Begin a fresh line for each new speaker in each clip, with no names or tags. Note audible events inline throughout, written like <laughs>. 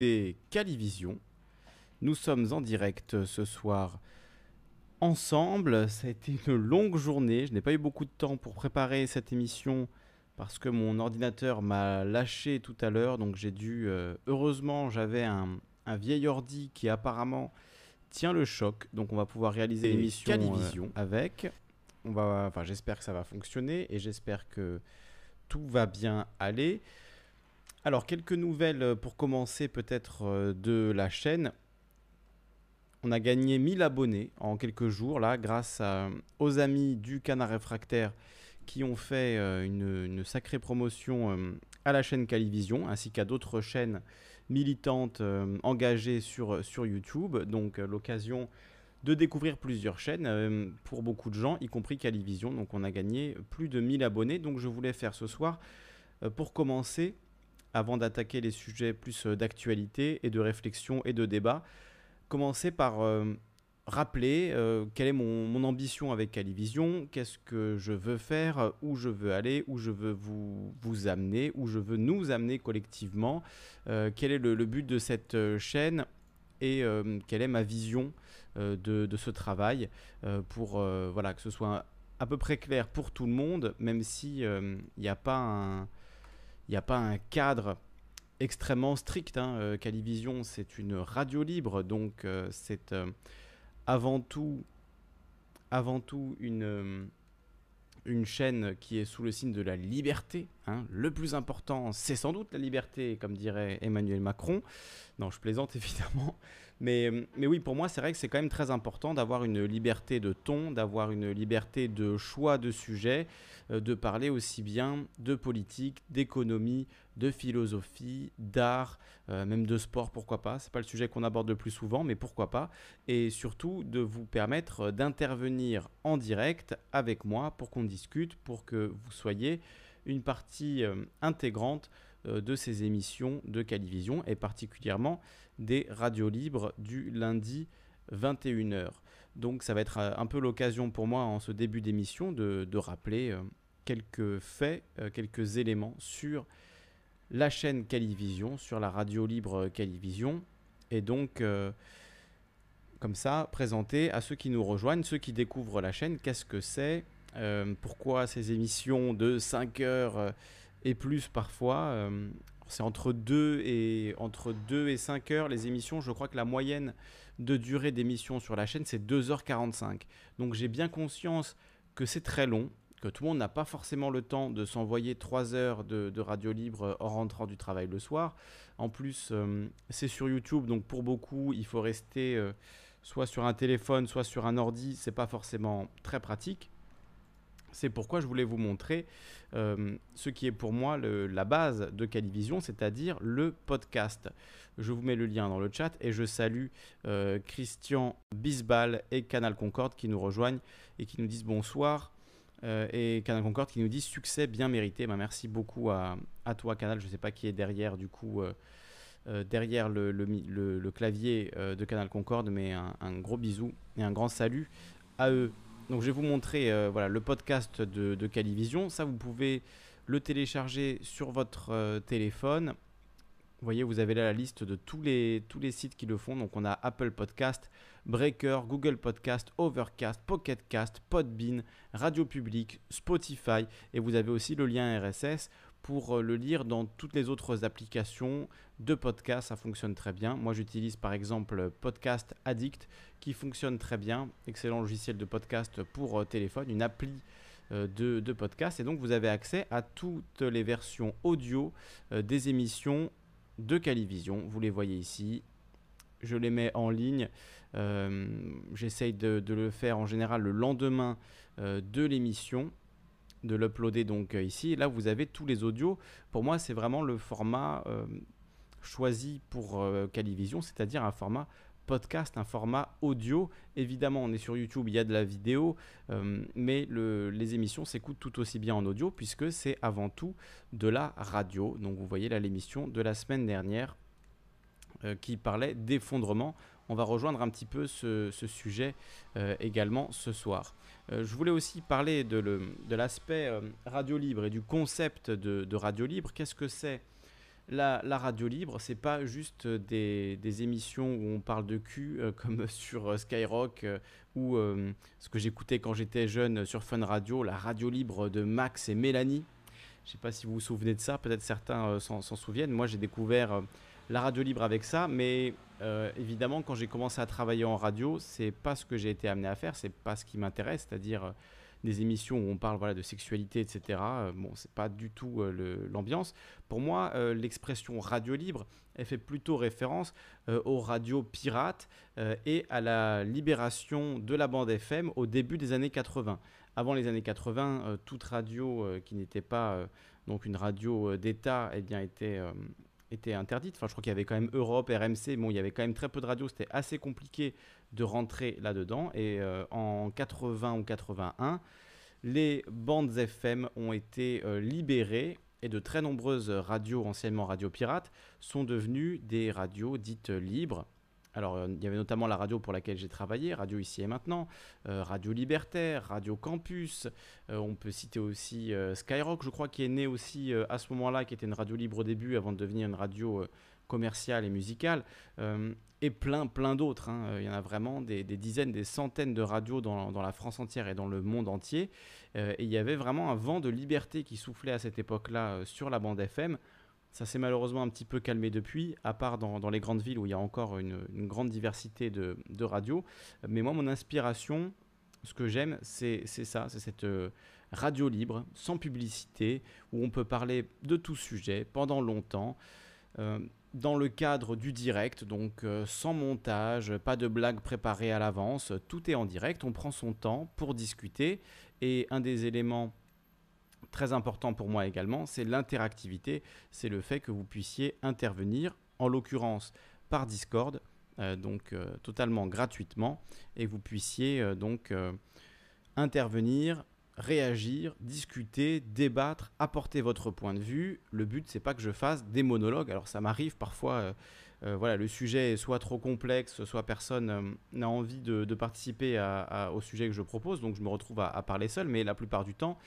et Calivision. Nous sommes en direct ce soir ensemble. Ça a été une longue journée. Je n'ai pas eu beaucoup de temps pour préparer cette émission parce que mon ordinateur m'a lâché tout à l'heure. Donc j'ai dû... euh, heureusement, j'avais un, un vieil ordi qui apparemment tient le choc. Donc on va pouvoir réaliser l'émission
Calivision.
euh, avec. On va, enfin, j'espère que ça va fonctionner et j'espère que tout va bien aller. Alors, quelques nouvelles euh, pour commencer peut-être euh, de la chaîne. On a gagné 1000 abonnés en quelques jours, là, grâce à- aux amis du Canard Réfractaire qui ont fait euh, une, sacrée promotion euh, à la chaîne Calivision, ainsi qu'à d'autres chaînes militantes euh, engagées sur, YouTube. Donc, euh, l'occasion de découvrir plusieurs chaînes euh, pour beaucoup de gens, y compris Calivision. Donc, on a gagné plus de 1000 abonnés. Donc, je voulais faire ce soir, euh, pour commencer, avant d'attaquer les sujets plus euh, d'actualité et de réflexion et de débat, commencer par euh, rappeler euh, quelle est mon, ambition avec Calivision, qu'est-ce que je veux faire, où je veux aller, où je veux vous, vous amener, où je veux nous amener collectivement, quel est le, but de cette chaîne et quelle est ma vision de, ce travail pour voilà, que ce soit à peu près clair pour tout le monde, même si euh, il n'y a pas un il n'y a pas un cadre extrêmement strict. Hein. Euh, Calivision, c'est une radio libre, donc euh, c'est euh, avant tout, avant tout une, une chaîne qui est sous le signe de la liberté. hein. Le plus important, c'est sans doute la liberté, comme dirait Emmanuel Macron. Non, je plaisante <laughs> évidemment. Mais, oui, pour moi, c'est vrai que c'est quand même très important d'avoir une liberté de ton, d'avoir une liberté de choix de sujet, euh, de parler aussi bien de politique, d'économie, de philosophie, d'art, euh, même de sport, pourquoi pas. C'est pas le sujet qu'on aborde le plus souvent, mais pourquoi pas. Et surtout de vous permettre d'intervenir en direct avec moi pour qu'on discute, pour que vous soyez une partie euh, intégrante de ces émissions de Calivision et particulièrement des radios libres du lundi 21h. Donc ça va être euh, un peu l'occasion pour moi en ce début d'émission de, rappeler euh, quelques faits, euh, quelques éléments sur la chaîne Calivision, sur la radio libre Calivision. Et donc, comme ça, présenter à ceux qui nous rejoignent, ceux qui découvrent la chaîne, qu'est-ce que c'est, pourquoi ces émissions de 5 heures et plus parfois. C'est entre 2 et, entre 2 et 5 heures les émissions. Je crois que la moyenne de durée d'émission sur la chaîne, c'est 2h45. Donc j'ai bien conscience que c'est très long, que tout le monde n'a pas forcément le temps de s'envoyer 3 heures de, radio libre en rentrant du travail le soir. En plus, euh, c'est sur YouTube, donc pour beaucoup, il faut rester euh, soit sur un téléphone, soit sur un ordi. C'est pas forcément très pratique. C'est pourquoi je voulais vous montrer euh, ce qui est pour moi la base de Calivision, c'est-à-dire le podcast. Je vous mets le lien dans le chat et je salue euh, Christian Bisbal et Canal Concorde qui nous rejoignent et qui nous disent bonsoir. Euh, et Canal Concorde qui nous dit succès bien mérité. Ben, merci beaucoup à, toi Canal. Je ne sais pas qui est derrière du coup derrière le, clavier de Canal Concorde, mais un gros bisou et un grand salut à eux. Donc je vais vous montrer euh, voilà, le podcast de, Calivision. Ça, vous pouvez le télécharger sur votre euh, téléphone. Vous voyez, vous avez là la liste de tous les, tous les sites qui le font. Donc on a Apple Podcast, Breaker, Google Podcast, Overcast, Pocket Cast, Podbean, Radio Public, Spotify. Et vous avez aussi le lien RSS pour euh, le lire dans toutes les autres applications de podcast. Ça fonctionne très bien. Moi, j'utilise par exemple Podcast Addict qui fonctionne très bien. Excellent logiciel de podcast pour euh, téléphone, une appli euh, de, de podcast. Et donc, vous avez accès à toutes les versions audio des émissions de Calivision. Vous les voyez ici. Je les mets en ligne. J'essaye de, le faire en général le lendemain de l'émission de l'uploader donc euh, ici. Là, vous avez tous les audios. Pour moi, c'est vraiment le format euh, choisi pour euh, Calivision, c'est-à-dire un format podcast, un format audio. Évidemment, on est sur YouTube, il y a de la vidéo, mais le- les émissions s'écoutent tout aussi bien en audio puisque c'est avant tout de la radio. Donc vous voyez là l'émission de la semaine dernière qui parlait d'effondrement. On va rejoindre un petit peu ce, sujet euh, également ce soir. Euh, je voulais aussi parler de, l'aspect euh, radio libre et du concept de, de radio libre. Qu'est-ce que c'est? La, radio libre, c'est pas juste des, émissions où on parle de cul <laughs> comme sur Skyrock ou ce que j'écoutais quand j'étais jeune sur Fun Radio, la radio libre de Max et Mélanie. Je sais pas si vous vous souvenez de ça, peut-être certains s'en souviennent. Moi, j'ai découvert la radio libre avec ça, mais euh, évidemment, quand j'ai commencé à travailler en radio, c'est pas ce que j'ai été amené à faire, c'est pas ce qui m'intéresse, c'est-à-dire euh, des émissions où on parle voilà, de sexualité, etc. Euh, bon, c'est pas du tout l'ambiance. Pour moi, l'expression radio libre, elle fait plutôt référence aux radios pirates et à la libération de la bande FM au début des années 80. Avant les années 80, toute radio qui n'était pas donc une radio d'État eh bien, était était interdite. Enfin, je crois qu'il y avait quand même Europe, RMC. Bon, il y avait quand même très peu de radios. C'était assez compliqué de rentrer là-dedans. Et euh, en 80 ou 81, les bandes FM ont été euh, libérées et de très nombreuses radios, anciennement radio pirates, sont devenues des radios dites libres. Alors, euh, il y avait notamment la radio pour laquelle j'ai travaillé, Radio Ici et Maintenant, euh, Radio Libertaire, Radio Campus. Euh, on peut citer aussi Skyrock, je crois, qui est né aussi à ce moment-là, qui était une radio libre au début avant de devenir une radio commerciale et musicale. et plein, plein d'autres. Hein. Il y en a vraiment des, dizaines, des centaines de radios dans, dans, la France entière et dans le monde entier. et il y avait vraiment un vent de liberté qui soufflait à cette époque-là sur la bande FM. Ça s'est malheureusement un petit peu calmé depuis, à part dans, les grandes villes où il y a encore une, grande diversité de, radios. Mais moi, mon inspiration, ce que j'aime, c'est ça, c'est cette euh, radio libre, sans publicité, où on peut parler de tout sujet pendant longtemps. Euh, dans le cadre du direct, donc euh, sans montage, pas de blagues préparées à l'avance, tout est en direct, on prend son temps pour discuter. Et un des éléments très important pour moi également, c'est l'interactivité, c'est le fait que vous puissiez intervenir, en l'occurrence par Discord, euh, donc euh, totalement gratuitement, et vous puissiez euh, donc intervenir, réagir, discuter, débattre, apporter votre point de vue. Le but, c'est pas que je fasse des monologues. Alors ça m'arrive parfois. voilà, le sujet est soit trop complexe, soit personne n'a envie de, participer au sujet que je propose, donc je me retrouve à parler seul, mais la plupart du temps,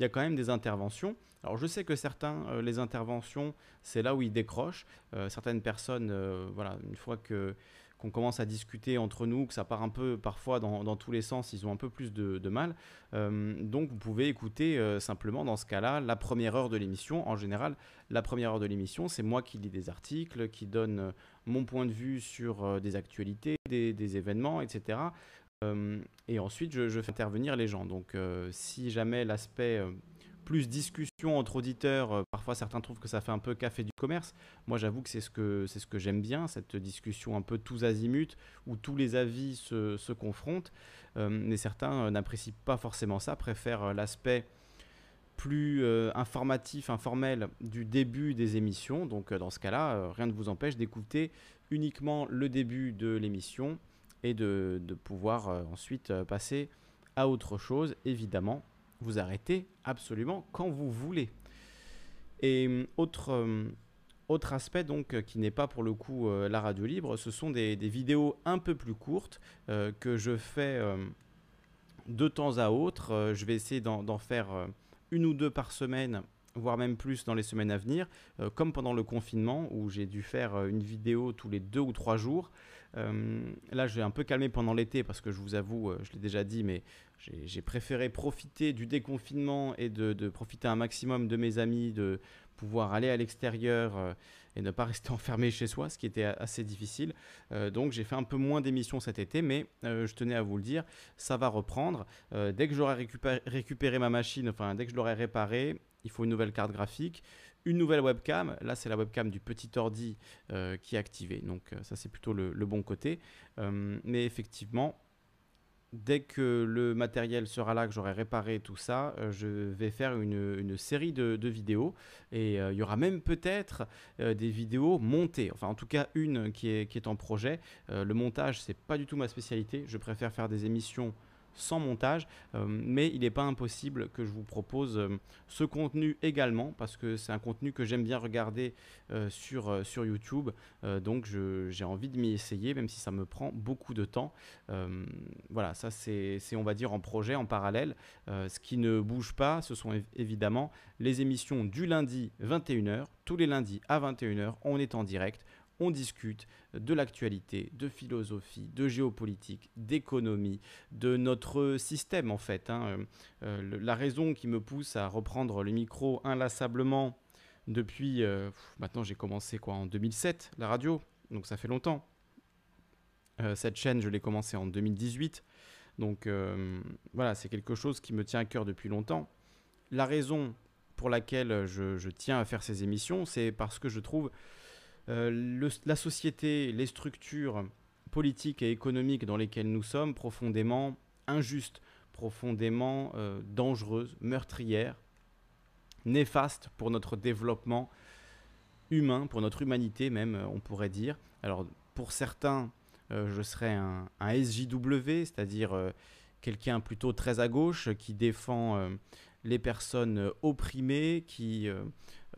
il y a quand même des interventions. Alors je sais que certains, euh, les interventions, c'est là où ils décrochent. Euh, certaines personnes, euh, voilà, une fois que qu'on commence à discuter entre nous, que ça part un peu parfois dans, tous les sens, ils ont un peu plus de, mal. donc vous pouvez écouter simplement dans ce cas-là la première heure de l'émission. En général, la première heure de l'émission, c'est moi qui lis des articles, qui donne mon point de vue sur des actualités, des événements, etc. Euh, et ensuite, je, fais intervenir les gens. Donc, euh, si jamais l'aspect euh, plus discussion entre auditeurs, parfois certains trouvent que ça fait un peu café du commerce. Moi, j'avoue que c'est ce que, c'est ce que j'aime bien, cette discussion un peu tous azimuts, où tous les avis se, se confrontent. mais certains n'apprécient pas forcément ça, préfèrent l'aspect plus informatif, informel du début des émissions. Donc dans ce cas-là, rien ne vous empêche d'écouter uniquement le début de l'émission et de, pouvoir euh, ensuite euh, passer à autre chose. Évidemment, vous arrêtez absolument quand vous voulez. Et euh, autre, aspect donc qui n'est pas pour le coup la radio libre, ce sont des, vidéos un peu plus courtes que je fais de temps à autre. je vais essayer d'en faire une ou deux par semaine voire même plus dans les semaines à venir, comme pendant le confinement où j'ai dû faire une vidéo tous les deux ou trois jours. Euh, là, je vais un peu calmer pendant l'été parce que je vous avoue, euh, je l'ai déjà dit, mais j'ai préféré profiter du déconfinement et de, profiter un maximum de mes amis, de pouvoir aller à l'extérieur euh, et ne pas <laughs> rester enfermé chez soi, ce qui était assez difficile. donc j'ai fait un peu moins d'émissions cet été, mais je tenais à vous le dire, ça va reprendre. dès que j'aurai récupéré, récupéré, ma machine, enfin dès que je l'aurai réparée, il faut une nouvelle carte graphique une nouvelle webcam. Là, c'est la webcam du petit ordi euh, qui est activée. Donc, euh, ça, c'est plutôt le, bon côté. Euh, mais effectivement, dès que le matériel sera là, que j'aurai réparé tout ça, je vais faire une, série de, vidéos. Et il y aura même peut-être des vidéos montées. Enfin, en tout cas, une qui est, qui est en projet. le montage, c'est pas du tout ma spécialité. Je préfère faire des émissions sans montage, mais il n'est pas impossible que je vous propose ce contenu également, parce que c'est un contenu que j'aime bien regarder sur, sur YouTube, donc j'ai envie de m'y essayer, même si ça me prend beaucoup de temps. voilà, ça c'est, on va dire, en projet, en parallèle. ce qui ne bouge pas, ce sont évidemment les émissions du lundi 21h, tous les lundis à 21h, on est en direct on discute de l'actualité, de philosophie, de géopolitique, d'économie, de notre système en fait. Hein. Euh, la raison qui me pousse à reprendre le micro inlassablement depuis, euh, maintenant j'ai commencé quoi en 2007, la radio, donc ça fait longtemps. Euh, cette chaîne, je l'ai commencé en 2018. Donc voilà, c'est quelque chose qui me tient à cœur depuis longtemps. La raison pour laquelle je tiens à faire ces émissions, c'est parce que je trouve euh, la société, les structures politiques et économiques dans lesquelles nous sommes profondément injustes, profondément euh, dangereuses, meurtrières, néfastes pour notre développement humain, pour notre humanité même, euh, on pourrait dire. Alors pour certains, je serais un, SJW, c'est-à-dire quelqu'un plutôt très à gauche qui défend les personnes opprimées, qui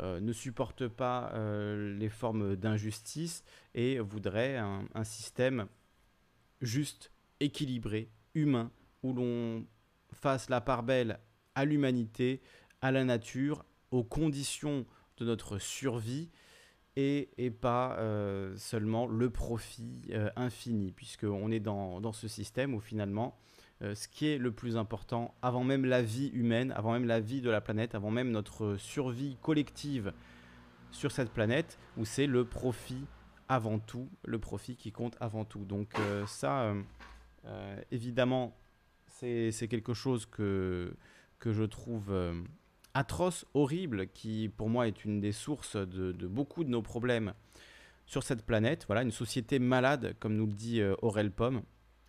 euh, ne supporte pas euh, les formes d'injustice et voudrait un, système juste, équilibré, humain, où l'on fasse la part belle à l'humanité, à la nature, aux conditions de notre survie et, pas euh, seulement le profit infini, puisqu'on est dans, ce système où finalement ce qui est le plus important avant même la vie humaine, avant même la vie de la planète, avant même notre survie collective sur cette planète, où c'est le profit avant tout, le profit qui compte avant tout. Donc euh, ça, euh, évidemment, c'est quelque chose que, que je trouve atroce, horrible, qui pour moi est une des sources de, de, beaucoup de nos problèmes sur cette planète. Voilà, une société malade, comme nous le dit Aurel Pomme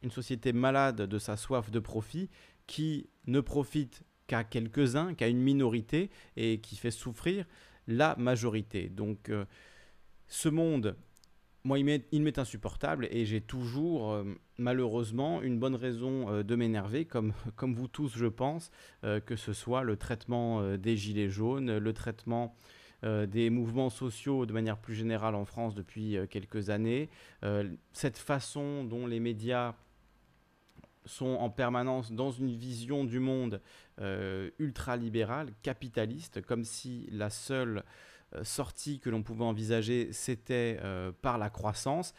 une société malade de sa soif de profit qui ne profite qu'à quelques-uns, qu'à une minorité et qui fait souffrir la majorité. Donc euh, ce monde, moi, il m'est insupportable et j'ai toujours, euh, malheureusement, une bonne raison euh, de m'énerver, comme, <laughs> comme vous tous, je pense, que ce soit le traitement des gilets jaunes, le traitement des mouvements sociaux de manière plus générale en France depuis quelques années, cette façon dont les médias sont en permanence dans une vision du monde euh, ultralibérale, capitaliste, comme si la seule euh, sortie que l'on pouvait envisager, c'était euh, par la croissance.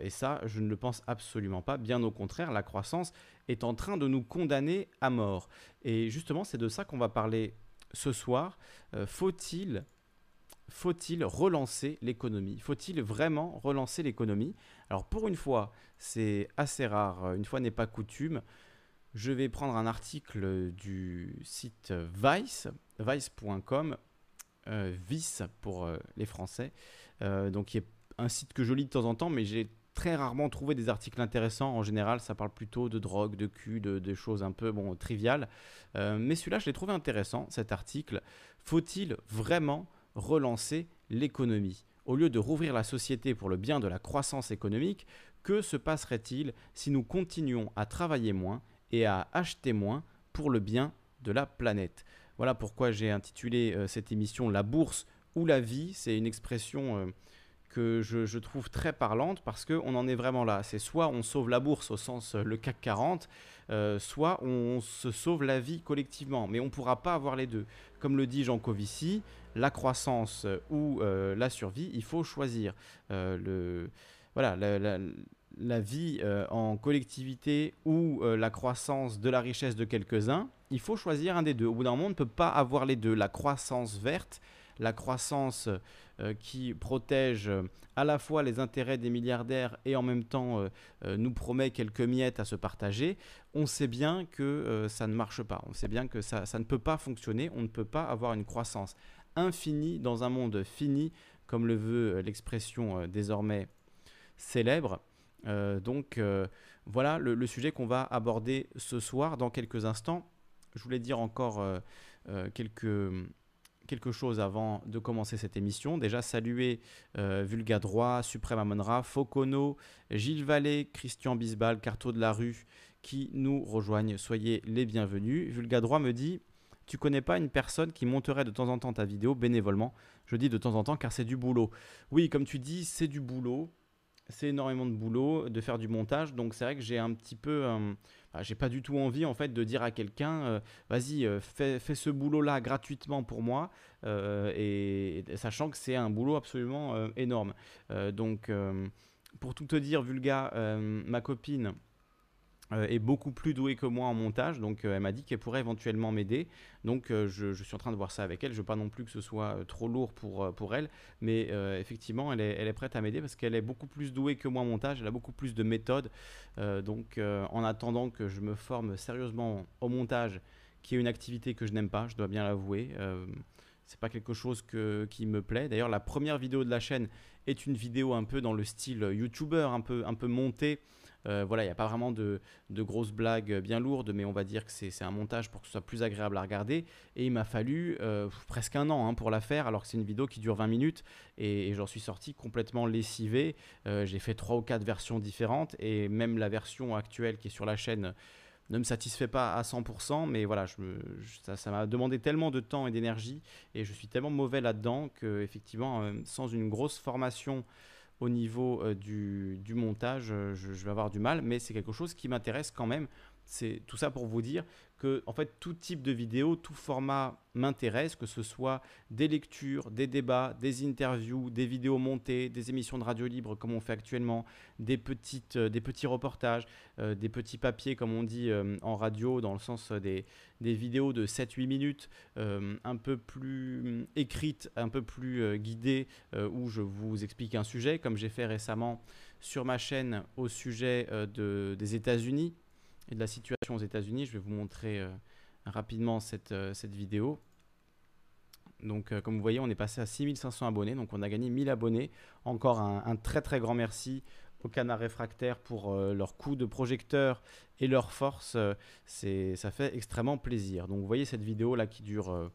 et ça, je ne le pense absolument pas. Bien au contraire, la croissance est en train de nous condamner à mort. Et justement, c'est de ça qu'on va parler ce soir. Faut-il faut-il relancer l'économie? Faut-il vraiment relancer l'économie? Alors pour une fois, c'est assez rare, une fois n'est pas coutume, je vais prendre un article du site Vice, vice.com, euh, Vice pour euh, les Français, euh, donc qui est un site que je lis de temps en temps, mais j'ai très rarement trouvé des articles intéressants. En général, ça parle plutôt de drogue, de cul, de, choses un peu bon, triviales. mais celui-là, je l'ai trouvé intéressant, cet article. Faut-il vraiment relancer l'économie? Au lieu de rouvrir la société pour le bien de la croissance économique, que se passerait-il si nous continuons à travailler moins et à acheter moins pour le bien de la planète? Voilà pourquoi j'ai intitulé euh, cette émission La bourse ou la vie. C'est une expression euh, que je, trouve très parlante parce qu'on en est vraiment là. C'est soit on sauve la bourse au sens euh, le CAC 40, soit on se sauve la vie collectivement. Mais on ne pourra pas avoir les deux. Comme le dit Jean Covici, la croissance ou euh, la survie, il faut choisir. Euh, le, voilà, la, vie euh, en collectivité ou la croissance de la richesse de quelques-uns, il faut choisir un des deux. Au bout d'un moment, on ne peut pas avoir les deux. La croissance verte, la croissance qui protège à la fois les intérêts des milliardaires et en même temps nous promet quelques miettes à se partager, on sait bien que ça ne marche pas. On sait bien que ça, ça ne peut pas fonctionner. On ne peut pas avoir une croissance infini dans un monde fini, comme le veut euh, l'expression euh, désormais célèbre. Euh, donc voilà le, sujet qu'on va aborder ce soir dans quelques instants. Je voulais dire encore quelques, quelque chose avant de commencer cette émission. Déjà saluer Vulga Droit, Suprême Amonra, Focono, Gilles Vallée, Christian Bisbal, Carto de la Rue, qui nous rejoignent. Soyez les bienvenus. Vulgadroit me dit Tu connais pas une personne qui monterait de temps en temps ta vidéo bénévolement Je dis de temps en temps car c'est du boulot. Oui, comme tu dis, c'est du boulot. C'est énormément de boulot de faire du montage. Donc c'est vrai que j'ai un petit peu. j'ai pas du tout envie en fait de dire à quelqu'un euh, vas-y euh, fais, ce boulot là gratuitement pour moi euh, et, sachant que c'est un boulot absolument énorme donc pour tout te dire Vulga ma copine euh, est beaucoup plus douée que moi en montage, donc euh, elle m'a dit qu'elle pourrait éventuellement m'aider. Donc euh, je, suis en train de voir ça avec elle. Je veux pas non plus que ce soit trop lourd pour, pour elle, mais effectivement elle est, elle est, prête à m'aider parce qu'elle est beaucoup plus douée que moi en montage, elle a beaucoup plus de méthodes. donc en attendant que je me forme sérieusement au montage, qui est une activité que je n'aime pas, je dois bien l'avouer. c'est pas quelque chose que, qui me plaît. D'ailleurs, la première vidéo de la chaîne est une vidéo un peu dans le style YouTuber, un peu, un peu montée. Euh, voilà, il n'y a pas vraiment de, grosses blagues bien lourdes, mais on va dire que c'est un montage pour que ce soit plus agréable à regarder. Et il m'a fallu euh, presque un an hein, pour la faire, alors que c'est une vidéo qui dure 20 minutes. Et, j'en suis sorti complètement lessivé. Euh, j'ai fait trois ou quatre versions différentes, et même la version actuelle qui est sur la chaîne ne me satisfait pas à 100%, mais voilà, ça m'a demandé tellement de temps et d'énergie, et je suis tellement mauvais là-dedans que effectivement, sans une grosse formation au niveau euh, du, montage, euh, je, vais avoir du mal, mais c'est quelque chose qui m'intéresse quand même. C'est tout ça pour vous dire que en fait tout type de vidéo, tout format m'intéresse, que ce soit des lectures, des débats, des interviews, des vidéos montées, des émissions de radio libre comme on fait actuellement, des, euh, petits reportages, euh, des petits papiers comme on dit euh, en radio, dans le sens des, vidéos de 7-8 minutes, un peu plus écrites, un peu plus guidées, où je vous explique un sujet, comme j'ai fait récemment sur ma chaîne au sujet de, des États-Unis et de la situation aux États-Unis. Je vais vous montrer rapidement cette, cette vidéo. Donc, euh, comme vous voyez, on est passé à 6500 abonnés. Donc, on a gagné 1000 abonnés. Encore un, très très grand merci au Canard Réfractaire pour euh, leur coup de projecteur et leur force. Euh, ça fait extrêmement plaisir. Donc, vous voyez cette vidéo là qui dure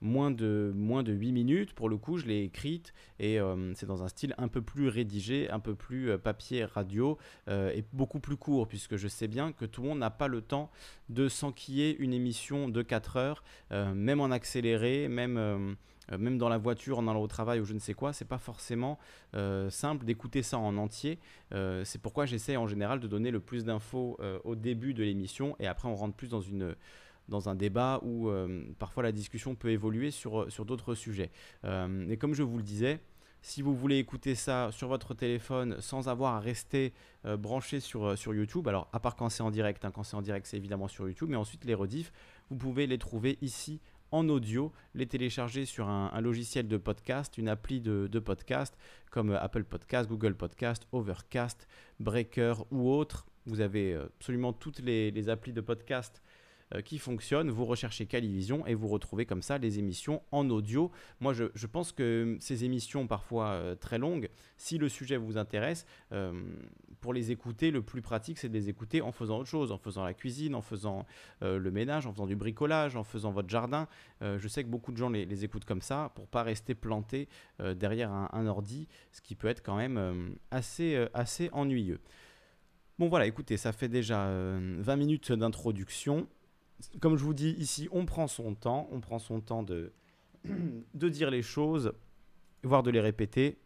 moins de, moins de 8 minutes. Pour le coup, je l'ai écrite et euh, c'est dans un style un peu plus rédigé, un peu plus euh, papier radio euh, et beaucoup plus court puisque je sais bien que tout le monde n'a pas le temps de s'enquiller une émission de 4 heures, même en accéléré, même même dans la voiture, en allant au travail ou je ne sais quoi, c'est pas forcément simple d'écouter ça en entier. c'est pourquoi j'essaie en général de donner le plus d'infos au début de l'émission et après on rentre plus dans une dans un débat où euh, parfois la discussion peut évoluer sur, euh, sur d'autres sujets. Euh, et comme je vous le disais, si vous voulez écouter ça sur votre téléphone sans avoir à rester branché sur, sur YouTube, alors à part quand c'est en direct, hein, quand c'est en direct c'est évidemment sur YouTube, mais ensuite les rediffs, vous pouvez les trouver ici en audio, les télécharger sur un, logiciel de podcast, une appli de, de, podcast comme Apple Podcast, Google Podcast, Overcast, Breaker ou autre. Vous avez absolument toutes les, les applis de podcast qui fonctionne. Vous recherchez Calivision et vous retrouvez comme ça les émissions en audio. Moi, je, pense que ces émissions, parfois euh, très longues, si le sujet vous intéresse, euh, pour les écouter, le plus pratique, c'est de les écouter en faisant autre chose, en faisant la cuisine, en faisant le ménage, en faisant du bricolage, en faisant votre jardin. je sais que beaucoup de gens les, écoutent comme ça pour pas rester plantés derrière un, un, ordi, ce qui peut être quand même assez, assez ennuyeux. Bon voilà, écoutez, ça fait déjà 20 minutes d'introduction comme je vous dis ici, on prend son temps, on prend son temps de, de dire les choses, voire de les répéter.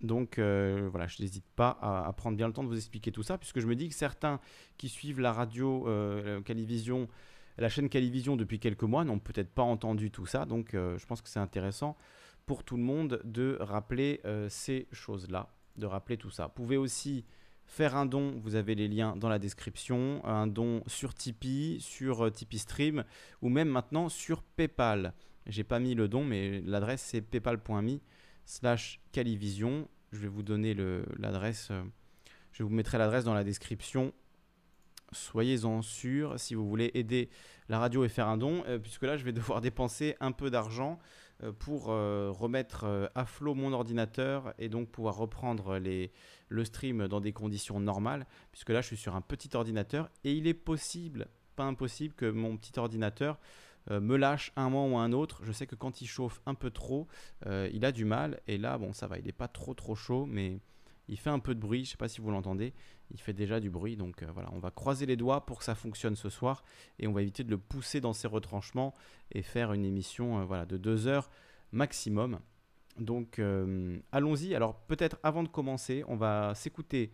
Donc euh, voilà, je n'hésite pas à, prendre bien le temps de vous expliquer tout ça, puisque je me dis que certains qui suivent la radio euh, Calivision, la chaîne Calivision depuis quelques mois, n'ont peut-être pas entendu tout ça. Donc euh, je pense que c'est intéressant pour tout le monde de rappeler ces choses-là, de rappeler tout ça. Vous pouvez aussi Faire un don, vous avez les liens dans la description, un don sur Tipeee, sur euh, Tipeee Stream ou même maintenant sur PayPal. J'ai pas mis le don, mais l'adresse c'est paypal.me slash Calivision. Je vais vous donner l'adresse, euh, je vous mettrai l'adresse dans la description. Soyez-en sûrs si vous voulez aider la radio et faire un don, euh, puisque là je vais <laughs> devoir dépenser un peu d'argent pour euh, remettre euh, à flot mon ordinateur et donc pouvoir reprendre le stream dans des conditions normales, puisque là je suis sur un petit ordinateur et il est possible, pas impossible, que mon petit ordinateur me lâche un moment ou un autre. Je sais que quand il chauffe un peu trop, il a du mal. Et là, bon, ça va, il n'est pas trop trop chaud, mais Il fait un peu de bruit, je ne sais pas si vous l'entendez, il fait déjà du bruit. Donc euh, voilà, on va croiser les doigts pour que ça fonctionne ce soir et on va éviter de le pousser dans ses retranchements et faire une émission euh, voilà, de deux heures maximum. Donc euh, allons-y. Alors peut-être avant de commencer, on va s'écouter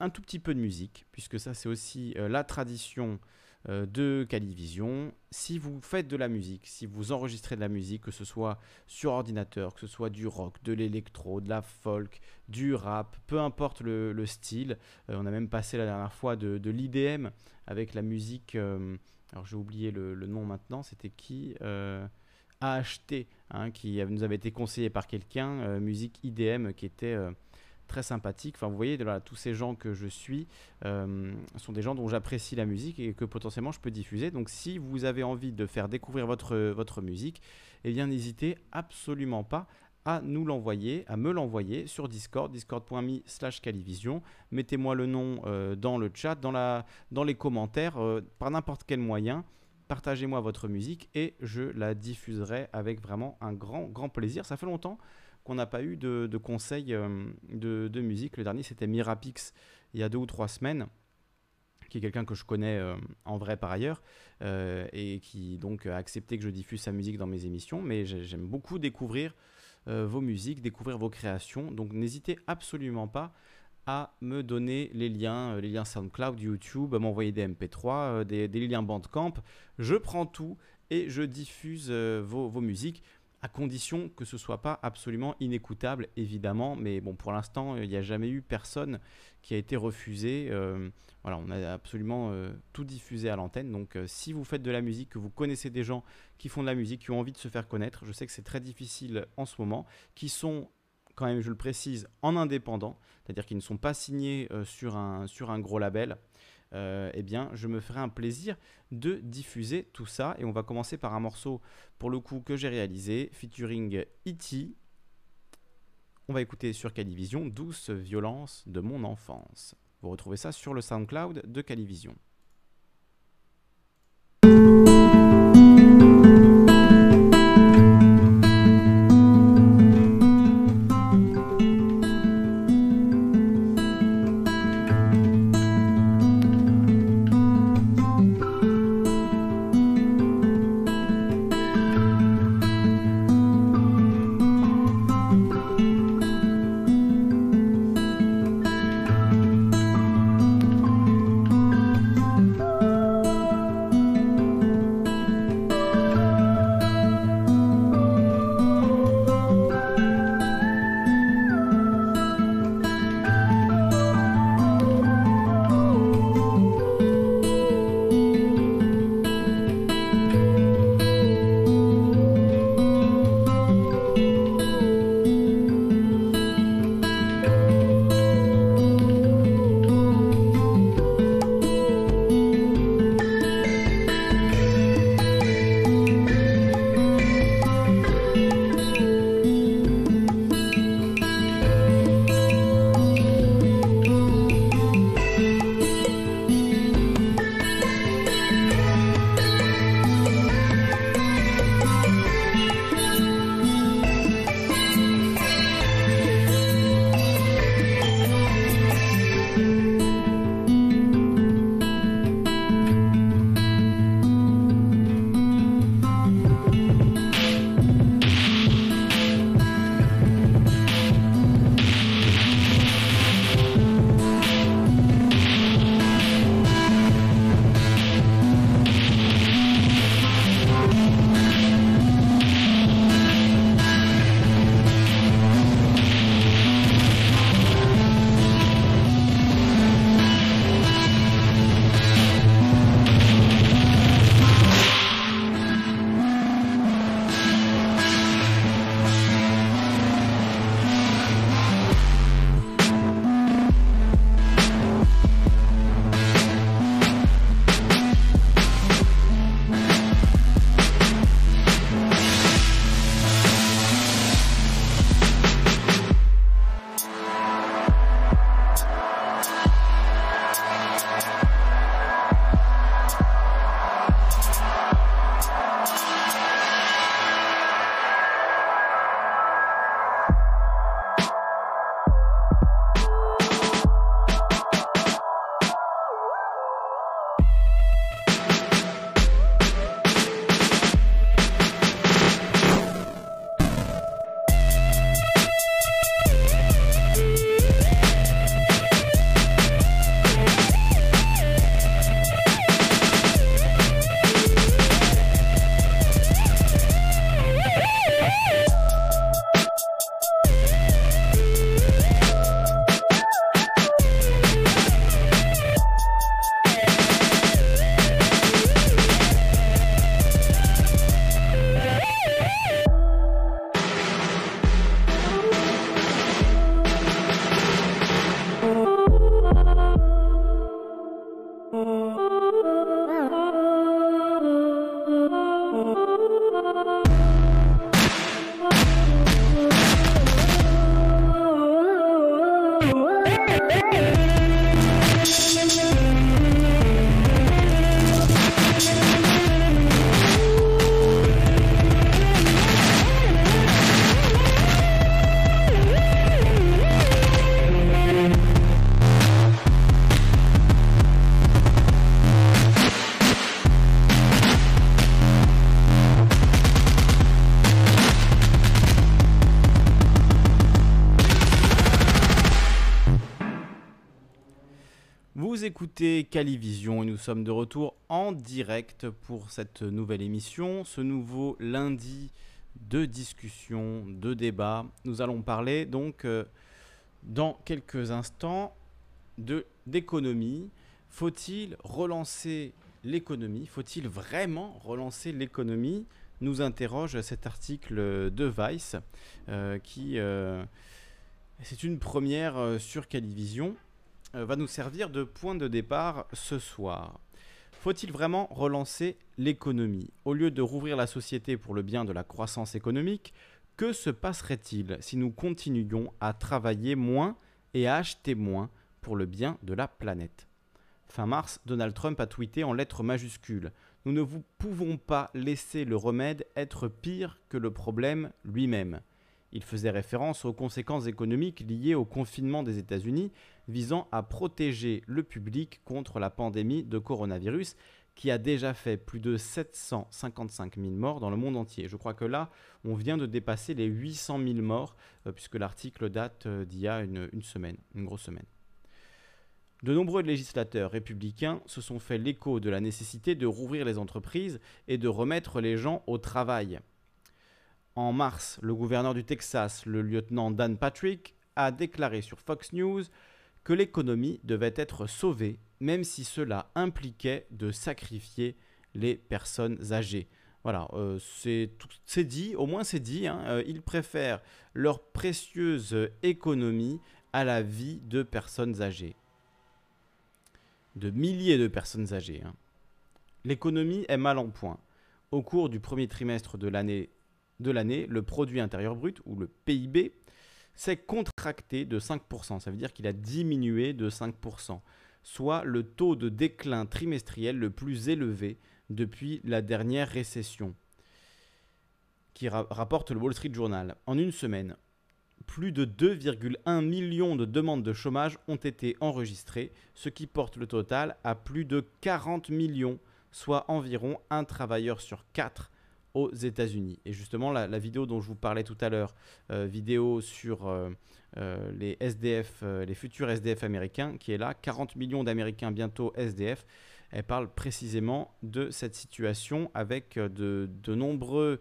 un tout petit peu de musique, puisque ça c'est aussi la tradition de Calivision. Si vous faites de la musique, si vous enregistrez de la musique, que ce soit sur ordinateur, que ce soit du rock, de l'électro, de la folk, du rap, peu importe le, style, euh, on a même passé la dernière fois de, l'IDM avec la musique, euh, alors j'ai oublié le, nom maintenant, c'était qui AHT, hein, qui nous avait été conseillé par quelqu'un, musique IDM qui était très sympathique. Enfin, vous voyez, tous ces gens que je suis euh, sont des gens dont j'apprécie la musique et que potentiellement je peux diffuser. Donc, si vous avez envie de faire découvrir votre, votre musique, eh bien, n'hésitez absolument pas à nous l'envoyer, à me l'envoyer sur Discord, discord.me slash calivision. Mettez-moi le nom euh, dans le chat, dans, la, dans les commentaires, euh, par n'importe quel moyen. Partagez-moi votre musique et je la diffuserai avec vraiment un grand, grand plaisir. Ça fait longtemps qu'on n'a pas eu de, conseils euh, de, musique. Le dernier, c'était Mirapix, il y a deux ou trois semaines, qui est quelqu'un que je connais euh, en vrai par ailleurs, euh, et qui donc a accepté que je diffuse sa musique dans mes émissions. Mais j'aime beaucoup découvrir vos musiques, découvrir vos créations. Donc n'hésitez absolument pas à me donner les liens, les liens SoundCloud, YouTube, m'envoyer des MP3, des, liens Bandcamp. Je prends tout et je diffuse vos musiques à condition que ce soit pas absolument inécoutable, évidemment. Mais bon, pour l'instant, il n'y a jamais eu personne qui a été refusé. Euh, voilà, on a absolument euh, tout diffusé à l'antenne. Donc, euh, si vous faites de la musique, que vous connaissez des gens qui font de la musique, qui ont envie de se faire connaître, je sais que c'est très difficile en ce moment, qui sont quand même, je le précise, en indépendant, c'est-à-dire qu'ils ne sont pas signés sur un gros label. Euh, eh bien, je me ferai un plaisir de diffuser tout ça. Et on va commencer par un morceau, pour le coup, que j'ai réalisé, featuring E.T. On va écouter sur Calivision, Douce violence de mon enfance. Vous retrouvez ça sur le SoundCloud de Calivision. Écoutez Calivision et nous sommes de retour en direct pour cette nouvelle émission, ce nouveau lundi de discussion, de débat. Nous allons parler donc euh, dans quelques instants de d'économie. Faut-il relancer l'économie? Faut-il vraiment relancer l'économie? Nous interroge cet article de Vice euh, qui euh, c'est une première sur Calivision. Euh, va nous servir de point de départ ce soir. Faut-il vraiment relancer l'économie? Au lieu de rouvrir la société pour le bien de la croissance économique, que se passerait-il si nous continuions à travailler moins et à acheter moins pour le bien de la planète? Fin mars, Donald Trump a tweeté en lettres majuscules Nous ne vous pouvons pas laisser le remède être pire que le problème lui-même. Il faisait référence aux conséquences économiques liées au confinement des États-Unis visant à protéger le public contre la pandémie de coronavirus qui a déjà fait plus de 755 000 morts dans le monde entier. Je crois que là, on vient de dépasser les 800 000 morts, euh, puisque l'article date euh, d'il y a une, une, semaine, une grosse semaine. De nombreux législateurs républicains se sont fait l'écho de la nécessité de rouvrir les entreprises et de remettre les gens au travail. En mars, le gouverneur du Texas, le lieutenant Dan Patrick, a déclaré sur Fox News que l'économie devait être sauvée, même si cela impliquait de sacrifier les personnes âgées. Voilà, euh, c'est dit, au moins c'est dit, hein, euh, ils préfèrent leur précieuse économie à la vie de personnes âgées. De milliers de personnes âgées. Hein. L'économie est mal en point. Au cours du premier trimestre de l'année, le produit intérieur brut, ou le PIB, s'est contracté de 5%. Ça veut dire qu'il a diminué de 5%, soit le taux de déclin trimestriel le plus élevé depuis la dernière récession, qui rapporte le Wall Street Journal. En une semaine, plus de 2,1 millions de demandes de chômage ont été enregistrées, ce qui porte le total à plus de 40 millions, soit environ un travailleur sur quatre aux États-Unis. Et justement, la, vidéo dont je vous parlais tout à l'heure, euh, vidéo sur euh, euh, les SDF, les futurs SDF américains, qui est là, 40 millions d'Américains bientôt SDF, elle parle précisément de cette situation avec de, de nombreux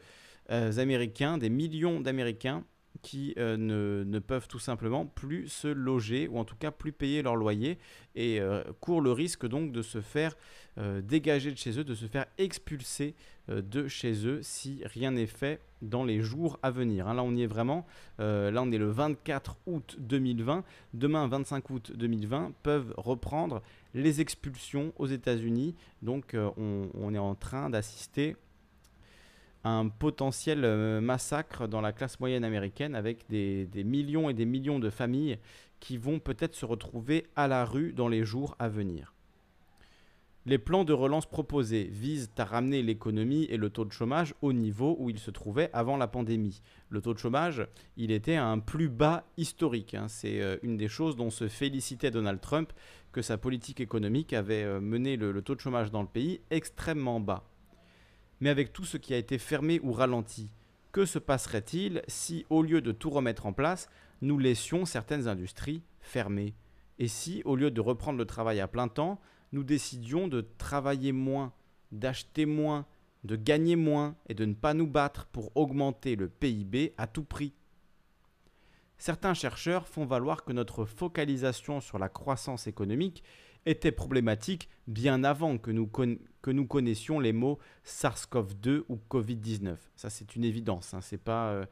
Américains, des millions d'Américains qui euh, ne, peuvent tout simplement plus se loger ou en tout cas plus payer leur loyer et euh, courent le risque donc de se faire euh, dégager de chez eux, de se faire expulser de chez eux si rien n'est fait dans les jours à venir. Hein. là on y est vraiment, là on est le 24 août 2020, demain 25 août 2020 peuvent reprendre les expulsions aux États-Unis, donc on est en train d'assister un potentiel euh, massacre dans la classe moyenne américaine avec des, millions et des millions de familles qui vont peut-être se retrouver à la rue dans les jours à venir. Les plans de relance proposés visent à ramener l'économie et le taux de chômage au niveau où il se trouvait avant la pandémie. Le taux de chômage, il était à un plus bas historique. Hein. C'est euh, une des choses dont se félicitait Donald Trump, que sa politique économique avait euh, mené le taux de chômage dans le pays extrêmement bas. Mais avec tout ce qui a été fermé ou ralenti, que se passerait-il si, au lieu de tout remettre en place, nous laissions certaines industries fermées Et si, au lieu de reprendre le travail à plein temps, nous décidions de travailler moins, d'acheter moins, de gagner moins et de ne pas nous battre pour augmenter le PIB à tout prix? Certains chercheurs font valoir que notre focalisation sur la croissance économique était problématique bien avant que nous, que nous connaissions les mots SARS-CoV-2 ou Covid-19. Ça, c'est une évidence. Hein. C'est pas, euh,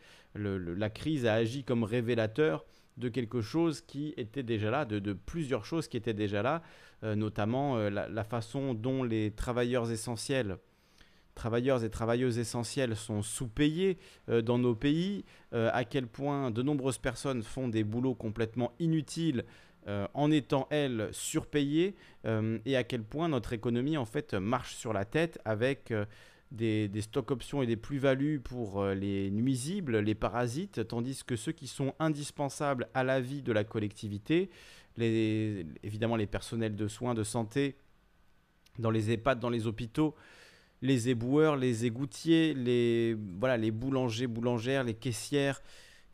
la crise a agi comme révélateur de quelque chose qui était déjà là, de, plusieurs choses qui étaient déjà là, euh, notamment euh, la, façon dont les travailleurs essentiels travailleurs et travailleuses essentielles sont sous-payés dans nos pays, à quel point de nombreuses personnes font des boulots complètement inutiles en étant, elles, surpayées, et à quel point notre économie, en fait, marche sur la tête avec des, des stocks options et des plus-values pour les nuisibles, les parasites, tandis que ceux qui sont indispensables à la vie de la collectivité, évidemment les personnels de soins, de santé, dans les EHPAD, dans les hôpitaux, les éboueurs, les égoutiers, les, voilà, les boulangers, boulangères, les caissières,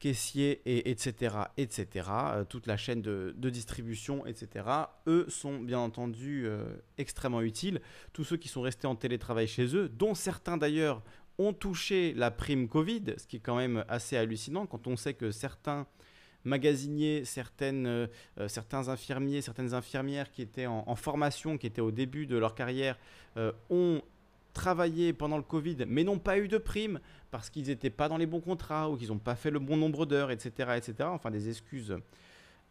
caissiers, et, etc., etc., euh, toute la chaîne de, distribution, etc., eux sont bien entendu euh, extrêmement utiles. Tous ceux qui sont restés en télétravail chez eux, dont certains d'ailleurs ont touché la prime Covid, ce qui est quand même assez hallucinant quand on sait que certains magasiniers, certaines, euh, certains infirmiers, certaines infirmières qui étaient en, formation, qui étaient au début de leur carrière, ont travaillé pendant le Covid, mais n'ont pas eu de prime parce qu'ils n'étaient pas dans les bons contrats ou qu'ils n'ont pas fait le bon nombre d'heures, etc., etc. Enfin, des excuses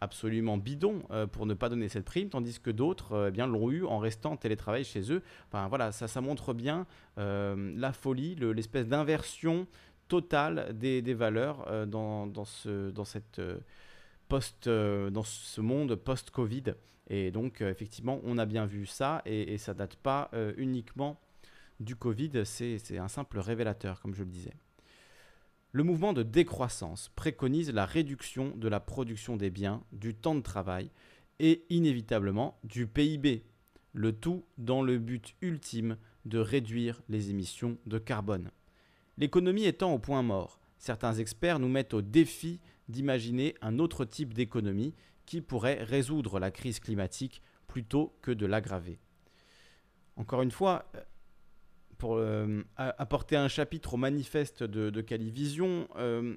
absolument bidons euh, pour ne pas donner cette prime, tandis que d'autres euh, eh l'ont eu en restant en télétravail chez eux. Enfin voilà, ça, ça montre bien euh, la folie, l'espèce d'inversion totale des, valeurs dans, dans, ce, dans, cette, post, dans ce monde post-Covid. Et donc effectivement, on a bien vu ça, et, et ça date pas uniquement du Covid, c'est un simple révélateur, comme je le disais. Le mouvement de décroissance préconise la réduction de la production des biens, du temps de travail et inévitablement du PIB, le tout dans le but ultime de réduire les émissions de carbone. L'économie étant au point mort, certains experts nous mettent au défi d'imaginer un autre type d'économie qui pourrait résoudre la crise climatique plutôt que de l'aggraver. Encore une fois, pour euh, apporter un chapitre au manifeste de, Calivision, euh,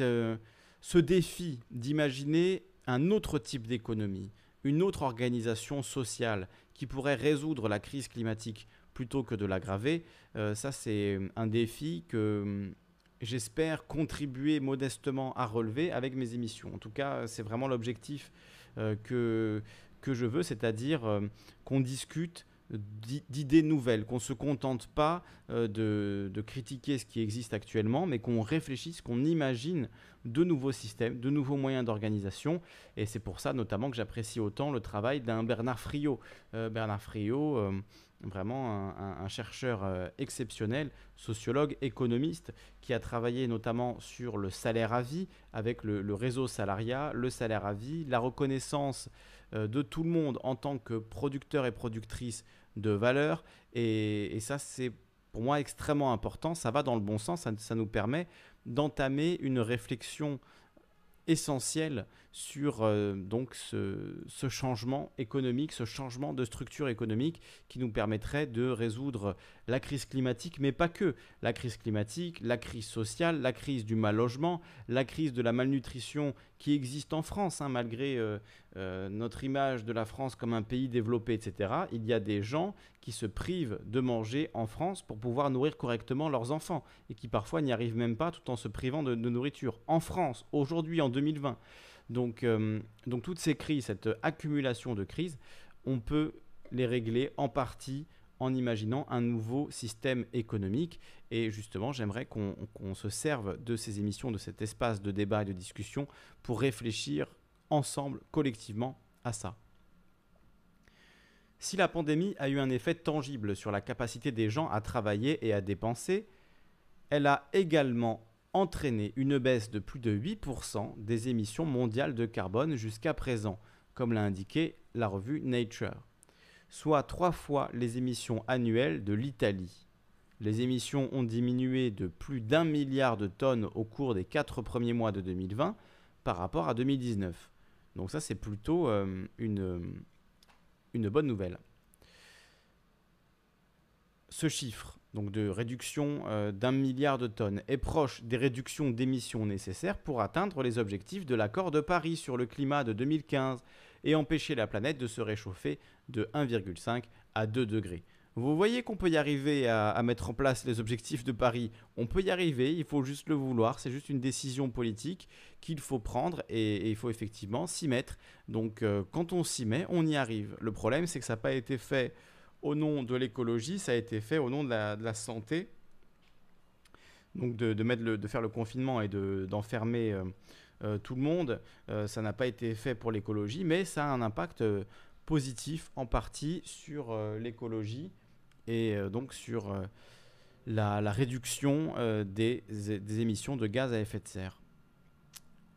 euh, ce défi d'imaginer un autre type d'économie, une autre organisation sociale qui pourrait résoudre la crise climatique plutôt que de l'aggraver, ça c'est un défi que j'espère contribuer modestement à relever avec mes émissions. En tout cas, c'est vraiment l'objectif que, que je veux, c'est-à-dire qu'on discute d'idées nouvelles, qu'on ne se contente pas euh, de, critiquer ce qui existe actuellement, mais qu'on réfléchisse, qu'on imagine de nouveaux systèmes, de nouveaux moyens d'organisation. Et c'est pour ça notamment que j'apprécie autant le travail d'un Bernard Friot. Euh, Bernard Friot, euh, vraiment un, chercheur exceptionnel, sociologue, économiste, qui a travaillé notamment sur le salaire à vie, avec le, le réseau salariat, le salaire à vie, la reconnaissance de tout le monde en tant que producteur et productrice de valeur. Et, ça, c'est pour moi extrêmement important. Ça va dans le bon sens. ça nous permet d'entamer une réflexion essentielle sur euh, donc ce, changement économique, ce changement de structure économique qui nous permettrait de résoudre la crise climatique, mais pas que. La crise climatique, la crise sociale, la crise du mal logement, la crise de la malnutrition qui existe en France, hein, malgré euh, euh, notre image de la France comme un pays développé, etc. Il y a des gens qui se privent de manger en France pour pouvoir nourrir correctement leurs enfants et qui parfois n'y arrivent même pas tout en se privant de nourriture. En France, aujourd'hui, en 2020. Donc, euh, donc toutes ces crises, cette accumulation de crises, on peut les régler en partie en imaginant un nouveau système économique. Et justement, j'aimerais qu'on se serve de ces émissions, de cet espace de débat et de discussion pour réfléchir ensemble, collectivement, à ça. Si la pandémie a eu un effet tangible sur la capacité des gens à travailler et à dépenser, elle a également entraîné une baisse de plus de 8% des émissions mondiales de carbone jusqu'à présent, comme l'a indiqué la revue Nature, soit trois fois les émissions annuelles de l'Italie. Les émissions ont diminué de plus d'un milliard de tonnes au cours des quatre premiers mois de 2020 par rapport à 2019. Donc ça c'est plutôt euh, une, une bonne nouvelle. Ce chiffre donc de réduction euh, d'un milliard de tonnes, est proche des réductions d'émissions nécessaires pour atteindre les objectifs de l'accord de Paris sur le climat de 2015 et empêcher la planète de se réchauffer de 1,5 à 2 degrés. Vous voyez qu'on peut y arriver à, mettre en place les objectifs de Paris. On peut y arriver, il faut juste le vouloir. C'est juste une décision politique qu'il faut prendre et, il faut effectivement s'y mettre. Donc euh, quand on s'y met, on y arrive. Le problème, c'est que ça n'a pas été fait au nom de l'écologie, ça a été fait au nom de la, santé. Donc de, mettre de faire le confinement et d'enfermer euh, tout le monde. ça n'a pas été fait pour l'écologie, mais ça a un impact positif en partie sur l'écologie et donc sur la, réduction des, émissions de gaz à effet de serre.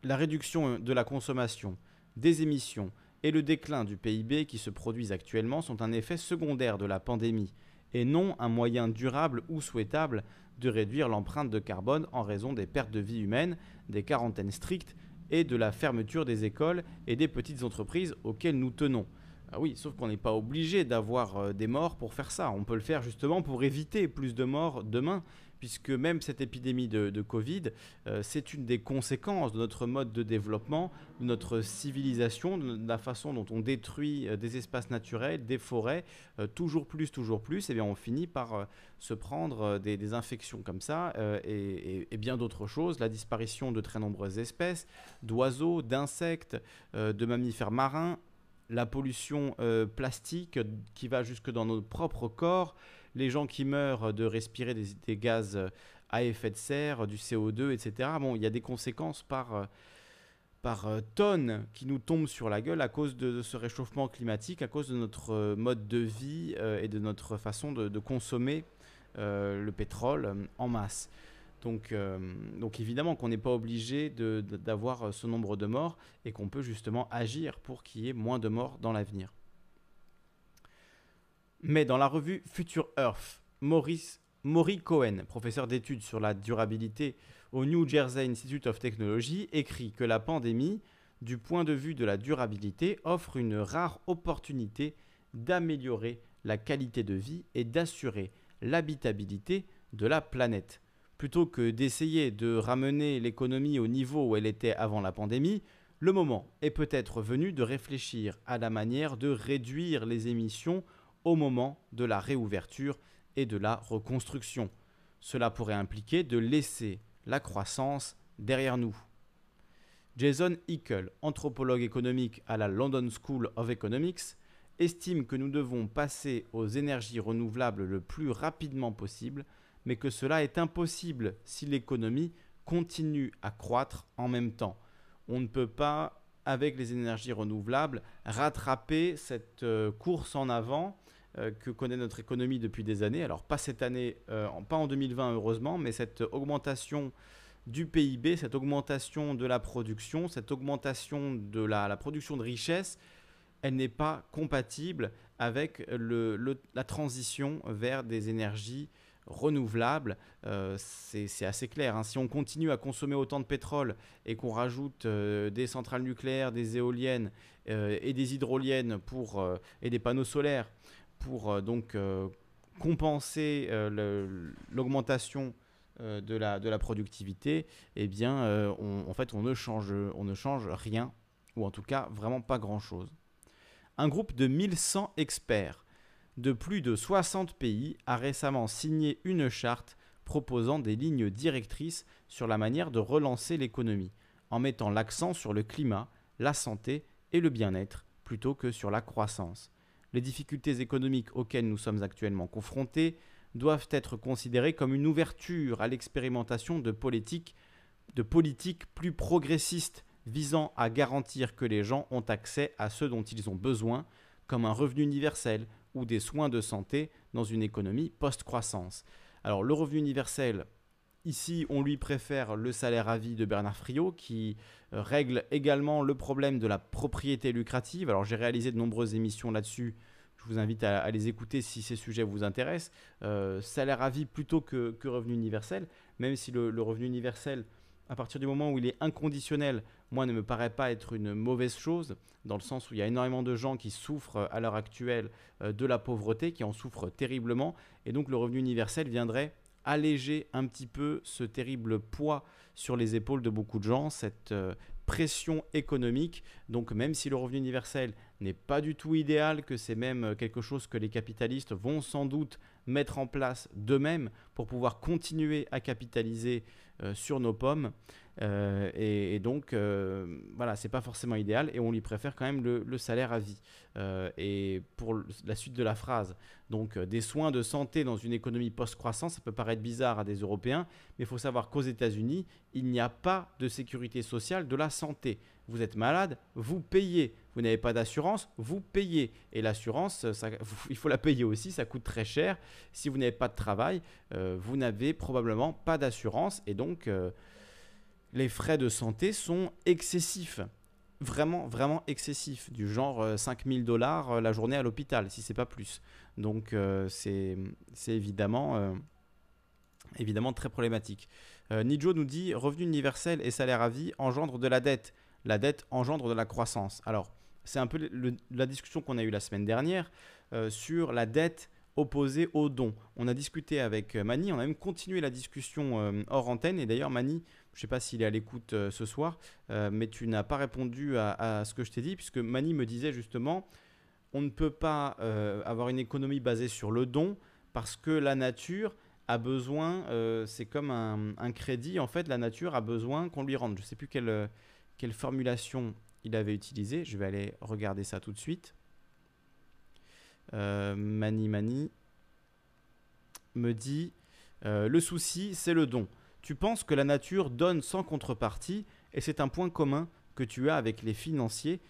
La réduction de la consommation, des émissions et le déclin du PIB qui se produisent actuellement sont un effet secondaire de la pandémie et non un moyen durable ou souhaitable de réduire l'empreinte de carbone en raison des pertes de vie humaines, des quarantaines strictes et de la fermeture des écoles et des petites entreprises auxquelles nous tenons. Ah oui, sauf qu'on n'est pas obligé d'avoir euh, des morts pour faire ça. On peut le faire justement pour éviter plus de morts demain puisque même cette épidémie de, Covid, euh, c'est une des conséquences de notre mode de développement, de notre civilisation, de la façon dont on détruit euh, des espaces naturels, des forêts, euh, toujours plus, toujours plus, et bien on finit par se prendre des, infections comme ça et, bien d'autres choses, la disparition de très nombreuses espèces, d'oiseaux, d'insectes, de mammifères marins, la pollution plastique qui va jusque dans nos propres corps, les gens qui meurent de respirer des, gaz à effet de serre, du CO2, etc. Bon, il y a des conséquences par, euh, par euh, tonnes qui nous tombent sur la gueule à cause de, ce réchauffement climatique, à cause de notre euh, mode de vie et de notre façon de, consommer le pétrole en masse. Donc, donc évidemment qu'on n'est pas obligé d'avoir ce nombre de morts et qu'on peut justement agir pour qu'il y ait moins de morts dans l'avenir. Mais dans la revue Future Earth, Maurice, Maury Cohen, professeur d'études sur la durabilité au New Jersey Institute of Technology, écrit que la pandémie, du point de vue de la durabilité, offre une rare opportunité d'améliorer la qualité de vie et d'assurer l'habitabilité de la planète. Plutôt que d'essayer de ramener l'économie au niveau où elle était avant la pandémie, le moment est peut-être venu de réfléchir à la manière de réduire les émissions au moment de la réouverture et de la reconstruction. Cela pourrait impliquer de laisser la croissance derrière nous. Jason Hickel, anthropologue économique à la London School of Economics, estime que nous devons passer aux énergies renouvelables le plus rapidement possible, mais que cela est impossible si l'économie continue à croître en même temps. On ne peut pas, avec les énergies renouvelables, rattraper cette euh, course en avant que connaît notre économie depuis des années. Alors pas cette année, euh, pas en 2020 heureusement, mais cette augmentation du PIB, cette augmentation de la production, cette augmentation de la, production de richesse, elle n'est pas compatible avec la transition vers des énergies renouvelables. Euh, c'est assez clair. Hein. Si on continue à consommer autant de pétrole et qu'on rajoute des centrales nucléaires, des éoliennes et des hydroliennes pour, et des panneaux solaires pour euh, donc euh, compenser euh, l'augmentation de, la, productivité, eh bien, en fait, on ne, change, on ne change rien, ou en tout cas vraiment pas grand-chose. Un groupe de 1100 experts de plus de 60 pays a récemment signé une charte proposant des lignes directrices sur la manière de relancer l'économie, en mettant l'accent sur le climat, la santé et le bien-être, plutôt que sur la croissance les difficultés économiques auxquelles nous sommes actuellement confrontés doivent être considérées comme une ouverture à l'expérimentation de politiques plus progressistes visant à garantir que les gens ont accès à ce dont ils ont besoin, comme un revenu universel ou des soins de santé dans une économie post-croissance. Alors le revenu universel, Ici, on lui préfère le salaire à vie de Bernard Friot, qui euh, règle également le problème de la propriété lucrative. Alors, j'ai réalisé de nombreuses émissions là-dessus. Je vous invite à, les écouter si ces sujets vous intéressent. Euh, salaire à vie plutôt que, revenu universel, même si le, revenu universel, à partir du moment où il est inconditionnel, moi, ne me paraît pas être une mauvaise chose, dans le sens où il y a énormément de gens qui souffrent à l'heure actuelle euh, de la pauvreté, qui en souffrent terriblement. Et donc, le revenu universel viendrait alléger un petit peu ce terrible poids sur les épaules de beaucoup de gens, cette euh, pression économique. Donc même si le revenu universel n'est pas du tout idéal, que c'est même euh, quelque chose que les capitalistes vont sans doute mettre en place d'eux-mêmes pour pouvoir continuer à capitaliser euh, sur nos pommes, Euh, et, donc, euh, voilà, c'est pas forcément idéal et on lui préfère quand même le, salaire à vie. Euh, et pour la suite de la phrase, donc des soins de santé dans une économie post-croissance, ça peut paraître bizarre à des Européens, mais il faut savoir qu'aux États-Unis, il n'y a pas de sécurité sociale de la santé. Vous êtes malade, vous payez. Vous n'avez pas d'assurance, vous payez. Et l'assurance, <laughs> il faut la payer aussi, ça coûte très cher. Si vous n'avez pas de travail, vous n'avez probablement pas d'assurance. Et donc, les frais de santé sont excessifs. Vraiment, vraiment excessifs. Du genre 5000 euh, dollars euh, la journée à l'hôpital, si c'est pas plus. Donc euh, c'est évidemment, très problématique. Nijo nous dit revenu universel et salaire à vie engendrent de la dette. La dette engendre de la croissance. Alors, c'est un peu la discussion qu'on a eue la semaine dernière sur la dette opposée au don. On a discuté avec Mani, on a même continué la discussion hors antenne. Et d'ailleurs, Mani, je ne sais pas s'il est à l'écoute euh, ce soir, euh, mais tu n'as pas répondu à, ce que je t'ai dit, puisque Mani me disait justement, on ne peut pas euh, avoir une économie basée sur le don, parce que la nature a besoin, c'est comme un, crédit, en fait, la nature a besoin qu'on lui rende. Je ne sais plus quelle, quelle formulation il avait utilisée, je vais aller regarder ça tout de suite. Mani Mani me dit, le souci, c'est le don. Tu penses que la nature donne sans contrepartie et c'est un point commun que tu as avec les financiers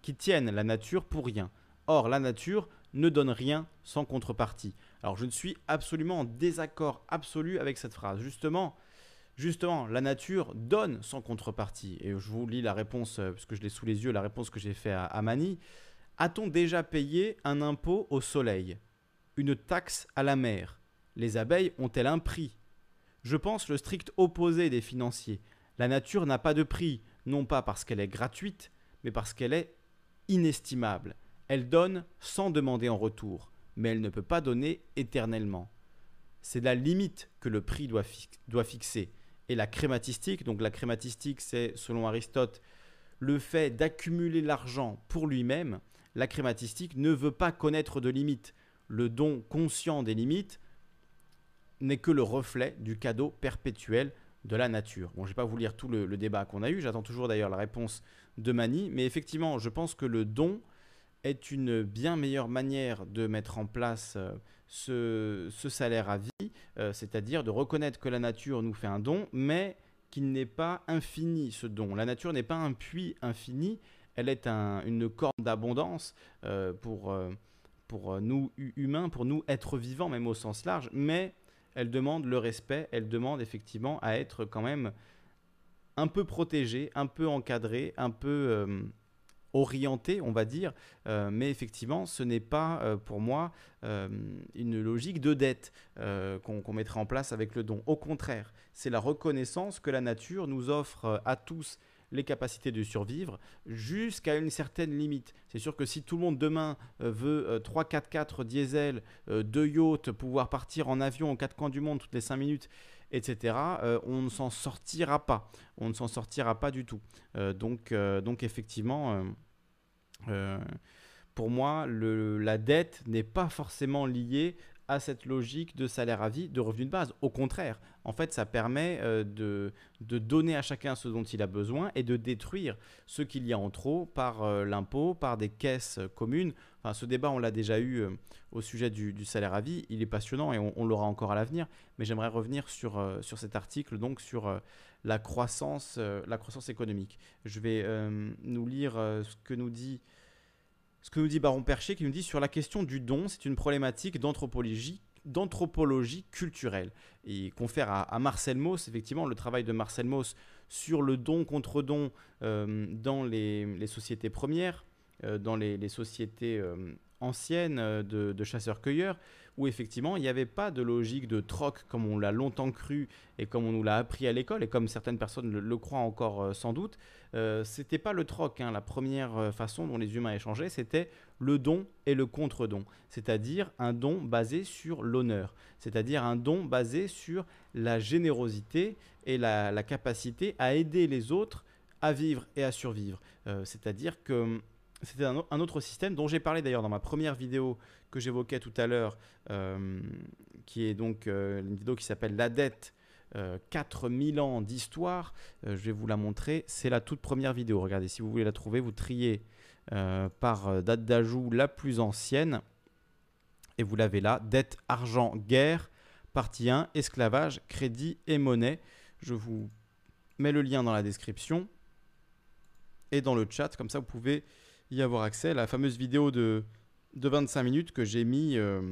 qui, tiennent la nature pour rien. Or, la nature ne donne rien sans contrepartie. Alors, je ne suis absolument en désaccord absolu avec cette phrase. Justement, justement, la nature donne sans contrepartie. Et je vous lis la réponse, euh, parce que je l'ai sous les yeux, la réponse que j'ai faite à, à Mani. A-t-on déjà payé un impôt au soleil? Une taxe à la mer Les abeilles ont-elles un prix? Je pense le strict opposé des financiers. La nature n'a pas de prix, non pas parce qu'elle est gratuite, mais parce qu'elle est inestimable. Elle donne sans demander en retour, mais elle ne peut pas donner éternellement. C'est la limite que le prix doit, fixer. Et la crématistique, donc la crématistique c'est selon Aristote le fait d'accumuler l'argent pour lui-même, la crématistique ne veut pas connaître de limites. Le don conscient des limites n'est que le reflet du cadeau perpétuel de la nature. Bon, je ne vais pas vous lire tout le, débat qu'on a eu, j'attends toujours d'ailleurs la réponse de Mani, mais effectivement, je pense que le don est une bien meilleure manière de mettre en place euh, ce, salaire à vie, euh, c'est-à-dire de reconnaître que la nature nous fait un don, mais qu'il n'est pas infini ce don. La nature n'est pas un puits infini, elle est une corne d'abondance euh, pour, pour nous humains, pour nous êtres vivants, même au sens large, mais elle demande le respect, elle demande effectivement à être quand même un peu protégée, un peu encadrée, un peu euh, orientée, on va dire. Euh, mais effectivement, ce n'est pas euh, pour moi une logique de dette qu'on mettrait en place avec le don. Au contraire, c'est la reconnaissance que la nature nous offre à tous les capacités de survivre jusqu'à une certaine limite. C'est sûr que si tout le monde demain euh, veut 3 4x4 diesel, 2 euh, yachts, pouvoir partir en avion aux quatre coins du monde toutes les 5 minutes, etc., euh, on ne s'en sortira pas. On ne s'en sortira pas du tout. donc, donc effectivement, pour moi, la dette n'est pas forcément liée à cette logique de salaire à vie, de revenu de base. Au contraire, en fait, ça permet euh, de, de, donner à chacun ce dont il a besoin et de détruire ce qu'il y a en trop par euh, l'impôt, par des caisses communes. Enfin, ce débat, on l'a déjà eu euh, au sujet du, salaire à vie. Il est passionnant et on, l'aura encore à l'avenir. Mais j'aimerais revenir sur, sur cet article, donc sur la, croissance, la croissance économique. Je vais nous lire ce que nous dit ce que nous dit Baron Percher, qui nous dit sur la question du don, c'est une problématique d'anthropologie d'anthropologie culturelle. Et confère à, Marcel Mauss, effectivement, le travail de Marcel Mauss sur le don contre don euh, dans les, sociétés premières, euh, dans les, sociétés euh, anciennes de chasseurs-cueilleurs, où effectivement il n'y avait pas de logique de troc comme on l'a longtemps cru et comme on nous l'a appris à l'école et comme certaines personnes le, croient encore euh, sans doute. Euh, c'était pas le troc, hein. la première euh, façon dont les humains échangeaient, c'était le don et le contre-don, c'est-à-dire un don basé sur l'honneur, c'est-à-dire un don basé sur la générosité et la, capacité à aider les autres à vivre et à survivre. c'est-à-dire que c'était un, autre système dont j'ai parlé d'ailleurs dans ma première vidéo que j'évoquais tout à l'heure, euh, qui est donc euh, une vidéo qui s'appelle La dette 4000 ans d'histoire. je vais vous la montrer. C'est la toute première vidéo. Regardez, si vous voulez la trouver, vous triez par date d'ajout la plus ancienne. Et vous l'avez là. Dette, argent, guerre. Partie 1, esclavage, crédit et monnaie. Je vous mets le lien dans la description et dans le chat. Comme ça, vous pouvez y avoir accès. La fameuse vidéo de, de 25 minutes que j'ai mis euh,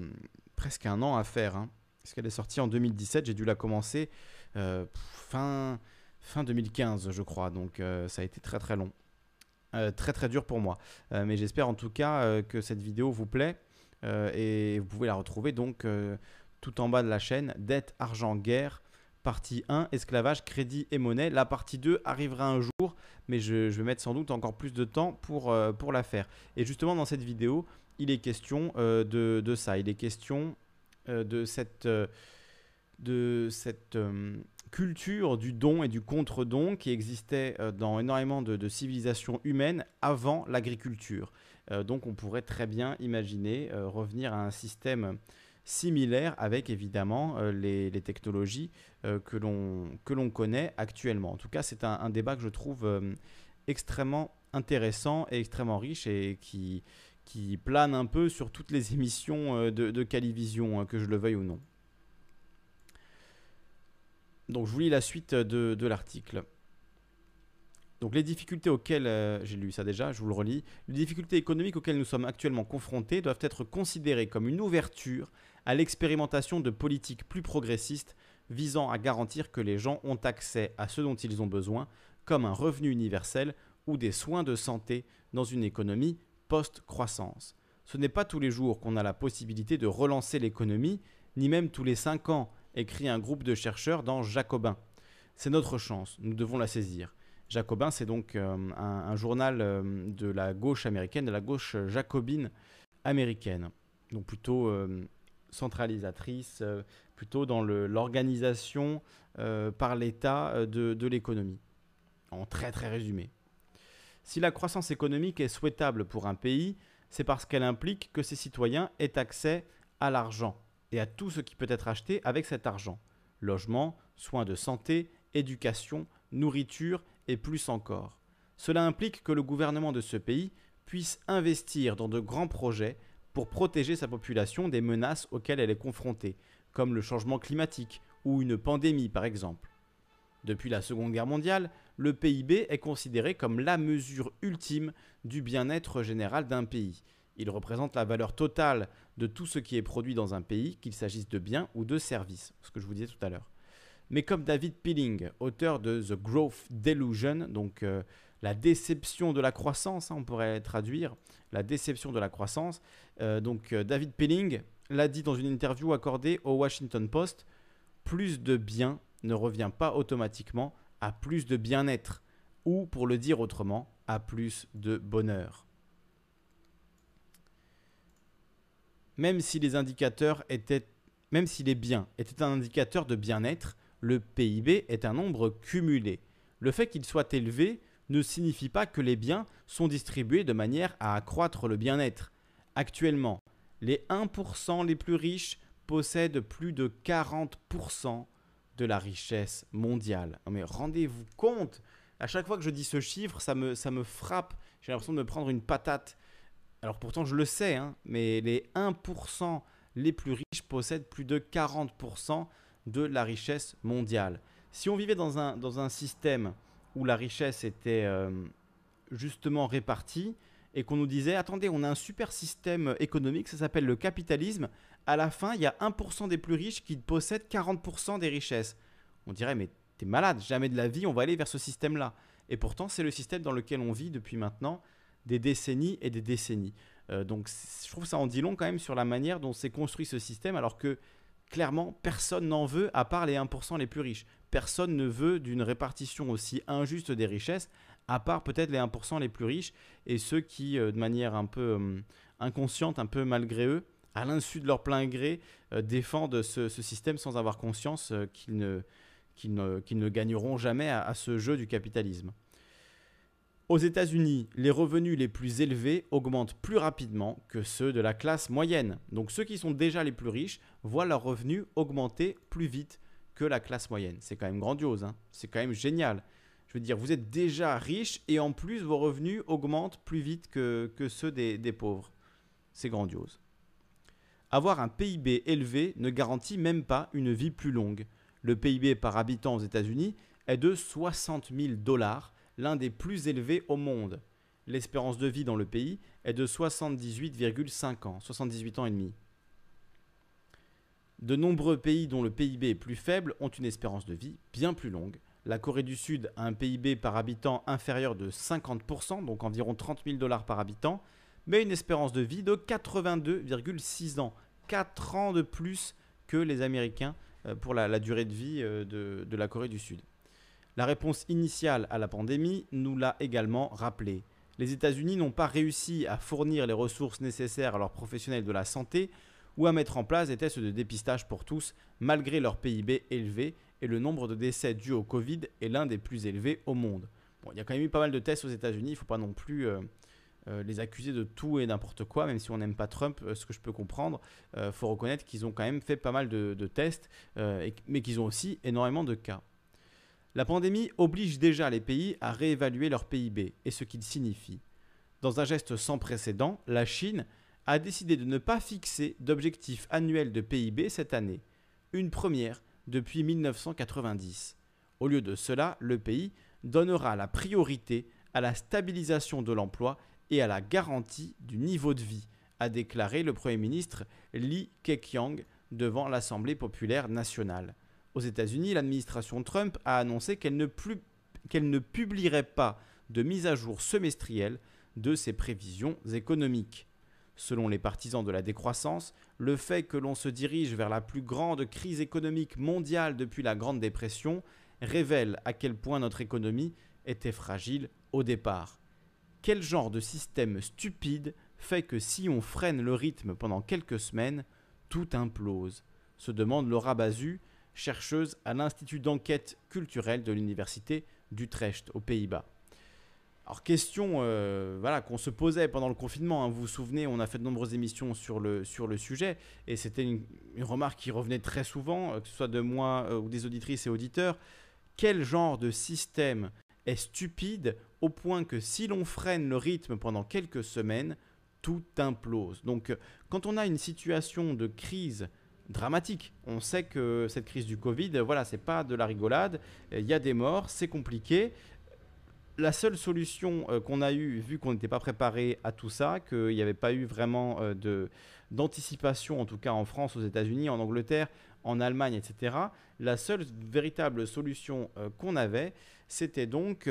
presque un an à faire. Hein. parce qu'elle est sortie en 2017. J'ai dû la commencer euh, fin, fin 2015, je crois. Donc, euh, ça a été très très long. très très dur pour moi. mais j'espère en tout cas que cette vidéo vous plaît. et vous pouvez la retrouver donc tout en bas de la chaîne, dette, argent, guerre, partie 1, esclavage, crédit et monnaie. La partie 2 arrivera un jour, mais je, vais mettre sans doute encore plus de temps pour, euh, pour la faire. Et justement, dans cette vidéo, il est question euh, de, ça. Il est question euh, de cette, de culture du don et du contre-don qui existait dans énormément de, de civilisations humaines avant l'agriculture. donc on pourrait très bien imaginer revenir à un système similaire avec évidemment euh, les, technologies euh, que l'on connaît actuellement. En tout cas, c'est un, débat que je trouve euh, extrêmement intéressant et extrêmement riche et qui, qui plane un peu sur toutes les <laughs> émissions de, Calivision, hein, que je le veuille ou non. Donc je vous lis la suite de, de l'article. Donc les difficultés auxquelles, j'ai lu ça déjà, je vous le relis, les difficultés économiques auxquelles nous sommes actuellement confrontés doivent être considérées comme une ouverture à l'expérimentation de politiques plus progressistes visant à garantir que les gens ont accès à ce dont ils ont besoin, comme un revenu universel ou des soins de santé dans une économie post-croissance. Ce n'est pas tous les jours qu'on a la possibilité de relancer l'économie, ni même tous les cinq ans, écrit un groupe de chercheurs dans Jacobin. C'est notre chance, nous devons la saisir. Jacobin, c'est donc euh, un, journal euh, de la gauche américaine, de la gauche jacobine américaine. Donc plutôt euh, centralisatrice, euh, plutôt dans l'organisation euh, par l'État euh, de, l'économie. En très très résumé. Si la croissance économique est souhaitable pour un pays, c'est parce qu'elle implique que ses citoyens aient accès à l'argent et à tout ce qui peut être acheté avec cet argent. Logement, soins de santé, éducation, nourriture et plus encore. Cela implique que le gouvernement de ce pays puisse investir dans de grands projets pour protéger sa population des menaces auxquelles elle est confrontée, comme le changement climatique ou une pandémie par exemple. Depuis la Seconde Guerre mondiale, le PIB est considéré comme la mesure ultime du bien-être général d'un pays. Il représente la valeur totale de tout ce qui est produit dans un pays, qu'il s'agisse de biens ou de services, ce que je vous disais tout à l'heure. Mais comme David Pilling, auteur de The Growth Delusion, donc euh, la déception de la croissance, hein, on pourrait traduire, la déception de la croissance. Euh, donc euh, David Pilling l'a dit dans une interview accordée au Washington Post, plus de bien ne revient pas automatiquement à plus de bien-être, ou pour le dire autrement, à plus de bonheur. Même si les indicateurs étaient, même si les biens étaient un indicateur de bien-être, le PIB est un nombre cumulé. Le fait qu'il soit élevé ne signifie pas que les biens sont distribués de manière à accroître le bien-être. Actuellement, les 1% les plus riches possèdent plus de 40% de la richesse mondiale. mais rendez-vous compte, à chaque fois que je dis ce chiffre, ça me, ça me frappe. J'ai l'impression de me prendre une patate. Alors pourtant, je le sais, hein, mais les 1% les plus riches possèdent plus de 40% de la richesse mondiale. Si on vivait dans un, dans un système où la richesse était euh, justement répartie et qu'on nous disait attendez, on a un super système économique, ça s'appelle le capitalisme. À la fin, il y a 1% des plus riches qui possèdent 40% des richesses. On dirait mais t'es malade, jamais de la vie, on va aller vers ce système-là. Et pourtant, c'est le système dans lequel on vit depuis maintenant des décennies et des décennies. Euh, donc je trouve ça en dit long quand même sur la manière dont s'est construit ce système, alors que clairement, personne n'en veut à part les 1% les plus riches. Personne ne veut d'une répartition aussi injuste des richesses, à part peut-être les 1% les plus riches et ceux qui, euh, de manière un peu euh, inconsciente, un peu malgré eux, à l'insu de leur plein gré, euh, défendent ce, système sans avoir conscience qu'ils ne, ne, gagneront jamais à ce jeu du capitalisme. Aux États-Unis, les revenus les plus élevés augmentent plus rapidement que ceux de la classe moyenne. Donc ceux qui sont déjà les plus riches voient leurs revenus augmenter plus vite que que la classe moyenne. C'est quand même grandiose, hein. c'est quand même génial. Je veux dire, vous êtes déjà riche et en plus vos revenus augmentent plus vite que, ceux des, des pauvres. C'est grandiose. Avoir un PIB élevé ne garantit même pas une vie plus longue. Le PIB par habitant aux États-Unis est de 60 000 dollars, l'un des plus élevés au monde. L'espérance de vie dans le pays est de 78,5 ans, 78 ans et demi. De nombreux pays dont le PIB est plus faible ont une espérance de vie bien plus longue. La Corée du Sud a un PIB par habitant inférieur de 50%, donc environ 30 000 dollars par habitant, mais une espérance de vie de 82,6 ans. 4 ans de plus que les Américains euh, pour la, durée de vie euh, de, de la Corée du Sud. La réponse initiale à la pandémie nous l'a également rappelé. Les États-Unis n'ont pas réussi à fournir les ressources nécessaires à leurs professionnels de la santé ou à mettre en place des tests de dépistage pour tous, malgré leur PIB élevé, et le nombre de décès dus au Covid est l'un des plus élevés au monde. Bon, il y a quand même eu pas mal de tests aux États-Unis, il ne faut pas non plus euh, euh, les accuser de tout et n'importe quoi, même si on n'aime pas Trump, euh, ce que je peux comprendre. Il faut reconnaître qu'ils ont quand même fait pas mal de, tests, mais qu'ils ont aussi énormément de cas. La pandémie oblige déjà les pays à réévaluer leur PIB et ce qu'il signifie. Dans un geste sans précédent, la Chine a décidé de ne pas fixer d'objectif annuel de PIB cette année, une première depuis 1990. Au lieu de cela, le pays donnera la priorité à la stabilisation de l'emploi et à la garantie du niveau de vie, a déclaré le Premier ministre Li Keqiang devant l'Assemblée populaire nationale. Aux États-Unis, l'administration Trump a annoncé qu'elle ne, qu'elle ne publierait pas de mise à jour semestrielle de ses prévisions économiques. Selon les partisans de la décroissance, le fait que l'on se dirige vers la plus grande crise économique mondiale depuis la Grande Dépression révèle à quel point notre économie était fragile au départ. Quel genre de système stupide fait que si on freine le rythme pendant quelques semaines, tout implose se demande Laura Bazu, chercheuse à l'Institut d'enquête culturelle de l'Université d'Utrecht aux Pays-Bas. Alors question euh, voilà, qu'on se posait pendant le confinement, hein. vous vous souvenez, on a fait de nombreuses émissions sur le, sur le sujet, et c'était une, remarque qui revenait très souvent, euh, que ce soit de moi euh, ou des auditrices et auditeurs, quel genre de système est stupide au point que si l'on freine le rythme pendant quelques semaines, tout implose? Donc quand on a une situation de crise dramatique. On sait que cette crise du Covid, voilà, c'est pas de la rigolade. Il y a des morts, c'est compliqué la seule solution euh, qu'on a eue, vu qu'on n'était pas préparé à tout ça, qu'il n'y avait pas eu vraiment euh, d'anticipation, en tout cas en France, aux États-Unis, en Angleterre, en Allemagne, etc., la seule véritable solution euh, qu'on avait, c'était donc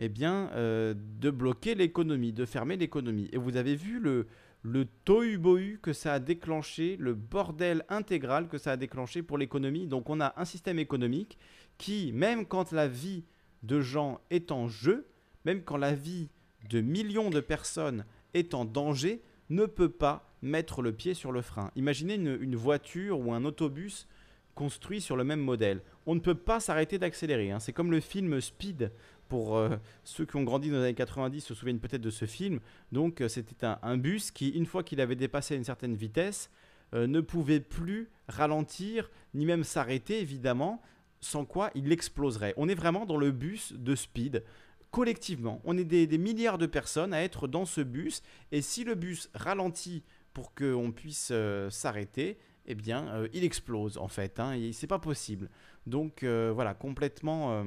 eh bien, de bloquer l'économie, de fermer l'économie. Et vous avez vu le, le tohu-bohu que ça a déclenché, le bordel intégral que ça a déclenché pour l'économie. Donc on a un système économique qui, même quand la vie de gens est en jeu, même quand la vie de millions de personnes est en danger, ne peut pas mettre le pied sur le frein. Imaginez une, voiture ou un autobus construit sur le même modèle. On ne peut pas s'arrêter d'accélérer. Hein. C'est comme le film Speed. Pour euh, ceux qui ont grandi dans les années 90 se souviennent peut-être de ce film. Donc euh, c'était un, bus qui, une fois qu'il avait dépassé une certaine vitesse, euh, ne pouvait plus ralentir ni même s'arrêter évidemment sans quoi il exploserait. On est vraiment dans le bus de speed. Collectivement, on est des, milliards de personnes à être dans ce bus. Et si le bus ralentit pour qu'on puisse euh, s'arrêter, eh bien, euh, il explose en fait. Hein, c'est pas possible. Donc euh, voilà, complètement,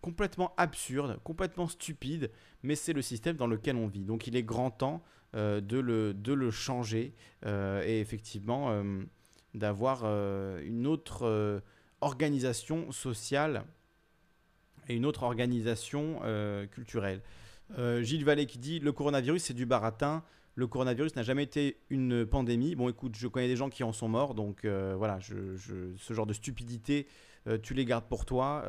complètement absurde, complètement stupide, mais c'est le système dans lequel on vit. Donc il est grand temps de, le, de le changer et effectivement d'avoir une autre organisation sociale et une autre organisation euh, culturelle. Euh, Gilles Vallée qui dit le coronavirus c'est du baratin. Le coronavirus n'a jamais été une pandémie. Bon, écoute, je connais des gens qui en sont morts, donc euh, voilà, ce genre de stupidité, tu les gardes pour toi.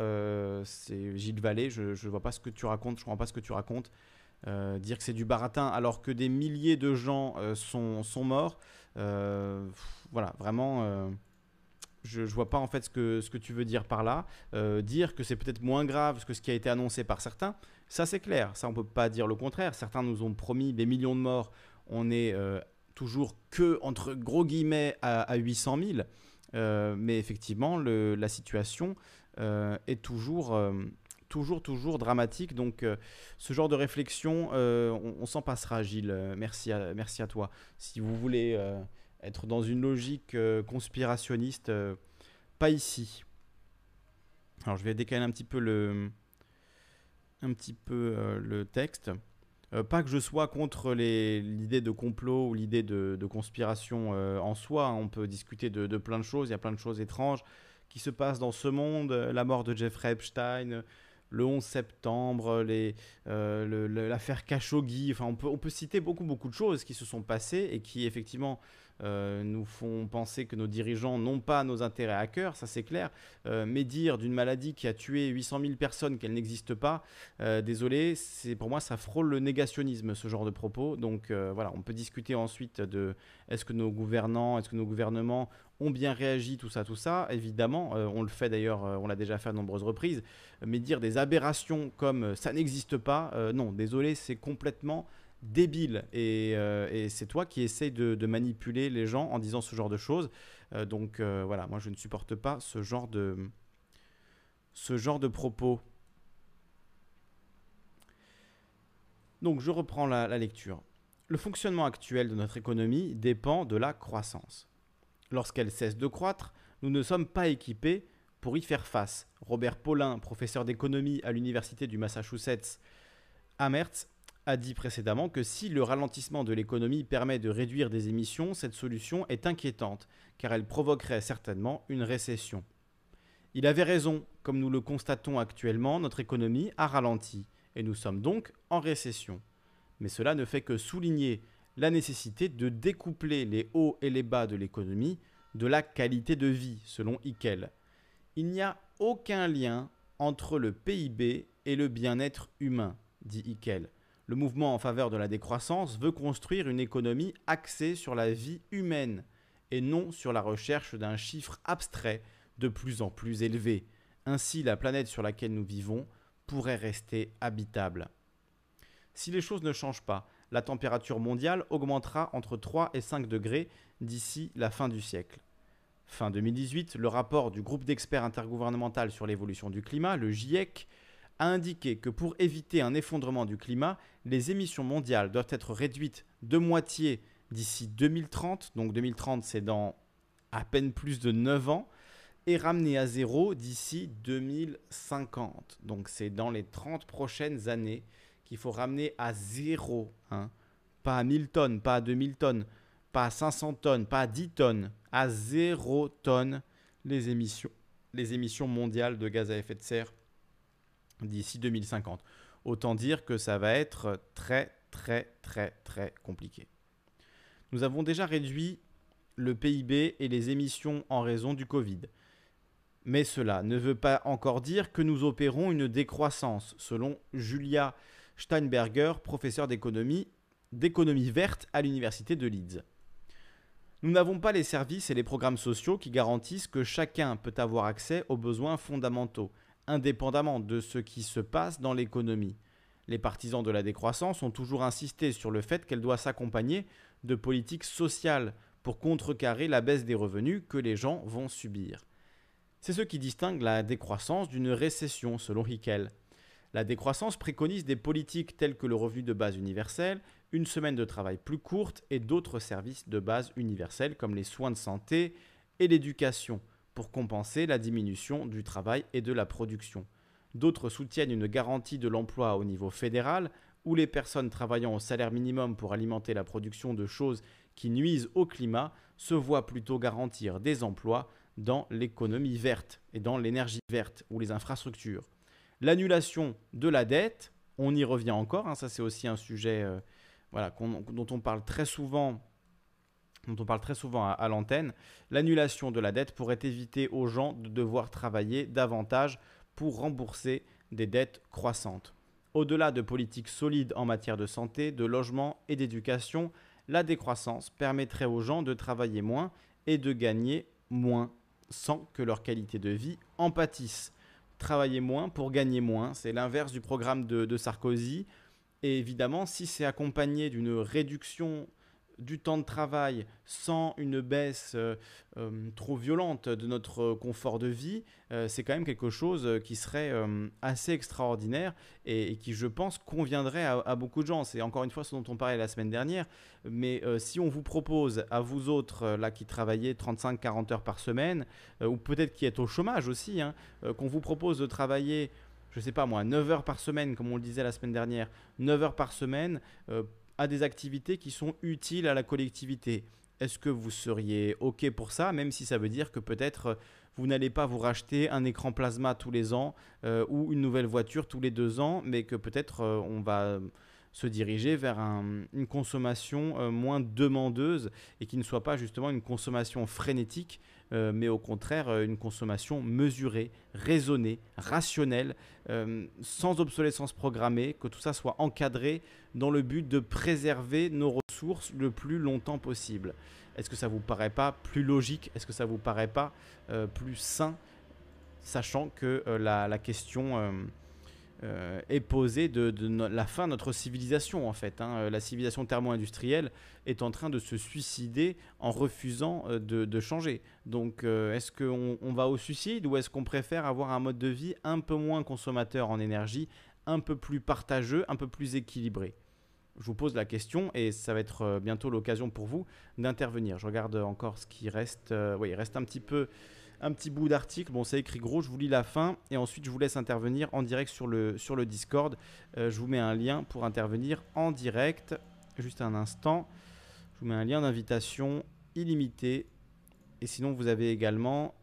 c'est Gilles Vallée, je ne vois pas ce que tu racontes, je ne comprends pas ce que tu racontes. dire que c'est du baratin alors que des milliers de gens sont, sont, morts, voilà, vraiment je ne vois pas en fait ce que, ce que tu veux dire par là. Euh, dire que c'est peut-être moins grave que ce qui a été annoncé par certains, ça c'est clair. Ça on peut pas dire le contraire. Certains nous ont promis des millions de morts. On est euh, toujours que entre gros guillemets à, 800 000. mais effectivement, la situation est toujours toujours, toujours dramatique. Donc, ce genre de réflexion, on, s'en passera, Gilles. merci, à, merci à toi. Si vous voulez être dans une logique conspirationniste, pas ici. Alors, je vais décaler un petit peu le, un petit peu le texte. Euh, pas que je sois contre l'idée de complot ou l'idée de, conspiration euh, en soi. Hein. On peut discuter de, plein de choses. Il y a plein de choses étranges qui se passent dans ce monde. La mort de Jeffrey Epstein, le 11 septembre, euh, l'affaire Khashoggi. Enfin, on peut, on peut citer beaucoup, beaucoup de choses qui se sont passées et qui, effectivement, euh, nous font penser que nos dirigeants n'ont pas nos intérêts à cœur, ça c'est clair. Euh, mais dire d'une maladie qui a tué 800 000 personnes qu'elle n'existe pas, euh, désolé, c'est pour moi ça frôle le négationnisme ce genre de propos. Donc voilà, on peut discuter ensuite de est-ce que nos gouvernants, est-ce que nos gouvernements ont bien réagi, tout ça, tout ça. Évidemment, on le fait d'ailleurs, on l'a déjà fait à de nombreuses reprises. Mais dire des aberrations comme ça n'existe pas, non, désolé, c'est complètement débile euh, et, c'est toi qui essayes de, manipuler les gens en disant ce genre de choses. Euh, donc euh, voilà, moi je ne supporte pas ce genre de, ce genre de propos. Donc je reprends la lecture. Le fonctionnement actuel de notre économie dépend de la croissance. Lorsqu'elle cesse de croître, nous ne sommes pas équipés pour y faire face. Robert Paulin, professeur d'économie à l'université du Massachusetts, Amherst, a dit précédemment que si le ralentissement de l'économie permet de réduire des émissions, cette solution est inquiétante, car elle provoquerait certainement une récession. Il avait raison, comme nous le constatons actuellement, notre économie a ralenti, et nous sommes donc en récession. Mais cela ne fait que souligner la nécessité de découpler les hauts et les bas de l'économie de la qualité de vie, selon Hickel. Il n'y a aucun lien entre le PIB et le bien-être humain, dit Hickel. Le mouvement en faveur de la décroissance veut construire une économie axée sur la vie humaine et non sur la recherche d'un chiffre abstrait de plus en plus élevé. Ainsi, la planète sur laquelle nous vivons pourrait rester habitable. Si les choses ne changent pas, la température mondiale augmentera entre 3 et 5 degrés d'ici la fin du siècle. Fin 2018, le rapport du groupe d'experts intergouvernemental sur l'évolution du climat, le GIEC, a indiqué que pour éviter un effondrement du climat, les émissions mondiales doivent être réduites de moitié d'ici 2030, donc 2030 c'est dans à peine plus de 9 ans, et ramenées à zéro d'ici 2050. Donc c'est dans les 30 prochaines années qu'il faut ramener à zéro, hein. pas à 1000 tonnes, pas à 2000 tonnes, pas à 500 tonnes, pas à 10 tonnes, à zéro tonnes les émissions, les émissions mondiales de gaz à effet de serre d'ici 2050. Autant dire que ça va être très très très très compliqué. Nous avons déjà réduit le PIB et les émissions en raison du Covid. Mais cela ne veut pas encore dire que nous opérons une décroissance, selon Julia Steinberger, professeure d'économie d'économie verte à l'université de Leeds. Nous n'avons pas les services et les programmes sociaux qui garantissent que chacun peut avoir accès aux besoins fondamentaux, indépendamment de ce qui se passe dans l'économie. Les partisans de la décroissance ont toujours insisté sur le fait qu'elle doit s'accompagner de politiques sociales pour contrecarrer la baisse des revenus que les gens vont subir. C'est ce qui distingue la décroissance d'une récession, selon Hickel. La décroissance préconise des politiques telles que le revenu de base universel, une semaine de travail plus courte et d'autres services de base universels comme les soins de santé et l'éducation pour compenser la diminution du travail et de la production. D'autres soutiennent une garantie de l'emploi au niveau fédéral, où les personnes travaillant au salaire minimum pour alimenter la production de choses qui nuisent au climat se voient plutôt garantir des emplois dans l'économie verte et dans l'énergie verte ou les infrastructures. L'annulation de la dette, on y revient encore, hein, ça c'est aussi un sujet euh, voilà, dont on parle très souvent dont on parle très souvent à, l'antenne, l'annulation de la dette pourrait éviter aux gens de devoir travailler davantage pour rembourser des dettes croissantes. Au-delà de politiques solides en matière de santé, de logement et d'éducation, la décroissance permettrait aux gens de travailler moins et de gagner moins sans que leur qualité de vie en pâtisse. Travailler moins pour gagner moins, c'est l'inverse du programme de, de Sarkozy. Et évidemment, si c'est accompagné d'une réduction du temps de travail sans une baisse euh, euh, trop violente de notre confort de vie, euh, c'est quand même quelque chose qui serait assez extraordinaire et, qui, je pense, conviendrait à, beaucoup de gens. C'est encore une fois ce dont on parlait la semaine dernière. Mais si on vous propose à vous autres, là, qui travaillez 35-40 heures par semaine, ou peut-être qui êtes au chômage aussi, hein, qu'on vous propose de travailler je sais pas moi, 9 heures par semaine, comme on le disait la semaine dernière, 9 heures par semaine, à des activités qui sont utiles à la collectivité. Est-ce que vous seriez OK pour ça, même si ça veut dire que peut-être euh, vous n'allez pas vous racheter un écran plasma tous les ans euh, ou une nouvelle voiture tous les deux ans, mais que peut-être euh, on va se diriger vers une consommation moins demandeuse et qui ne soit pas justement une consommation frénétique euh, mais au contraire euh, une consommation mesurée, raisonnée, rationnelle, euh, sans obsolescence programmée, que tout ça soit encadré dans le but de préserver nos ressources le plus longtemps possible. Est-ce que ça vous paraît pas plus logique? Est-ce que ça vous paraît pas plus sain, sachant que la, question euh, est posée de, la fin de notre civilisation en fait. Hein. Euh, la civilisation thermo-industrielle est en train de se suicider en refusant euh, de, changer. Donc est-ce qu'on on va au suicide ou est-ce qu'on préfère avoir un mode de vie un peu moins consommateur en énergie, un peu plus partageux, un peu plus équilibré? Je vous pose la question et ça va être bientôt l'occasion pour vous d'intervenir. Je regarde encore ce qui reste. oui, il reste un petit peu un petit bout d'article. Bon, c'est écrit gros, je vous lis la fin et ensuite je vous laisse intervenir en direct sur le, sur le Discord. Euh, je vous mets un lien pour intervenir en direct. Juste un instant. Je vous mets un lien d'invitation illimité. Et sinon, vous avez également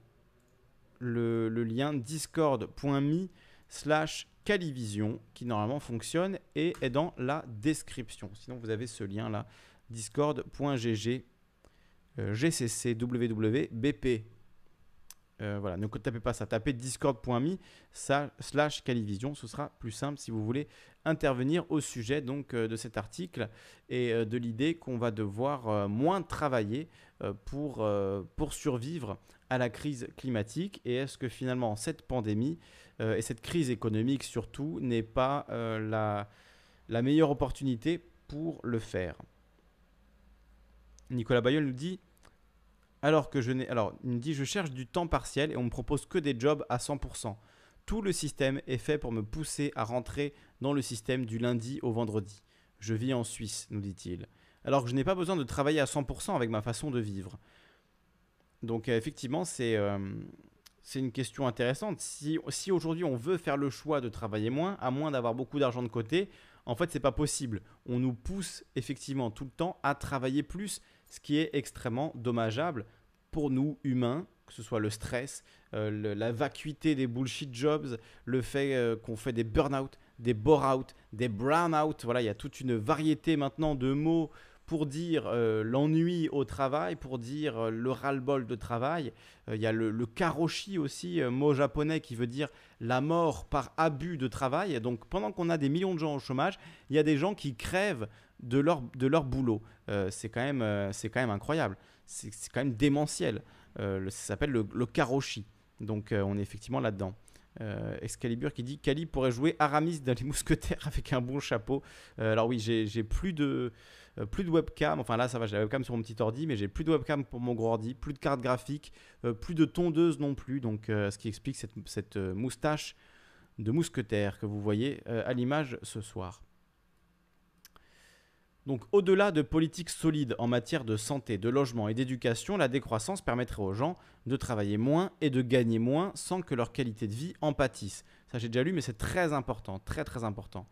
le, lien discord.me slash Calivision qui normalement fonctionne et est dans la description. Sinon, vous avez ce lien là discord.gg euh, GCC www.bp euh, voilà, ne tapez pas ça, tapez discord.me slash Calivision, ce sera plus simple si vous voulez intervenir au sujet donc euh, de cet article et euh, de l'idée qu'on va devoir moins travailler pour, pour survivre à la crise climatique. Et est-ce que finalement cette pandémie et cette crise économique surtout n'est pas la, la meilleure opportunité pour le faire? Nicolas Bayol nous dit alors que je n'ai. Alors, il me dit je cherche du temps partiel et on me propose que des jobs à 100%. Tout le système est fait pour me pousser à rentrer dans le système du lundi au vendredi. Je vis en Suisse, nous dit-il. Alors que je n'ai pas besoin de travailler à 100% avec ma façon de vivre. Donc, euh, effectivement, euh, c'est. une question intéressante. Si, si aujourd'hui on veut faire le choix de travailler moins, à moins d'avoir beaucoup d'argent de côté, en fait, c'est pas possible. On nous pousse effectivement tout le temps à travailler plus ce qui est extrêmement dommageable pour nous humains, que ce soit le stress, euh, la vacuité des bullshit jobs, le fait euh, qu'on fait des burn-out, des bore-out, des brown-out. Voilà, il y a toute une variété maintenant de mots pour dire euh, l'ennui au travail, pour dire le ras-le-bol de travail. Il y a le, le karoshi aussi, mot japonais qui veut dire la mort par abus de travail. Donc pendant qu'on a des millions de gens au chômage, il y a des gens qui crèvent de leur, de leur boulot. Euh, c'est quand, même, euh, c'est quand même incroyable. C'est, quand même démentiel. Euh, ça s'appelle le, le karoshi. Donc on est effectivement là-dedans. Excalibur qui dit Kali pourrait jouer Aramis dans les mousquetaires avec un bon chapeau. alors oui, j'ai, plus de plus de webcam. Enfin là, ça va, j'ai la webcam sur mon petit ordi, mais j'ai plus de webcam pour mon gros ordi, plus de carte graphique, plus de tondeuse non plus. Donc ce qui explique cette, cette moustache de mousquetaire que vous voyez à l'image ce soir. Donc au-delà de politiques solides en matière de santé, de logement et d'éducation, la décroissance permettrait aux gens de travailler moins et de gagner moins sans que leur qualité de vie en pâtisse. Ça j'ai déjà lu mais c'est très important, très très important.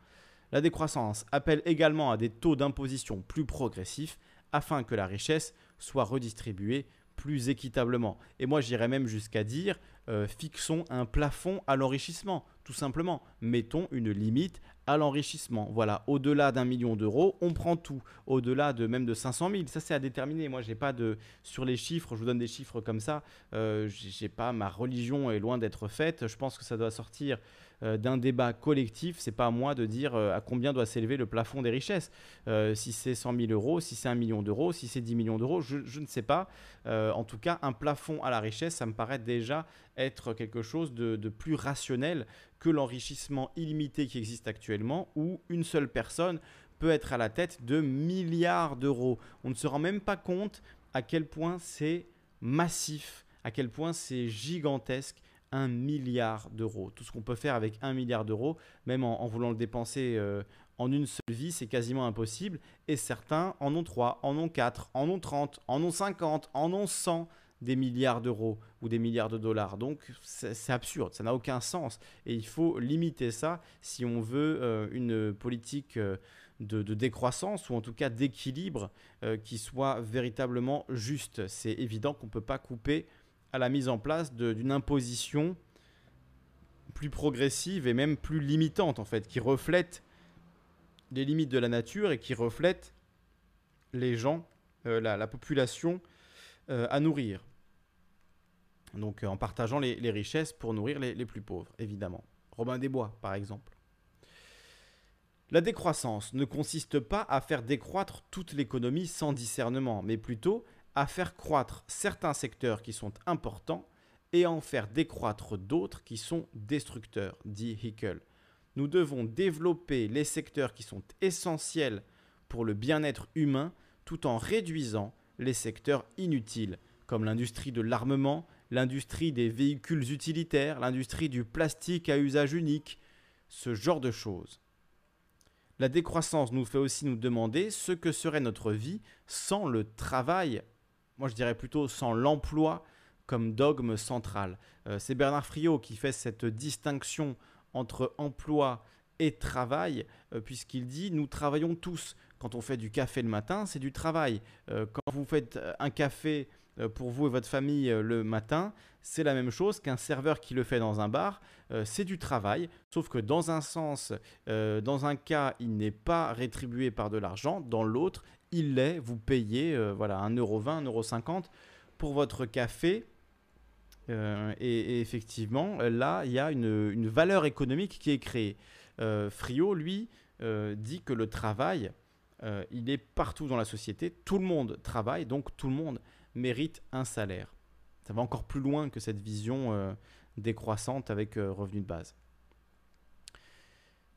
La décroissance appelle également à des taux d'imposition plus progressifs afin que la richesse soit redistribuée plus équitablement. Et moi j'irais même jusqu'à dire euh, fixons un plafond à l'enrichissement, tout simplement. Mettons une limite à l'enrichissement. Voilà, au-delà d'un million d'euros, on prend tout. Au-delà de même de 500 000, ça c'est à déterminer. Moi, j'ai pas de sur les chiffres, je vous donne des chiffres comme ça. Euh, j'ai pas ma religion est loin d'être faite. Je pense que ça doit sortir d'un débat collectif. C'est pas à moi de dire euh, à combien doit s'élever le plafond des richesses. Euh, si c'est 100 000 euros, si c'est un million d'euros, si c'est 10 millions d'euros, je, ne sais pas. en tout cas, un plafond à la richesse, ça me paraît déjà être quelque chose de, de plus rationnel que l'enrichissement illimité qui existe actuellement, où une seule personne peut être à la tête de milliards d'euros. On ne se rend même pas compte à quel point c'est massif, à quel point c'est gigantesque un milliard d'euros. Tout ce qu'on peut faire avec un milliard d'euros, même en, voulant le dépenser euh, en une seule vie, c'est quasiment impossible. Et certains en ont trois, en ont quatre, en ont 30, en ont 50, en ont 100 des milliards d'euros ou des milliards de dollars. Donc c'est absurde, ça n'a aucun sens. Et il faut limiter ça si on veut euh, une politique euh, de, décroissance ou en tout cas d'équilibre qui soit véritablement juste. C'est évident qu'on ne peut pas couper à la mise en place d'une imposition plus progressive et même plus limitante en fait, qui reflète les limites de la nature et qui reflète les gens, euh, la, population euh, à nourrir. Donc euh, en partageant les, richesses pour nourrir les, les, plus pauvres, évidemment. Robin des Bois, par exemple. La décroissance ne consiste pas à faire décroître toute l'économie sans discernement, mais plutôt à faire croître certains secteurs qui sont importants et à en faire décroître d'autres qui sont destructeurs, dit Hickel. Nous devons développer les secteurs qui sont essentiels pour le bien-être humain tout en réduisant les secteurs inutiles, comme l'industrie de l'armement, l'industrie des véhicules utilitaires, l'industrie du plastique à usage unique, ce genre de choses. La décroissance nous fait aussi nous demander ce que serait notre vie sans le travail moi je dirais plutôt sans l'emploi comme dogme central. Euh, c'est Bernard Friot qui fait cette distinction entre emploi et travail, euh, puisqu'il dit nous travaillons tous. Quand on fait du café le matin, c'est du travail. Euh, quand vous faites un café pour vous et votre famille le matin, c'est la même chose qu'un serveur qui le fait dans un bar, c'est du travail, sauf que dans un sens, dans un cas, il n'est pas rétribué par de l'argent, dans l'autre, il l'est, vous payez euh, voilà, 1,20€, 1,50€ pour votre café. Euh, et, effectivement, là, il y a une, valeur économique qui est créée. Euh, Frio, lui, dit que le travail, il est partout dans la société. Tout le monde travaille, donc tout le monde mérite un salaire. Ça va encore plus loin que cette vision décroissante avec revenu de base.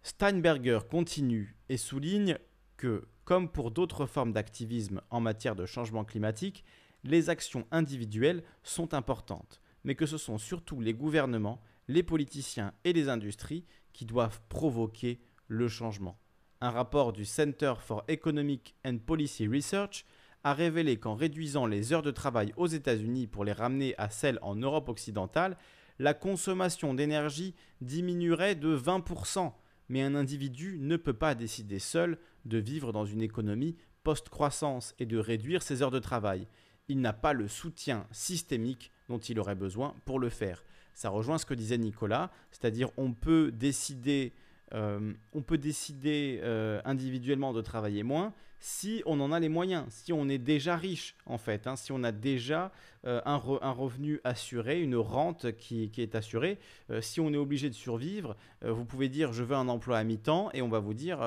Steinberger continue et souligne que comme pour d'autres formes d'activisme en matière de changement climatique, les actions individuelles sont importantes, mais que ce sont surtout les gouvernements, les politiciens et les industries qui doivent provoquer le changement. Un rapport du Center for Economic and Policy Research a révélé qu'en réduisant les heures de travail aux États-Unis pour les ramener à celles en Europe occidentale, la consommation d'énergie diminuerait de 20%, mais un individu ne peut pas décider seul de vivre dans une économie post-croissance et de réduire ses heures de travail. Il n'a pas le soutien systémique dont il aurait besoin pour le faire. Ça rejoint ce que disait Nicolas, c'est-à-dire on peut décider euh, on peut décider euh, individuellement de travailler moins si on en a les moyens, si on est déjà riche en fait, hein, si on a déjà euh, un, revenu assuré, une rente qui, est assurée. si on est obligé de survivre, vous pouvez dire je veux un emploi à mi-temps et on va vous dire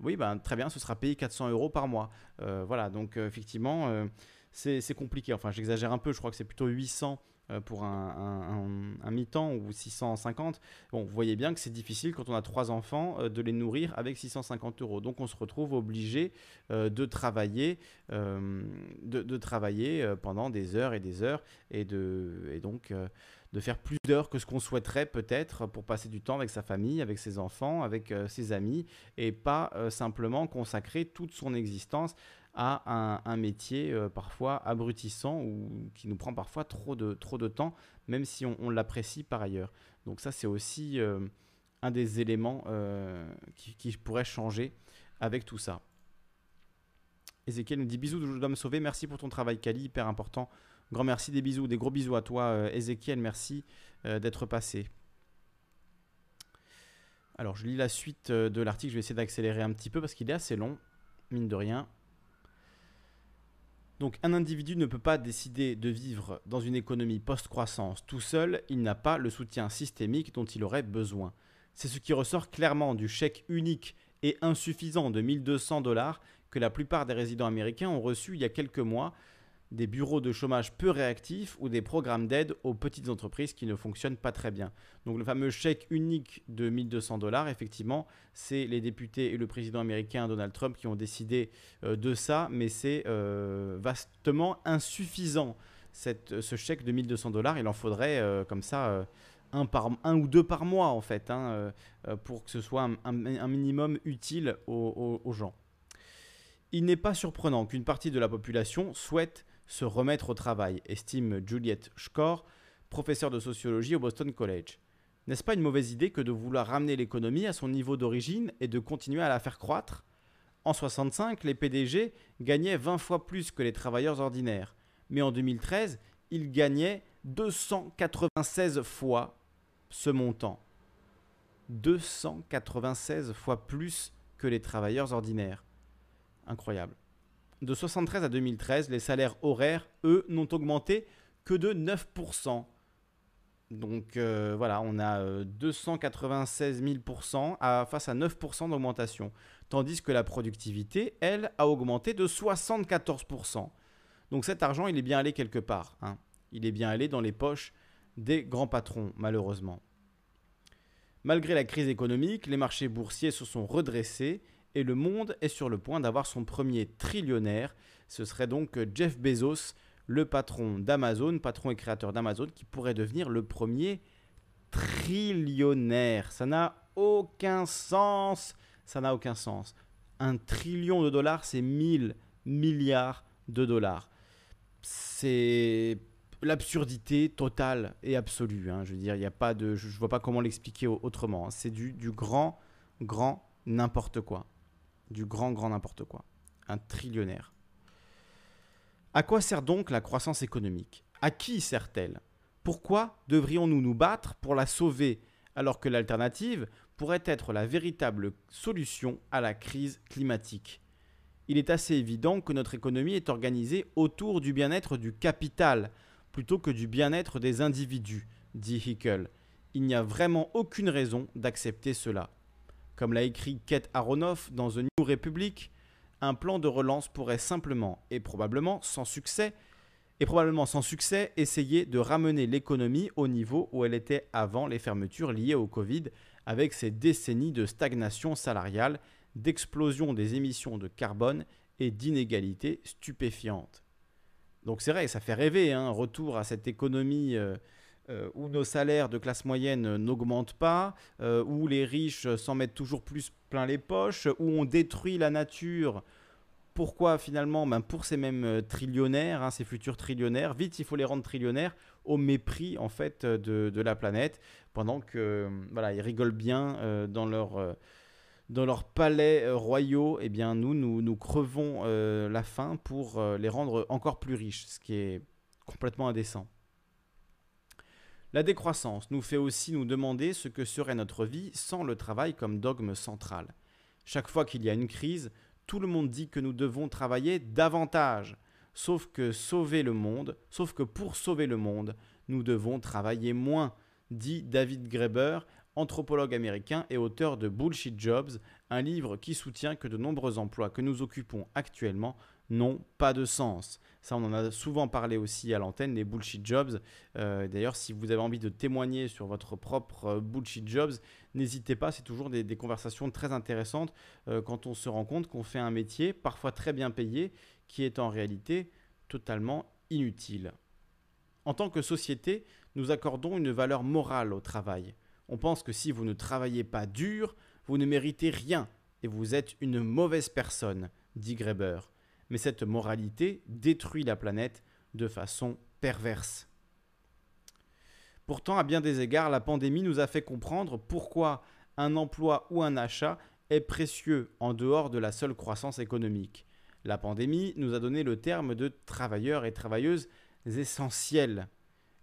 oui ben, très bien ce sera payé 400 euros par mois. voilà donc effectivement c'est compliqué. Enfin j'exagère un peu, je crois que c'est plutôt 800 euh, pour un, mi-temps ou 650. Bon, vous voyez bien que c'est difficile quand on a trois enfants euh, de les nourrir avec 650 euros. Donc on se retrouve obligé euh, de travailler, de, travailler pendant des heures et des heures et, de, et donc de faire plus d'heures que ce qu'on souhaiterait peut-être pour passer du temps avec sa famille, avec ses enfants, avec ses amis et pas simplement consacrer toute son existence à un, métier euh, parfois abrutissant ou qui nous prend parfois trop de, trop de temps, même si on, l'apprécie par ailleurs. Donc ça, c'est aussi euh, un des éléments euh, qui, qui, pourrait changer avec tout ça. Ezekiel nous dit bisous, je dois me sauver. Merci pour ton travail, Kali, hyper important. Grand merci, des bisous, des gros bisous à toi, Ezekiel. Merci d'être passé. Alors, je lis la suite de l'article. Je vais essayer d'accélérer un petit peu parce qu'il est assez long, mine de rien. Donc un individu ne peut pas décider de vivre dans une économie post-croissance tout seul, il n'a pas le soutien systémique dont il aurait besoin. C'est ce qui ressort clairement du chèque unique et insuffisant de 1200 dollars que la plupart des résidents américains ont reçu il y a quelques mois des bureaux de chômage peu réactifs ou des programmes d'aide aux petites entreprises qui ne fonctionnent pas très bien. Donc le fameux chèque unique de 1200 dollars, effectivement, c'est les députés et le président américain Donald Trump qui ont décidé euh, de ça, mais c'est euh, vastement insuffisant. ce chèque de 1200 dollars, il en faudrait euh, comme ça un, par, un ou deux par mois en fait, hein, pour que ce soit un, minimum utile aux gens. Il n'est pas surprenant qu'une partie de la population souhaite se remettre au travail, estime Juliette Schkor, professeure de sociologie au Boston College. N'est-ce pas une mauvaise idée que de vouloir ramener l'économie à son niveau d'origine et de continuer à la faire croître? En 65, les PDG gagnaient 20 fois plus que les travailleurs ordinaires, mais en 2013, ils gagnaient 296 fois ce montant. 296 fois plus que les travailleurs ordinaires. Incroyable. De 73 à 2013, les salaires horaires, eux, n'ont augmenté que de 9%. Donc euh, voilà, on a 296 euh, 000% à, face à 9% d'augmentation. Tandis que la productivité, elle, a augmenté de 74%. Donc cet argent, il est bien allé quelque part. Hein. Il est bien allé dans les poches des grands patrons, malheureusement. Malgré la crise économique, les marchés boursiers se sont redressés et le monde est sur le point d'avoir son premier trillionnaire. Ce serait donc Jeff Bezos, le patron d'Amazon, patron et créateur d'Amazon, qui pourrait devenir le premier trillionnaire. Ça n'a aucun sens. Ça n'a aucun sens. Un trillion de dollars, c'est 1000 milliards de dollars. C'est l'absurdité totale et absolue. Hein. Je ne vois pas comment l'expliquer autrement. Hein. C'est du grand, grand n'importe quoi du grand, grand n'importe quoi. Un trillionnaire. À quoi sert donc la croissance économique? À qui sert-elle? Pourquoi devrions-nous nous battre pour la sauver alors que l'alternative pourrait être la véritable solution à la crise climatique? Il est assez évident que notre économie est organisée autour du bien-être du capital plutôt que du bien-être des individus, dit Hickel. Il n'y a vraiment aucune raison d'accepter cela. Comme l'a écrit Kate Aronoff dans The New Republic, un plan de relance pourrait simplement et probablement sans succès essayer de ramener l'économie au niveau où elle était avant les fermetures liées au Covid avec ces décennies de stagnation salariale, d'explosion des émissions de carbone et d'inégalités stupéfiantes. Donc c'est vrai, ça fait rêver, un hein, retour à cette économie euh, euh, où nos salaires de classe moyenne n'augmentent pas, euh, où les riches s'en mettent toujours plus plein les poches, où on détruit la nature. Pourquoi finalement? Ben Pour ces mêmes euh, trillionnaires, hein, ces futurs trillionnaires, vite il faut les rendre trillionnaires au mépris en fait de, de la planète, pendant que voilà ils rigolent bien dans leur dans leurs palais royaux, eh bien nous, nous, nous crevons la faim pour les rendre encore plus riches, ce qui est complètement indécent. La décroissance nous fait aussi nous demander ce que serait notre vie sans le travail comme dogme central. Chaque fois qu'il y a une crise, tout le monde dit que nous devons travailler davantage. Sauf que sauver le monde, sauf que pour sauver le monde, nous devons travailler moins, dit David Graeber, anthropologue américain et auteur de Bullshit Jobs, un livre qui soutient que de nombreux emplois que nous occupons actuellement n'ont pas de sens. Ça, on en a souvent parlé aussi à l'antenne, les bullshit jobs. Euh, d'ailleurs, si vous avez envie de témoigner sur votre propre euh, bullshit jobs, n'hésitez pas. C'est toujours des, conversations très intéressantes euh, quand on se rend compte qu'on fait un métier, parfois très bien payé, qui est en réalité totalement inutile. En tant que société, nous accordons une valeur morale au travail. On pense que si vous ne travaillez pas dur, vous ne méritez rien et vous êtes une mauvaise personne, dit Greber mais cette moralité détruit la planète de façon perverse. Pourtant, à bien des égards, la pandémie nous a fait comprendre pourquoi un emploi ou un achat est précieux en dehors de la seule croissance économique. La pandémie nous a donné le terme de travailleurs et travailleuses essentiels.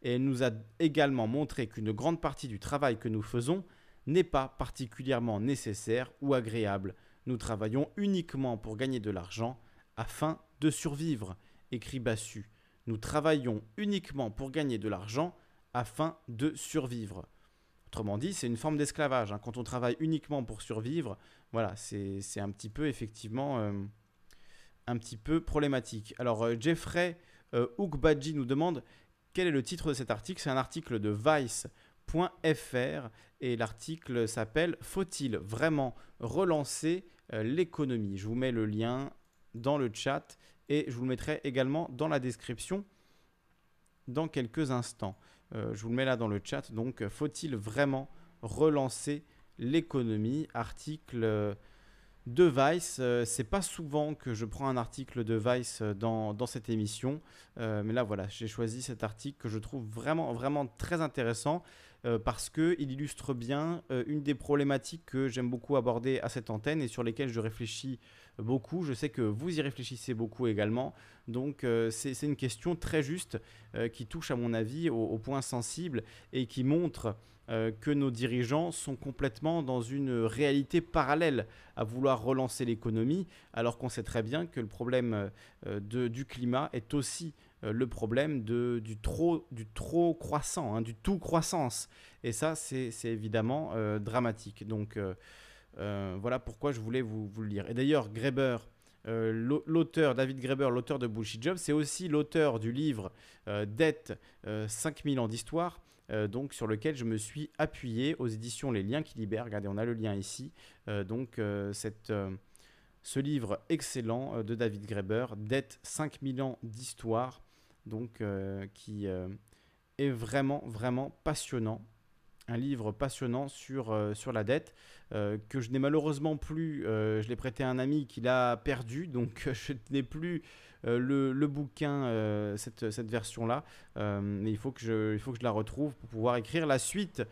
Et elle nous a également montré qu'une grande partie du travail que nous faisons n'est pas particulièrement nécessaire ou agréable. Nous travaillons uniquement pour gagner de l'argent afin de survivre, écrit Bassu. Nous travaillons uniquement pour gagner de l'argent afin de survivre. Autrement dit, c'est une forme d'esclavage. Hein. Quand on travaille uniquement pour survivre, voilà, c'est un petit peu effectivement euh, un petit peu problématique. Alors euh, Jeffrey Euh, Badji nous demande quel est le titre de cet article? C'est un article de Vice.fr et l'article s'appelle Faut-il vraiment relancer euh, l'économie? Je vous mets le lien dans le chat et je vous le mettrai également dans la description dans quelques instants. Euh, je vous le mets là dans le chat. Donc, faut-il vraiment relancer l'économie? Article de Vice. Euh, c'est pas souvent que je prends un article de Vice euh, dans, cette émission, euh, mais là voilà, j'ai choisi cet article que je trouve vraiment vraiment très intéressant parce que il illustre bien une des problématiques que j'aime beaucoup aborder à cette antenne et sur lesquelles je réfléchis beaucoup. Je sais que vous y réfléchissez beaucoup également, donc c'est une question très juste qui touche à mon avis au, point sensible et qui montre euh, que nos dirigeants sont complètement dans une réalité parallèle à vouloir relancer l'économie, alors qu'on sait très bien que le problème euh, du climat est aussi euh, le problème du, trop, du trop croissant, hein, du tout croissance. Et ça, c'est évidemment dramatique. Donc voilà pourquoi je voulais vous, vous le lire. Et d'ailleurs, Greber, l'auteur, David Greber, l'auteur de Bullshit Job, c'est aussi l'auteur du livre Dette 5000 ans d'histoire, euh, donc sur lequel je me suis appuyé aux éditions Les Liens qui libèrent. Regardez, on a le lien ici. Euh, donc euh, cette, ce livre excellent de David Graeber, Dette 5000 ans d'histoire, donc qui est vraiment, vraiment passionnant. Un livre passionnant sur, sur la dette que je n'ai malheureusement plus. je l'ai prêté à un ami qui l'a perdu, <laughs> donc je n'ai plus euh, le, bouquin, euh, cette, version-là. Euh, mais il faut, que je, il faut que je la retrouve pour pouvoir écrire la suite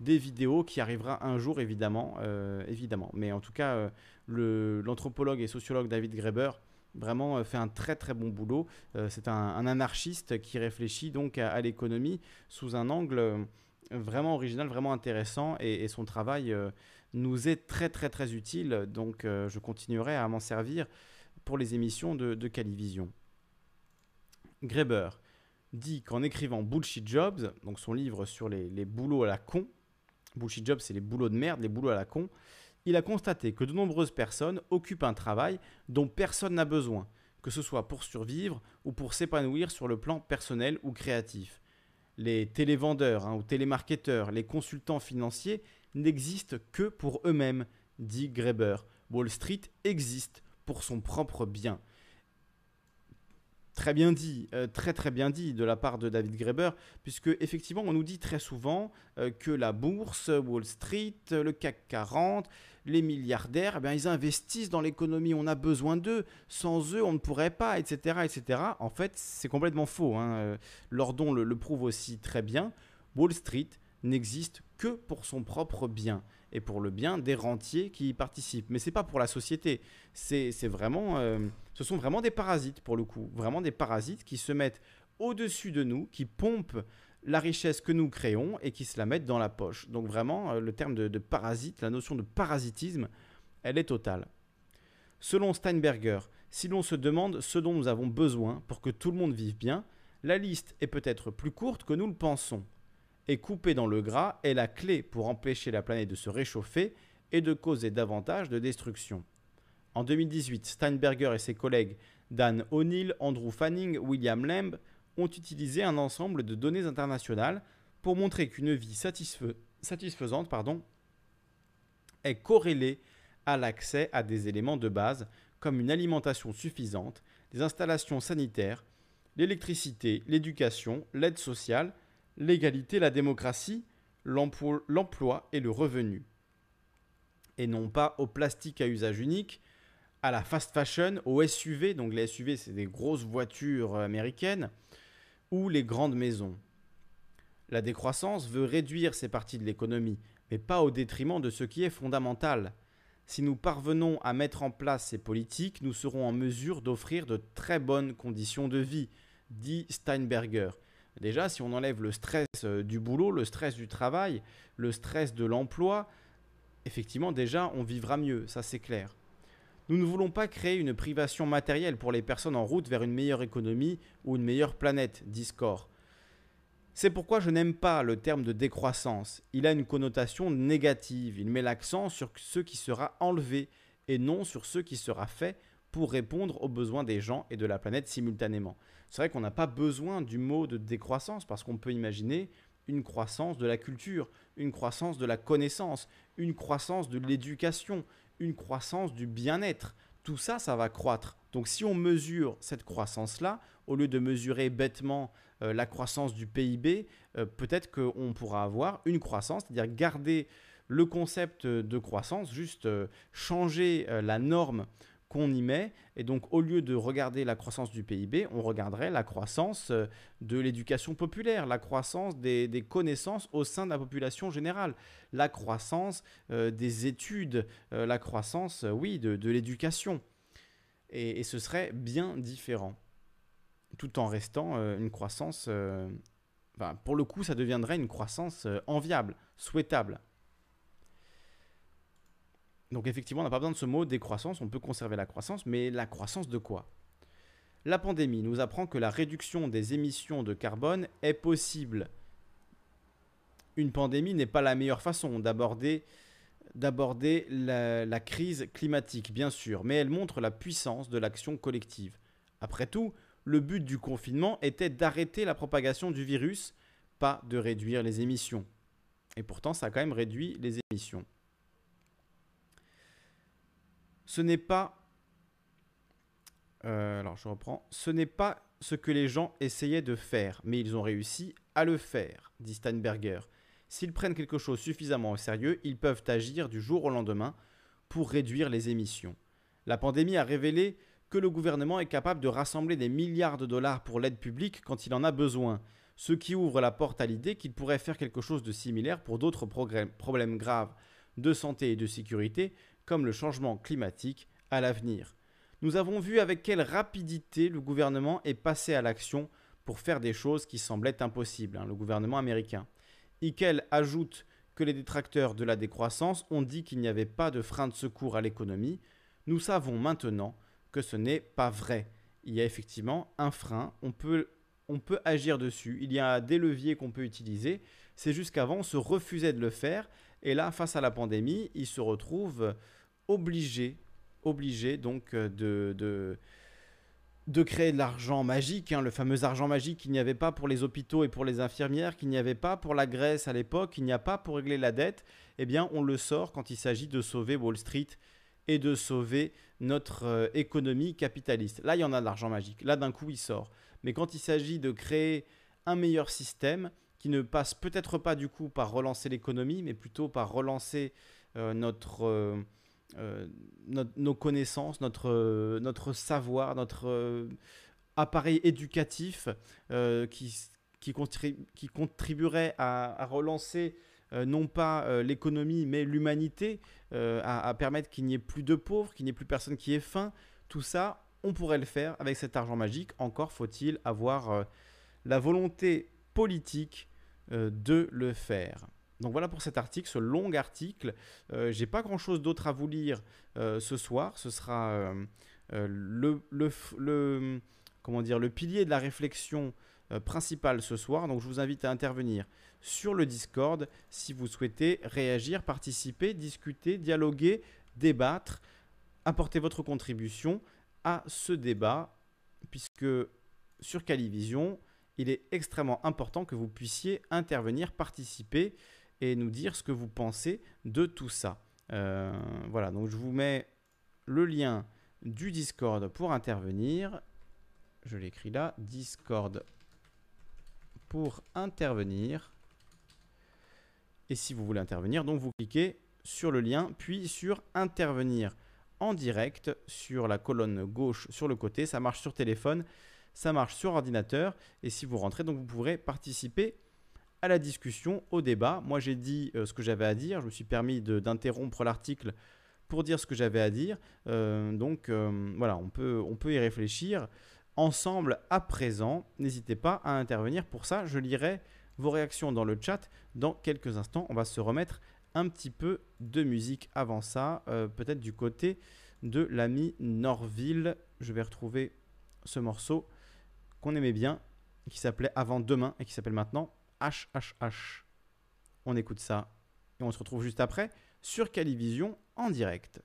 des vidéos qui arrivera un jour, évidemment. évidemment. Mais en tout cas, l'anthropologue et sociologue David Graeber vraiment fait un très très bon boulot. c'est un, anarchiste qui réfléchit donc à, l'économie sous un angle vraiment original, vraiment intéressant et, son travail nous est très très très utile. Donc je continuerai à m'en servir pour les émissions de, de Calivision. Greber dit qu'en écrivant Bullshit Jobs, donc son livre sur les, les boulots à la con, Bullshit Jobs, c'est les boulots de merde, les boulots à la con, il a constaté que de nombreuses personnes occupent un travail dont personne n'a besoin, que ce soit pour survivre ou pour s'épanouir sur le plan personnel ou créatif. Les télévendeurs hein, ou télémarketeurs, les consultants financiers n'existent que pour eux-mêmes, dit Greber. Wall Street existe pour son propre bien. Très bien dit, euh, très très bien dit de la part de David Graeber, puisque effectivement on nous dit très souvent euh, que la bourse, Wall Street, le CAC 40, les milliardaires, eh ils investissent dans l'économie, on a besoin d'eux, sans eux on ne pourrait pas, etc. etc. En fait c'est complètement faux, hein. Euh, Lordon le prouve aussi très bien, Wall Street n'existe que pour son propre bien et pour le bien des rentiers qui y participent. Mais c'est pas pour la société. C'est vraiment, euh, ce sont vraiment des parasites pour le coup, vraiment des parasites qui se mettent au-dessus de nous, qui pompent la richesse que nous créons et qui se la mettent dans la poche. Donc vraiment, euh, le terme de, de parasite, la notion de parasitisme, elle est totale. Selon Steinberger, si l'on se demande ce dont nous avons besoin pour que tout le monde vive bien, la liste est peut-être plus courte que nous le pensons et couper dans le gras est la clé pour empêcher la planète de se réchauffer et de causer davantage de destruction. En 2018, Steinberger et ses collègues Dan O'Neill, Andrew Fanning, William Lamb ont utilisé un ensemble de données internationales pour montrer qu'une vie satisfaisante est corrélée à l'accès à des éléments de base comme une alimentation suffisante, des installations sanitaires, l'électricité, l'éducation, l'aide sociale, l'égalité, la démocratie, l'emploi et le revenu. Et non pas au plastique à usage unique, à la fast fashion, aux SUV, donc les SUV c'est des grosses voitures américaines, ou les grandes maisons. La décroissance veut réduire ces parties de l'économie, mais pas au détriment de ce qui est fondamental. Si nous parvenons à mettre en place ces politiques, nous serons en mesure d'offrir de très bonnes conditions de vie, dit Steinberger. Déjà, si on enlève le stress euh, du boulot, le stress du travail, le stress de l'emploi, effectivement, déjà, on vivra mieux, ça c'est clair. Nous ne voulons pas créer une privation matérielle pour les personnes en route vers une meilleure économie ou une meilleure planète, dit Score. C'est pourquoi je n'aime pas le terme de décroissance. Il a une connotation négative. Il met l'accent sur ce qui sera enlevé et non sur ce qui sera fait pour répondre aux besoins des gens et de la planète simultanément. C'est vrai qu'on n'a pas besoin du mot de décroissance parce qu'on peut imaginer une croissance de la culture, une croissance de la connaissance, une croissance de l'éducation, une croissance du bien-être. Tout ça, ça va croître. Donc si on mesure cette croissance-là, au lieu de mesurer bêtement euh, la croissance du PIB, euh, peut-être qu'on pourra avoir une croissance, c'est-à-dire garder le concept de croissance, juste euh, changer la norme qu'on y met. Et donc, au lieu de regarder la croissance du PIB, on regarderait la croissance euh, de l'éducation populaire, la croissance des, connaissances au sein de la population générale, la croissance euh, des études, euh, la croissance, oui, de, l'éducation. Et, ce serait bien différent, tout en restant une croissance... pour le coup, ça deviendrait une croissance enviable, souhaitable. Donc effectivement, on n'a pas besoin de ce mot décroissance, on peut conserver la croissance, mais la croissance de quoi? La pandémie nous apprend que la réduction des émissions de carbone est possible. Une pandémie n'est pas la meilleure façon d'aborder la, la, crise climatique, bien sûr, mais elle montre la puissance de l'action collective. Après tout, le but du confinement était d'arrêter la propagation du virus, pas de réduire les émissions. Et pourtant, ça a quand même réduit les émissions ce n'est pas. Euh. Ce ce que les gens essayaient de faire, mais ils ont réussi à le faire, dit Steinberger. S'ils prennent quelque chose suffisamment au sérieux, ils peuvent agir du jour au lendemain pour réduire les émissions. La pandémie a révélé que le gouvernement est capable de rassembler des milliards de dollars pour l'aide publique quand il en a besoin, ce qui ouvre la porte à l'idée qu'il pourrait faire quelque chose de similaire pour d'autres problèmes graves de santé et de sécurité comme le changement climatique à l'avenir. Nous avons vu avec quelle rapidité le gouvernement est passé à l'action pour faire des choses qui semblaient impossibles, hein, le gouvernement américain. Ikel ajoute que les détracteurs de la décroissance ont dit qu'il n'y avait pas de frein de secours à l'économie. Nous savons maintenant que ce n'est pas vrai. Il y a effectivement un frein, on peut, on peut agir dessus, il y a des leviers qu'on peut utiliser. C'est juste qu'avant, on se refusait de le faire. Et là, face à la pandémie, il se retrouve obligé, obligé donc euh, de, de, de créer de l'argent magique, hein, le fameux argent magique qu'il n'y avait pas pour les hôpitaux et pour les infirmières, qu'il n'y avait pas pour la Grèce à l'époque, qu'il n'y a pas pour régler la dette, eh bien on le sort quand il s'agit de sauver Wall Street et de sauver notre euh, économie capitaliste. Là, il y en a de l'argent magique. Là, d'un coup, il sort. Mais quand il s'agit de créer un meilleur système, qui ne passe peut-être pas du coup par relancer l'économie, mais plutôt par relancer euh, notre, nos connaissances, notre, euh, notre savoir, notre euh, appareil éducatif qui, qui, qui, contribuerait à, relancer non pas l'économie mais l'humanité, à, permettre qu'il n'y ait plus de pauvres, qu'il n'y ait plus personne qui ait faim. Tout ça, on pourrait le faire avec cet argent magique. Encore faut-il avoir la volonté politique de le faire. Donc voilà pour cet article, ce long article. Euh, J'ai pas grand chose d'autre à vous lire euh, ce soir. Ce sera euh, comment dire, le pilier de la réflexion principale ce soir. Donc je vous invite à intervenir sur le Discord si vous souhaitez réagir, participer, discuter, dialoguer, débattre, apporter votre contribution à ce débat, puisque sur Calivision, il est extrêmement important que vous puissiez intervenir, participer et nous dire ce que vous pensez de tout ça. Euh, voilà, donc je vous mets le lien du Discord pour intervenir. Je l'écris là, Discord pour intervenir. Et si vous voulez intervenir, donc vous cliquez sur le lien, puis sur intervenir en direct sur la colonne gauche sur le côté. Ça marche sur téléphone, ça marche sur ordinateur. Et si vous rentrez, donc vous pourrez participer à la discussion, au débat. Moi, j'ai dit euh, ce que j'avais à dire. Je me suis permis d'interrompre l'article pour dire ce que j'avais à dire. Euh, donc, euh, voilà, on peut, on peut y réfléchir ensemble à présent. N'hésitez pas à intervenir. Pour ça, je lirai vos réactions dans le chat dans quelques instants. On va se remettre un petit peu de musique avant ça, peut-être du côté de l'ami Norville. Je vais retrouver ce morceau qu'on aimait bien, qui s'appelait Avant demain et qui s'appelle maintenant HHH. On écoute ça et on se retrouve juste après sur Calivision en direct.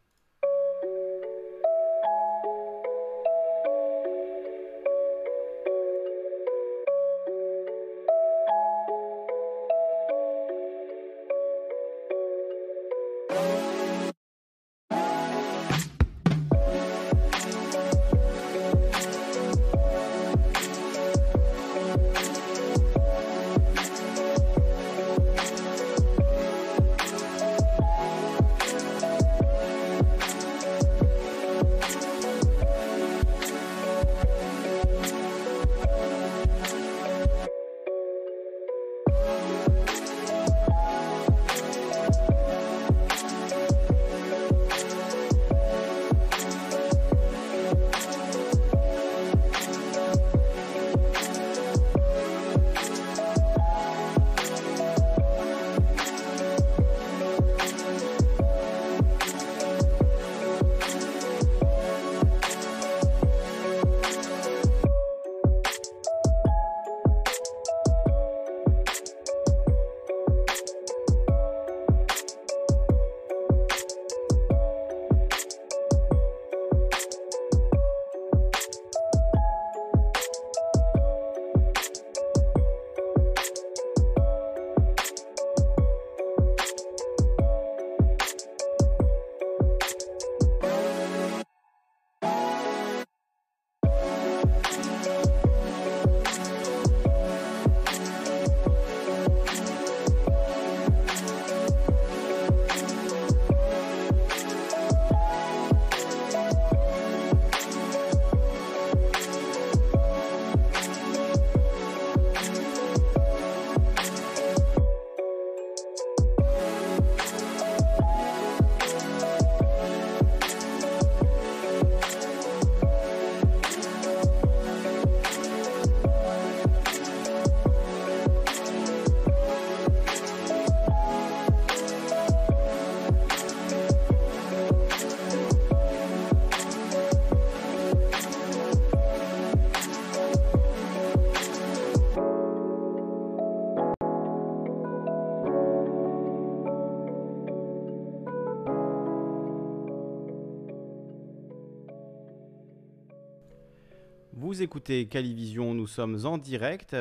Vous écoutez Calivision, nous sommes en direct.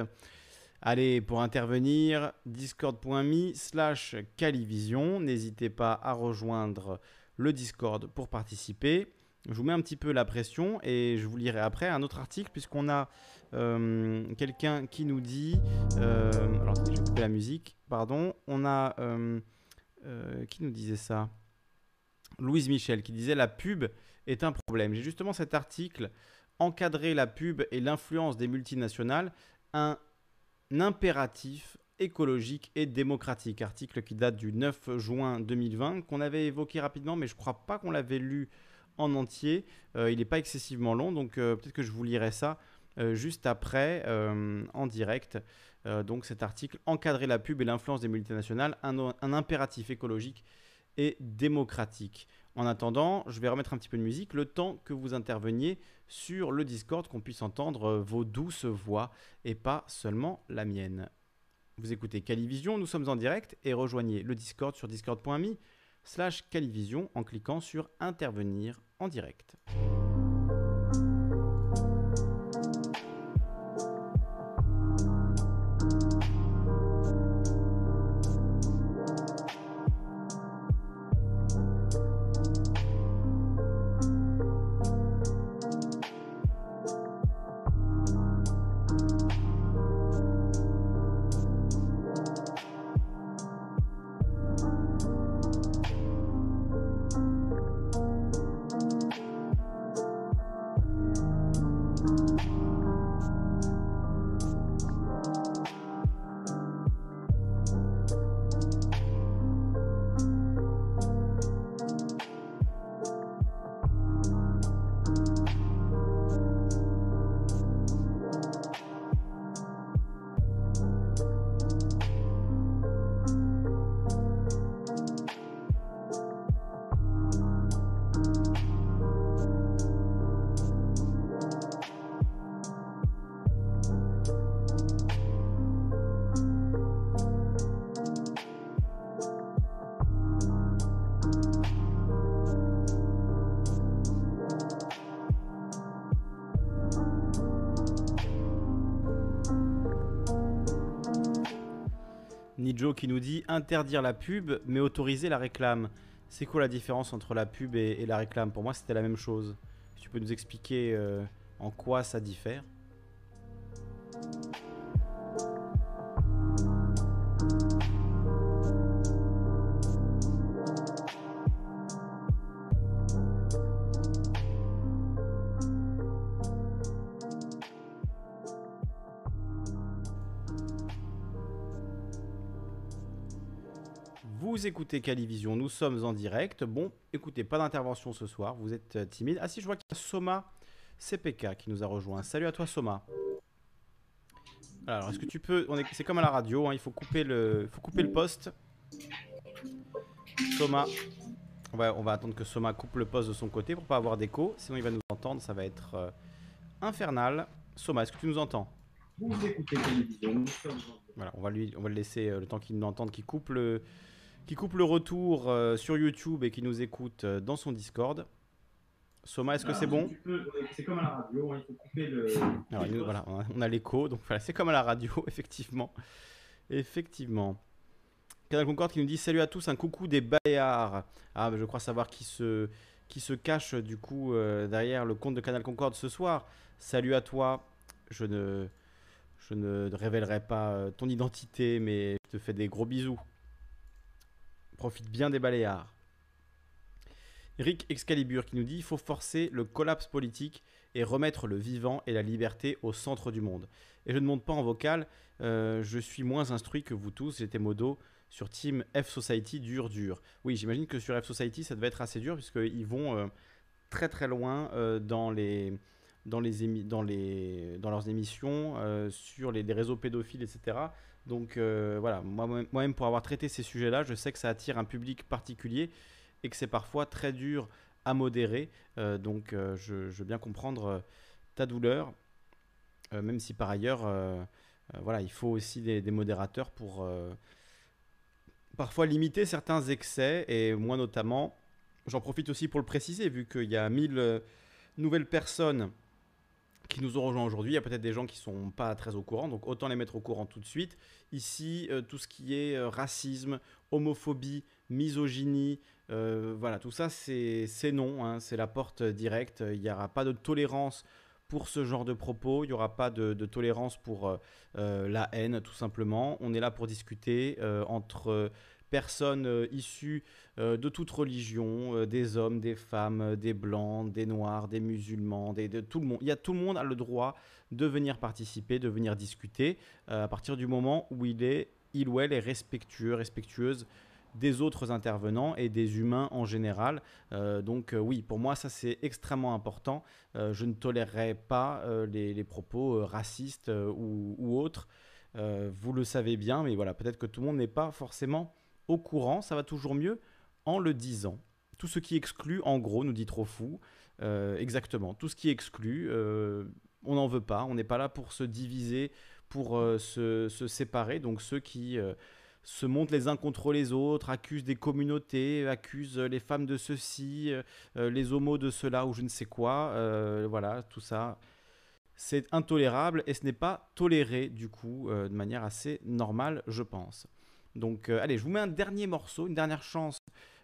Allez, pour intervenir, discord.me slash Calivision. N'hésitez pas à rejoindre le Discord pour participer. Je vous mets un petit peu la pression et je vous lirai après un autre article puisqu'on a euh, quelqu'un qui nous dit... Euh, alors, je vais couper la musique, pardon. On a... Euh, qui nous disait ça? Louise Michel qui disait la pub est un problème. J'ai justement cet article encadrer la pub et l'influence des multinationales, un impératif écologique et démocratique. Article qui date du 9 juin 2020, qu'on avait évoqué rapidement, mais je ne crois pas qu'on l'avait lu en entier. Euh, il n'est pas excessivement long, donc euh, peut-être que je vous lirai ça euh, juste après en direct. donc cet article, Encadrer la pub et l'influence des multinationales, un impératif écologique et démocratique. En attendant, je vais remettre un petit peu de musique le temps que vous interveniez sur le Discord, qu'on puisse entendre euh, vos douces voix et pas seulement la mienne. Vous écoutez Calivision, nous sommes en direct et rejoignez le Discord sur discord.me slash Calivision en cliquant sur Intervenir en direct. Interdire la pub mais autoriser la réclame. C'est quoi la différence entre la pub et, la réclame? Pour moi, c'était la même chose. Tu peux nous expliquer euh, en quoi ça diffère? Vous écoutez Calivision, nous sommes en direct. Bon, écoutez, pas d'intervention ce soir, vous êtes euh, timide. Ah si, je vois qu'il y a Soma CPK qui nous a rejoint. Salut à toi Soma. Alors, est-ce que tu peux... Est... C'est comme à la radio, hein, il faut couper le, faut couper le poste. Soma. On va, on va attendre que Soma coupe le poste de son côté pour pas avoir d'écho. Sinon, il va nous entendre, ça va être euh, infernal. Soma, est-ce que tu nous entends? Vous écoutez Calivision, Voilà, on va, lui, on va le laisser euh, le temps qu'il nous entende, qu'il coupe le qui coupe le retour euh, sur YouTube et qui nous écoute euh, dans son Discord. Soma, est-ce que c'est bon
C'est comme à la radio, hein, il faut couper le.
voilà, on a l'écho, donc voilà, c'est comme à la radio, <laughs> effectivement. Effectivement. Canal Concorde qui nous dit Salut à tous, un coucou des Baléares. Ah, je crois savoir qui se, qui se cache du coup euh, derrière le compte de Canal Concorde ce soir. Salut à toi. Je ne, je ne révélerai pas ton identité, mais je te fais des gros bisous profite bien des Baléares. Rick Excalibur qui nous dit il faut forcer le collapse politique et remettre le vivant et la liberté au centre du monde. Et je ne monte pas en vocal, euh, je suis moins instruit que vous tous, j'étais modo sur Team F Society dur dur. Oui, j'imagine que sur F Society ça devait être assez dur puisqu'ils vont euh, très très loin euh, dans les dans les, dans les dans leurs émissions sur les réseaux pédophiles etc. Donc euh, voilà, moi-même pour avoir traité ces sujets-là, je sais que ça attire un public particulier et que c'est parfois très dur à modérer. Euh, donc euh, je, veux bien comprendre ta douleur, même si par ailleurs, voilà, il faut aussi des, modérateurs pour parfois limiter certains excès et moi notamment, j'en profite aussi pour le préciser vu qu'il y a 1000 nouvelles personnes qui nous ont rejoints aujourd'hui. Il y a peut-être des gens qui sont pas très au courant, donc autant les mettre au courant tout de suite. Ici, euh, tout ce qui est euh, racisme, homophobie, misogynie, euh, voilà, tout ça, c'est non, hein, c'est la porte directe. Il n'y aura pas de tolérance pour ce genre de propos, il n'y aura pas de tolérance pour la haine, tout simplement. On est là pour discuter entre personnes euh, issues euh, de toute religion, euh, des hommes, des femmes, des blancs, des noirs, des musulmans, des, de tout le monde. Il y a tout le monde a le droit de venir participer, de venir discuter à partir du moment où il est, il ou elle est respectueux, respectueuse des autres intervenants et des humains en général. donc oui, pour moi, ça c'est extrêmement important. je ne tolérerai pas les, propos racistes ou, ou, autres. vous le savez bien, mais voilà, peut-être que tout le monde n'est pas forcément au courant, ça va toujours mieux en le disant. Tout ce qui exclut, en gros, nous dit trop fou, euh, exactement, tout ce qui exclut, euh, on n'en veut pas, on n'est pas là pour se diviser, pour euh, se, séparer, donc ceux qui se montent les uns contre les autres, accusent des communautés, accusent les femmes de ceci, les homos de cela ou je ne sais quoi, voilà, tout ça. C'est intolérable et ce n'est pas toléré du coup de manière assez normale, je pense. Donc euh, allez, je vous mets un dernier morceau, une dernière chance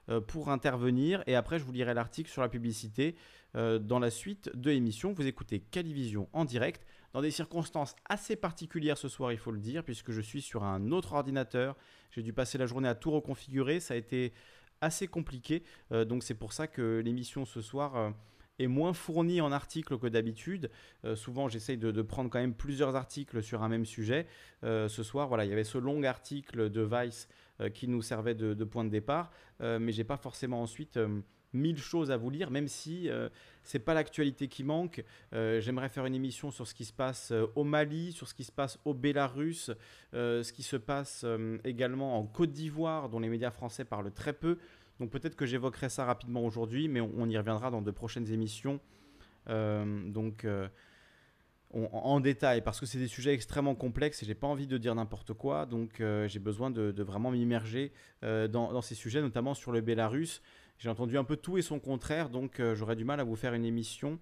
euh, pour intervenir et après je vous lirai l'article sur la publicité euh, dans la suite de l'émission. Vous écoutez Calivision en direct dans des circonstances assez particulières ce soir, il faut le dire, puisque je suis sur un autre ordinateur. J'ai dû passer la journée à tout reconfigurer, ça a été assez compliqué. donc c'est pour ça que l'émission ce soir est moins fourni en articles que d'habitude. Euh, souvent, j'essaye de, prendre quand même plusieurs articles sur un même sujet. Euh, ce soir, voilà, il y avait ce long article de Vice euh, qui nous servait de, point de départ, mais j'ai pas forcément ensuite mille choses à vous lire, même si c'est pas l'actualité qui manque. J'aimerais faire une émission sur ce qui se passe au Mali, sur ce qui se passe au Bélarus, ce qui se passe également en Côte d'Ivoire, dont les médias français parlent très peu. Donc peut-être que j'évoquerai ça rapidement aujourd'hui, mais on, y reviendra dans de prochaines émissions. Euh, donc euh, en détail, parce que c'est des sujets extrêmement complexes et j'ai pas envie de dire n'importe quoi. Donc euh, j'ai besoin de, vraiment m'immerger dans, ces sujets, notamment sur le Bélarus. J'ai entendu un peu tout et son contraire, donc j'aurais du mal à vous faire une émission,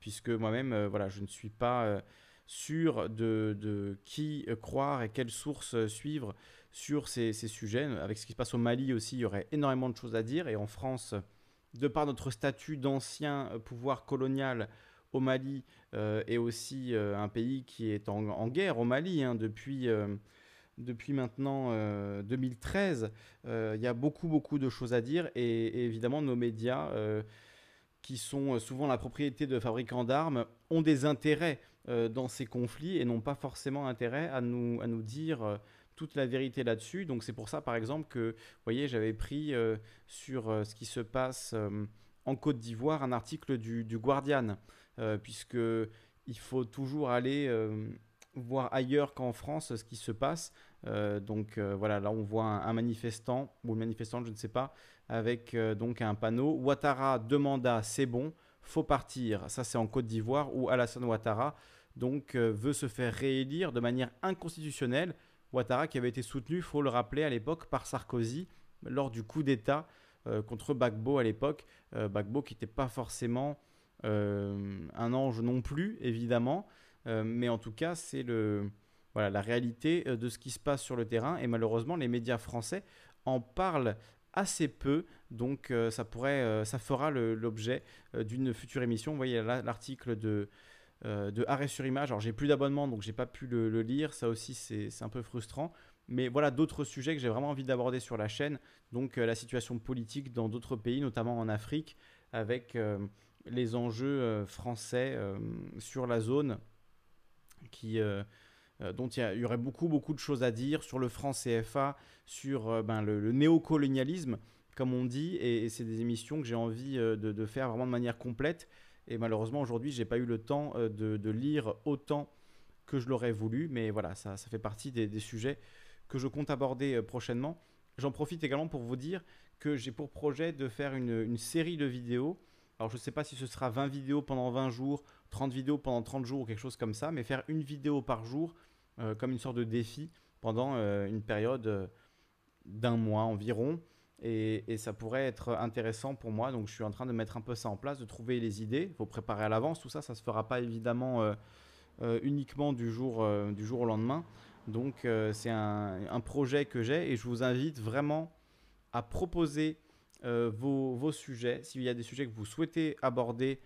puisque moi-même, voilà, je ne suis pas sûr de, de, qui croire et quelles sources suivre sur ces, sujets. Avec ce qui se passe au Mali aussi, il y aurait énormément de choses à dire. Et en France, de par notre statut d'ancien pouvoir colonial au Mali, euh, et aussi euh, un pays qui est en, guerre au Mali hein, depuis, euh, depuis maintenant 2013, il y a beaucoup, beaucoup de choses à dire. Et, évidemment, nos médias, qui sont souvent la propriété de fabricants d'armes, ont des intérêts dans ces conflits et n'ont pas forcément intérêt à nous, à nous dire toute la vérité là-dessus. Donc c'est pour ça, par exemple, que, vous voyez, j'avais pris euh, sur euh, ce qui se passe euh, en Côte d'Ivoire un article du, Guardian, puisque il faut toujours aller voir ailleurs qu'en France ce qui se passe. donc voilà, là on voit un, manifestant, ou une manifestante, je ne sais pas, avec donc un panneau. Ouattara demanda, c'est bon, faut partir. Ça c'est en Côte d'Ivoire, où Alassane Ouattara donc veut se faire réélire de manière inconstitutionnelle Ouattara qui avait été soutenu, faut le rappeler, à l'époque par Sarkozy lors du coup d'État euh, contre Bagbo à l'époque. Euh, Bagbo qui n'était pas forcément euh, un ange non plus, évidemment, mais en tout cas, c'est le, voilà, la réalité de ce qui se passe sur le terrain. Et malheureusement, les médias français en parlent assez peu, donc ça pourrait, ça fera l'objet d'une future émission. Vous voyez l'article de euh, de arrêt sur image. Alors j'ai plus d'abonnement donc j'ai pas pu le, lire, ça aussi c'est un peu frustrant. Mais voilà d'autres sujets que j'ai vraiment envie d'aborder sur la chaîne. Donc euh, la situation politique dans d'autres pays, notamment en Afrique, avec euh, les enjeux français sur la zone qui dont il y, aurait beaucoup, beaucoup de choses à dire sur le franc CFA, sur ben, le, néocolonialisme, comme on dit, et, c'est des émissions que j'ai envie de, faire vraiment de manière complète. Et malheureusement, aujourd'hui, j'ai pas eu le temps euh, de, lire autant que je l'aurais voulu. Mais voilà, ça, fait partie des, sujets que je compte aborder euh, prochainement. J'en profite également pour vous dire que j'ai pour projet de faire une, série de vidéos. Alors, je ne sais pas si ce sera 20 vidéos pendant 20 jours, 30 vidéos pendant 30 jours ou quelque chose comme ça, mais faire une vidéo par jour euh, comme une sorte de défi pendant une période d'un mois environ. Et, ça pourrait être intéressant pour moi. Donc je suis en train de mettre un peu ça en place, de trouver les idées. Il faut préparer à l'avance. Tout ça, ça ne se fera pas évidemment euh, euh, uniquement du jour, euh, du jour au lendemain. Donc c'est un, projet que j'ai et je vous invite vraiment à proposer vos, vos sujets. S'il y a des sujets que vous souhaitez aborder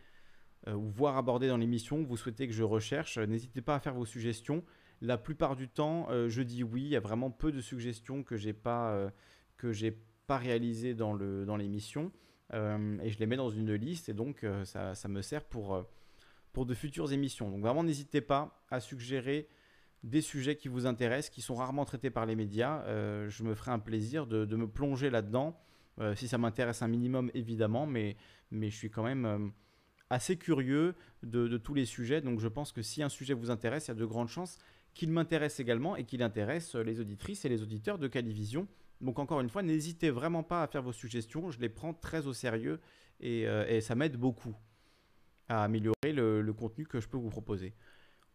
ou voir abordés dans l'émission, que vous souhaitez que je recherche, n'hésitez pas à faire vos suggestions. La plupart du temps, je dis oui. Il y a vraiment peu de suggestions que j'ai pas que j'ai pas réalisées dans l'émission Euh, et je les mets dans une liste et donc euh, ça, ça me sert pour euh, pour de futures émissions. Donc vraiment, n'hésitez pas à suggérer des sujets qui vous intéressent, qui sont rarement traités par les médias. Je me ferai un plaisir de, de me plonger là-dedans, si ça m'intéresse un minimum évidemment, mais, mais je suis quand même assez curieux de tous les sujets. Donc je pense que si un sujet vous intéresse, il y a de grandes chances qu'il m'intéresse également et qu'il intéresse les auditrices et les auditeurs de Calivision. Donc encore une fois, n'hésitez vraiment pas à faire vos suggestions, je les prends très au sérieux et, euh, ça m'aide beaucoup à améliorer le, contenu que je peux vous proposer.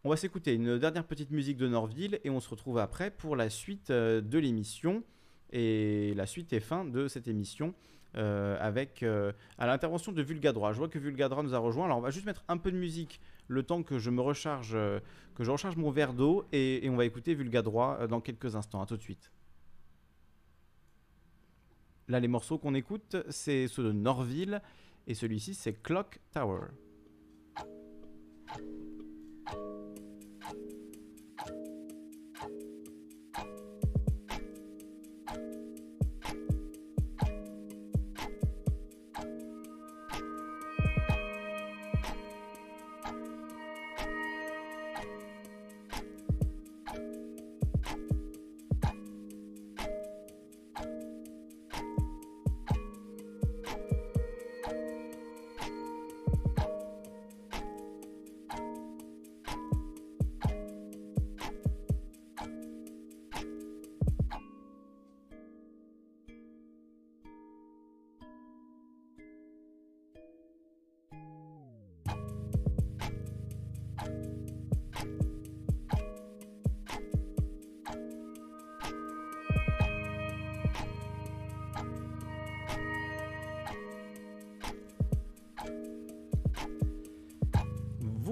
On va s'écouter une dernière petite musique de Norville et on se retrouve après pour la suite euh, de l'émission et la suite et fin de cette émission euh, avec à l'intervention de Vulgadroit. Je vois que Vulgadroit nous a rejoint. Alors on va juste mettre un peu de musique le temps que je me recharge, que je recharge mon verre d'eau et, et on va écouter Vulgadroit dans quelques instants. À tout de suite. Là, les morceaux qu'on écoute, c'est ceux de Norville et celui-ci, c'est Clock Tower.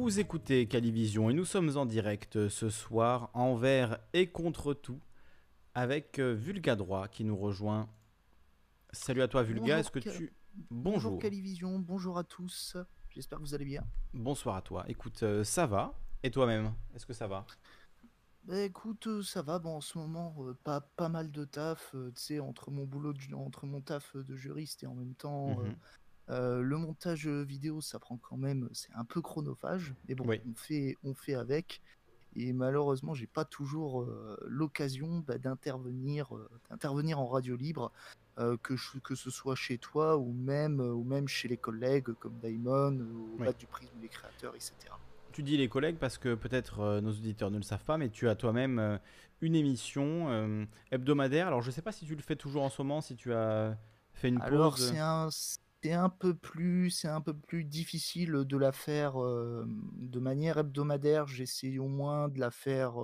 Vous écoutez Calivision et nous sommes en direct ce soir envers et contre tout avec euh, Vulga Droit qui nous rejoint. Salut à toi Vulga, est-ce que tu...
Bonjour
Bonjour,
Calivision, bonjour à tous. J'espère que vous allez bien.
bonsoir à toi. Écoute, euh, ça va Et toi-même, est-ce que ça va?
Bah écoute, euh, ça va. Bon, en ce moment, euh, pas, pas mal de taf. euh, tu sais, entre mon boulot, de, entre mon taf de juriste et en même temps
Mhm.
Euh, le montage vidéo, ça prend quand même, c'est un peu chronophage. Mais bon,
Oui.
on fait, on fait avec. Et malheureusement, j'ai pas toujours euh, l'occasion bah, d'intervenir, d'intervenir en radio libre, que, je- que ce soit chez toi ou même, ou même chez les collègues comme Daimon, ou
Oui.
du prisme des créateurs, etc.
Tu dis les collègues parce que peut-être euh, nos auditeurs ne le savent pas, mais tu as toi-même euh, une émission euh, hebdomadaire. Alors je ne sais pas si tu le fais toujours en ce moment, si tu as fait une
Alors
pause.
c'est un, c'est un peu plus, c'est un peu plus difficile de la faire de manière hebdomadaire. J'essaie au moins de la faire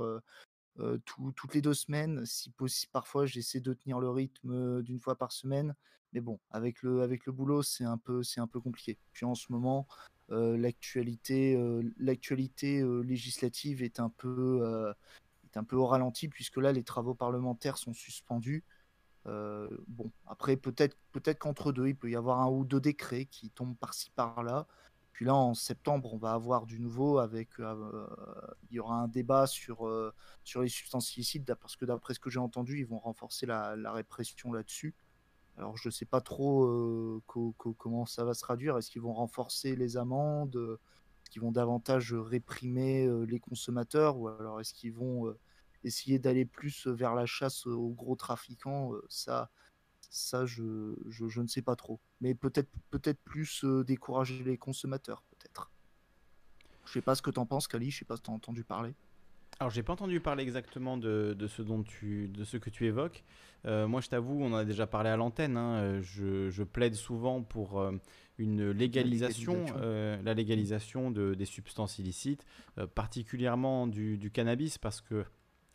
tout- toutes les deux semaines. Si possible, parfois j'essaie de tenir le rythme d'une fois par semaine. Mais bon, avec le, avec le boulot, c'est un peu, c'est un peu compliqué. Puis en ce moment, l'actualité, l'actualité législative est un peu, est un peu au ralenti puisque là, les travaux parlementaires sont suspendus. Euh, bon, après, peut-être peut-être qu'entre deux, il peut y avoir un ou deux décrets qui tombent par-ci par-là. Puis là, en septembre, on va avoir du nouveau avec. euh, il y aura un débat sur, euh, sur les substances illicites, parce que d'après ce que j'ai entendu, ils vont renforcer la, la répression là-dessus. Alors, je ne sais pas trop euh, co- co- comment ça va se traduire. Est-ce qu'ils vont renforcer les amendes? Euh, Est-ce qu'ils vont davantage réprimer euh, les consommateurs? Ou alors est-ce qu'ils vont euh, essayer d'aller plus vers la chasse aux gros trafiquants Ça, ça je, je, je ne sais pas trop. Mais peut-être peut-être plus décourager les consommateurs, peut-être. Je sais pas ce que t'en penses, Kali. Je sais pas si t'as entendu parler.
Alors, j'ai pas entendu parler exactement de, de ce dont tu, de ce que tu évoques. Euh, moi, je t'avoue, on en a déjà parlé à l'antenne. hein, Je, je plaide souvent pour euh, une légalisation,
légalisation.
euh, la légalisation de, des substances illicites, particulièrement du, du cannabis, parce que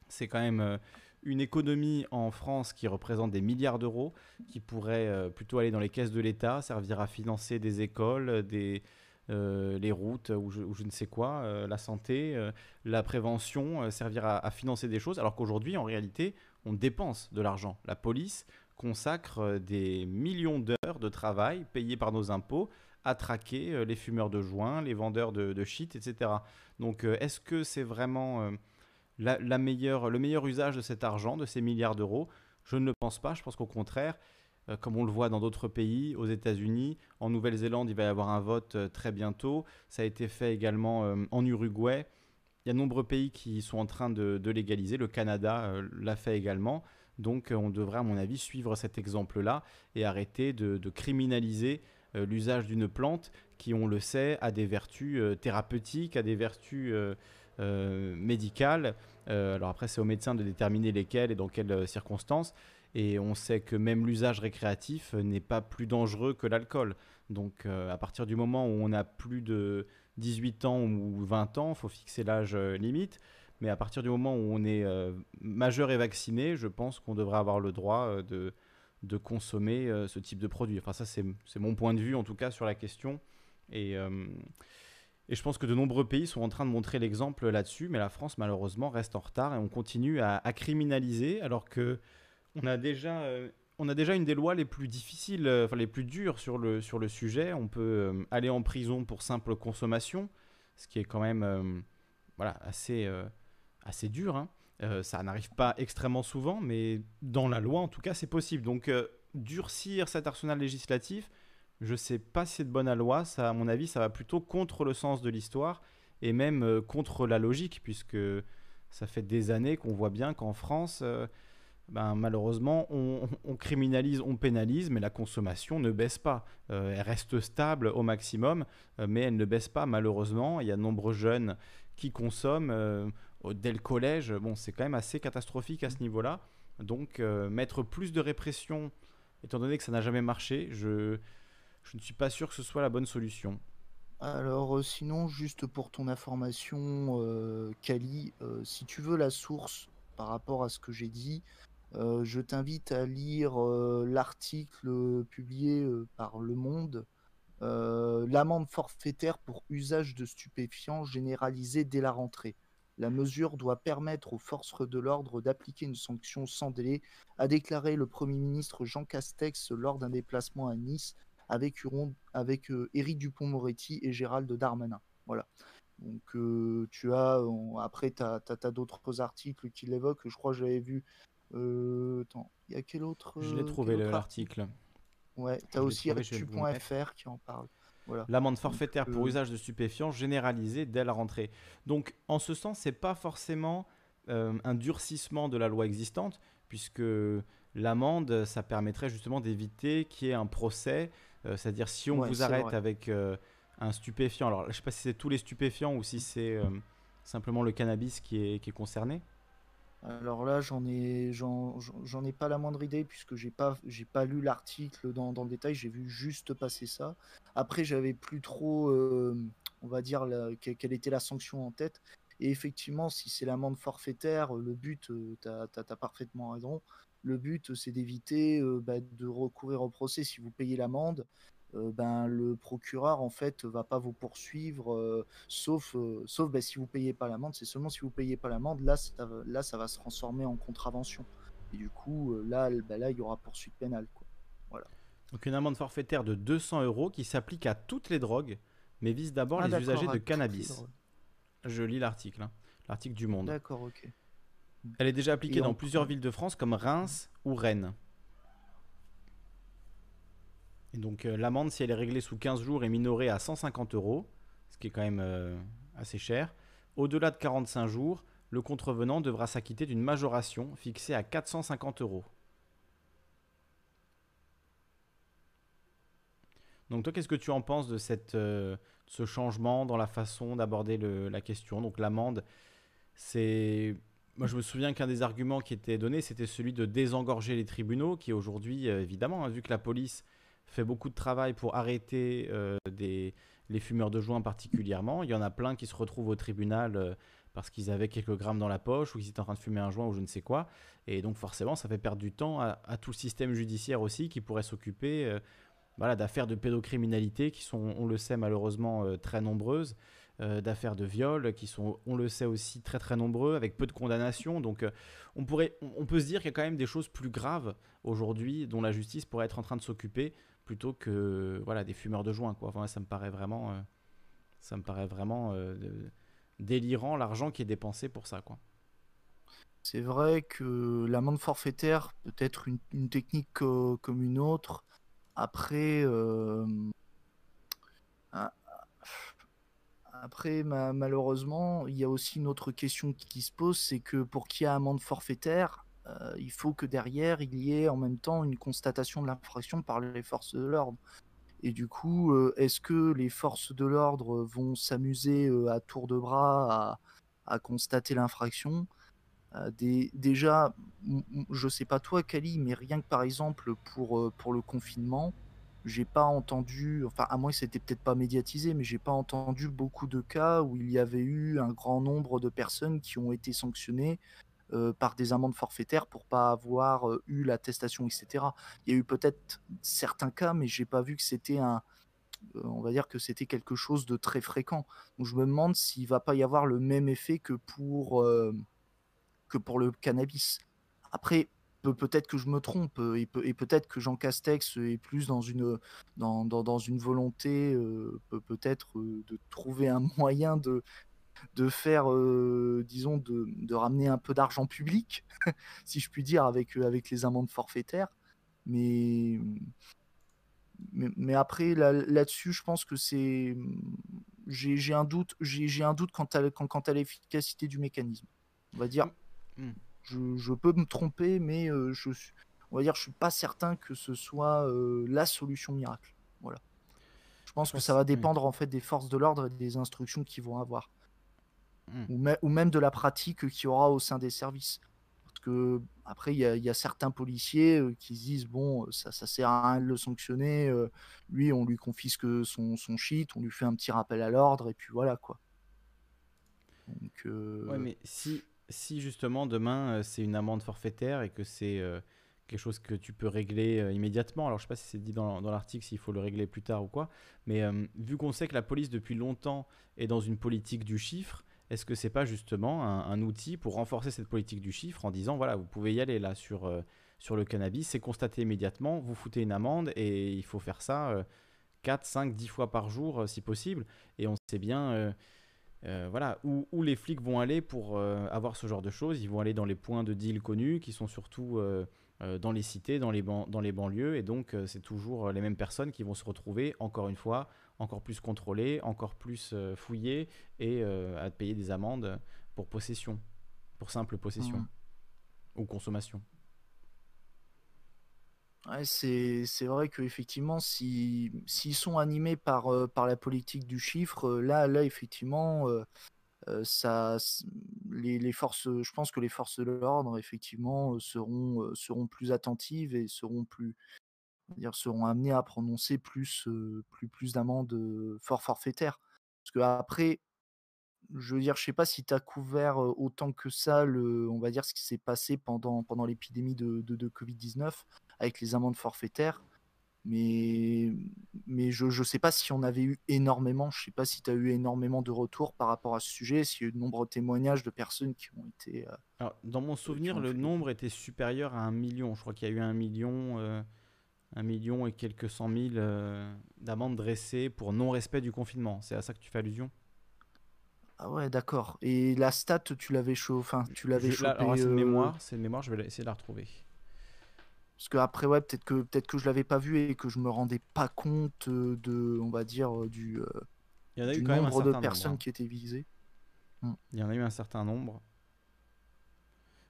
c'est quand même euh, une économie en France qui représente des milliards d'euros, qui pourrait euh, plutôt aller dans les caisses de l'État, servir à financer des écoles, des, euh, les routes ou je, ne sais quoi, la santé, la prévention, servir à, financer des choses, alors qu'aujourd'hui, en réalité, on dépense de l'argent. La police consacre des millions d'heures de travail payées par nos impôts à traquer les fumeurs de joints, les vendeurs de, de shit, etc. Donc, est-ce que c'est vraiment la, meilleure, le meilleur usage de cet argent, de ces milliards d'euros Je ne le pense pas. Je pense qu'au contraire, euh, comme on le voit dans d'autres pays, aux États-Unis, en Nouvelle-Zélande, il va y avoir un vote euh, très bientôt. Ça a été fait également euh, en Uruguay. Il y a de nombreux pays qui sont en train de, légaliser. Le Canada l'a fait également. Donc on devrait, à mon avis, suivre cet exemple-là et arrêter de, criminaliser l'usage d'une plante qui, on le sait, a des vertus thérapeutiques, a des vertus médicales. Euh, alors après, c'est au médecin de déterminer lesquelles et dans quelles euh, circonstances. Et on sait que même l'usage récréatif n'est pas plus dangereux que l'alcool. Donc à partir du moment où on a plus de 18 ans ou 20 ans, il faut fixer l'âge limite. Mais à partir du moment où on est majeur et vacciné, je pense qu'on devrait avoir le droit de consommer ce type de produit. Enfin ça c'est mon point de vue en tout cas sur la question. Et, et je pense que de nombreux pays sont en train de montrer l'exemple là-dessus, mais la France malheureusement reste en retard et on continue à, criminaliser alors que on a déjà euh, on a déjà une des lois les plus difficiles, euh, enfin les plus dures sur le sujet. On peut euh, aller en prison pour simple consommation, ce qui est quand même assez assez dur. Hein. ça n'arrive pas extrêmement souvent, mais dans la loi en tout cas c'est possible. Donc durcir cet arsenal législatif je sais pas si c'est de bonne loi. Ça, à mon avis, ça va plutôt contre le sens de l'histoire et même euh, contre la logique, puisque ça fait des années qu'on voit bien qu'en France, euh, ben, malheureusement, on, criminalise, on pénalise, mais la consommation ne baisse pas. Euh, elle reste stable au maximum, mais elle ne baisse pas, malheureusement. Il y a de nombreux jeunes qui consomment dès le collège. Bon, c'est quand même assez catastrophique à ce niveau-là. Donc, mettre plus de répression, étant donné que ça n'a jamais marché, je je ne suis pas sûr que ce soit la bonne solution.
Alors, euh, sinon, juste pour ton information, euh, Kali, euh, si tu veux la source par rapport à ce que j'ai dit, je t'invite à lire l'article publié par Le Monde, l'amende forfaitaire pour usage de stupéfiants généralisé dès la rentrée. La mesure doit permettre aux forces de l'ordre d'appliquer une sanction sans délai, a déclaré le Premier ministre Jean Castex lors d'un déplacement à Nice avec, avec euh, Éric Dupont-Moretti et Gérald Darmanin. Voilà. Donc euh, tu as, après tu as, d'autres articles qui l'évoquent, je crois que j'avais vu... Euh, attends, il y a quel autre...
Je l'ai trouvé l'article.
Ouais, tu as aussi actu.fr qui en parle. Voilà.
L'amende forfaitaire pour usage de stupéfiants généralisée dès la rentrée. Donc, en ce sens, c'est pas forcément un durcissement de la loi existante, puisque l'amende, ça permettrait justement d'éviter qu'il y ait un procès euh, c'est-à-dire si on vous arrête avec euh, un stupéfiant, alors je ne sais pas si c'est tous les stupéfiants ou si c'est euh, simplement le cannabis qui est, qui est concerné.
Alors là, j'en ai, j'en, ai pas la moindre idée puisque j'ai pas, j'ai pas lu l'article dans, dans, le détail. J'ai vu juste passer ça. Après, j'avais plus trop, on va dire, quelle était la sanction en tête. Et effectivement, si c'est l'amende forfaitaire, le but, tu as, parfaitement raison. Le but, c'est d'éviter euh, bah, de recourir au procès. Si vous payez l'amende, euh, ben, le procureur en fait va pas vous poursuivre, euh, sauf, sauf ben, si vous payez pas l'amende. C'est seulement si vous payez pas l'amende, là, ça, là, ça va se transformer en contravention. Et du coup, là, ben, là, il y aura poursuite pénale. Quoi. Voilà.
Donc une amende forfaitaire de 200 euros qui s'applique à toutes les drogues, mais vise d'abord ah, les usagers de cannabis. Je lis l'article, hein. l'article du Monde.
D'accord, ok.
Elle est déjà appliquée dans plusieurs villes de France comme Reims ou Rennes. Et donc euh, l'amende, si elle est réglée sous 15 jours, est minorée à 150 euros, ce qui est quand même euh, assez cher. Au-delà de 45 jours, le contrevenant devra s'acquitter d'une majoration fixée à 450 euros. Donc toi, qu'est-ce que tu en penses de cette, euh, ce changement dans la façon d'aborder la question? Donc l'amende, c'est moi, je me souviens qu'un des arguments qui était donné, c'était celui de désengorger les tribunaux, qui aujourd'hui, euh, évidemment, hein, vu que la police fait beaucoup de travail pour arrêter euh, des, les fumeurs de joint particulièrement, il y en a plein qui se retrouvent au tribunal euh, parce qu'ils avaient quelques grammes dans la poche ou qu'ils étaient en train de fumer un joint ou je ne sais quoi. Et donc forcément, ça fait perdre du temps à, tout le système judiciaire aussi qui pourrait s'occuper voilà, d'affaires de pédocriminalité qui sont, on le sait malheureusement, très nombreuses, euh, d'affaires de viol qui sont, on le sait aussi, très très nombreux, avec peu de condamnations. Donc on, pourrait, on, peut se dire qu'il y a quand même des choses plus graves aujourd'hui dont la justice pourrait être en train de s'occuper plutôt que voilà, des fumeurs de joints. Quoi. Enfin, ça me paraît vraiment... ça me paraît vraiment délirant l'argent qui est dépensé pour ça. quoi.
C'est vrai que l'amende forfaitaire peut être une, technique comme une autre. Après, euh, après malheureusement, il y a aussi une autre question qui se pose, c'est que pour qu'il y ait amende forfaitaire, euh, il faut que derrière, il y ait en même temps une constatation de l'infraction par les forces de l'ordre. Et du coup, euh, est-ce que les forces de l'ordre vont s'amuser euh, à tour de bras à, constater l'infraction? Déjà, je sais pas toi, Kali, mais rien que par exemple pour, pour le confinement, j'ai pas entendu, enfin à moins que c'était peut-être pas médiatisé, mais j'ai pas entendu beaucoup de cas où il y avait eu un grand nombre de personnes qui ont été sanctionnées euh, par des amendes forfaitaires pour pas avoir euh, eu l'attestation, etc. Il y a eu peut-être certains cas, mais j'ai pas vu que c'était un, euh, on va dire que c'était quelque chose de très fréquent. Donc je me demande s'il va pas y avoir le même effet que pour que pour le cannabis. Après, peut-être que je me trompe et, peut-être que Jean Castex est plus dans une, volonté peut-être de trouver un <laughs> moyen de, faire, euh, disons, de, ramener un peu d'argent public, <laughs> si je puis dire, avec, euh, les amendes forfaitaires. Mais, après, là-dessus, je pense que c'est. J'ai un doute, j'ai un doute quant à, l'efficacité du mécanisme. On va dire, mm. Je, peux me tromper, mais euh, je, on va dire, je suis pas certain que ce soit la solution miracle. Voilà. Je pense que ça va dépendre en fait des forces de l'ordre et des instructions qu'ils vont avoir. Hmm. ou, même de la pratique qu'il y aura au sein des services. Parce que après, il y, a certains policiers euh, qui se disent bon, ça, ça sert à rien de le sanctionner. Euh, lui, on lui confisque son, son shit, on lui fait un petit rappel à l'ordre et puis voilà quoi.
Donc, euh, Ouais, mais si, si justement demain c'est une amende forfaitaire et que c'est quelque chose que tu peux régler immédiatement. Alors, je sais pas si c'est dit dans, l'article s'il faut le régler plus tard ou quoi, mais vu qu'on sait que la police depuis longtemps est dans une politique du chiffre, est-ce que c'est pas justement un, outil pour renforcer cette politique du chiffre en disant voilà, vous pouvez y aller là sur, euh, sur le cannabis, c'est constaté immédiatement, vous foutez une amende et il faut faire ça 4, 5, 10 fois par jour euh, si possible. Et on sait bien euh, voilà, où, où, les flics vont aller pour avoir ce genre de choses. Ils vont aller dans les points de deal connus qui sont surtout dans les cités, dans les, dans les banlieues. Et donc, c'est toujours les mêmes personnes qui vont se retrouver, encore une fois, encore plus contrôlé, encore plus euh, fouillé et euh, à payer des amendes pour possession, pour simple possession mmh. ou consommation.
C'est, vrai qu'effectivement, s'ils sont animés par, euh, par la politique du chiffre, là, là effectivement, ça, les, forces, je pense que les forces de l'ordre, effectivement, seront, plus attentives et seront plus, amenés à prononcer plus, d'amendes fort forfaitaires. Parce que après, je veux dire, je sais pas si tu as couvert autant que ça, le, on va dire, ce qui s'est passé pendant, l'épidémie de, Covid-19 avec les amendes forfaitaires. Mais, mais je ne sais pas si on avait eu énormément, je sais pas si tu as eu énormément de retours par rapport à ce sujet, s'il y a eu de nombreux témoignages de personnes qui ont été...
Alors, dans mon souvenir, le nombre était supérieur à un million. Je crois qu'il y a eu un million un million et quelques cent mille euh, d'amendes dressées pour non-respect du confinement. C'est à ça que tu fais allusion?
Ah ouais, d'accord. Et la stat, tu l'avais chaud, enfin, tu l'avais chopé.
c'est euh, mémoire, c'est une mémoire. Je vais essayer de la retrouver.
Parce que après, ouais, peut-être que peut-être que je l'avais pas vu et que je me rendais pas compte de, on va dire, du, Il y en a eu quand nombre même un de personnes hein. qui étaient visées.
Hmm. Il y en a eu un certain nombre.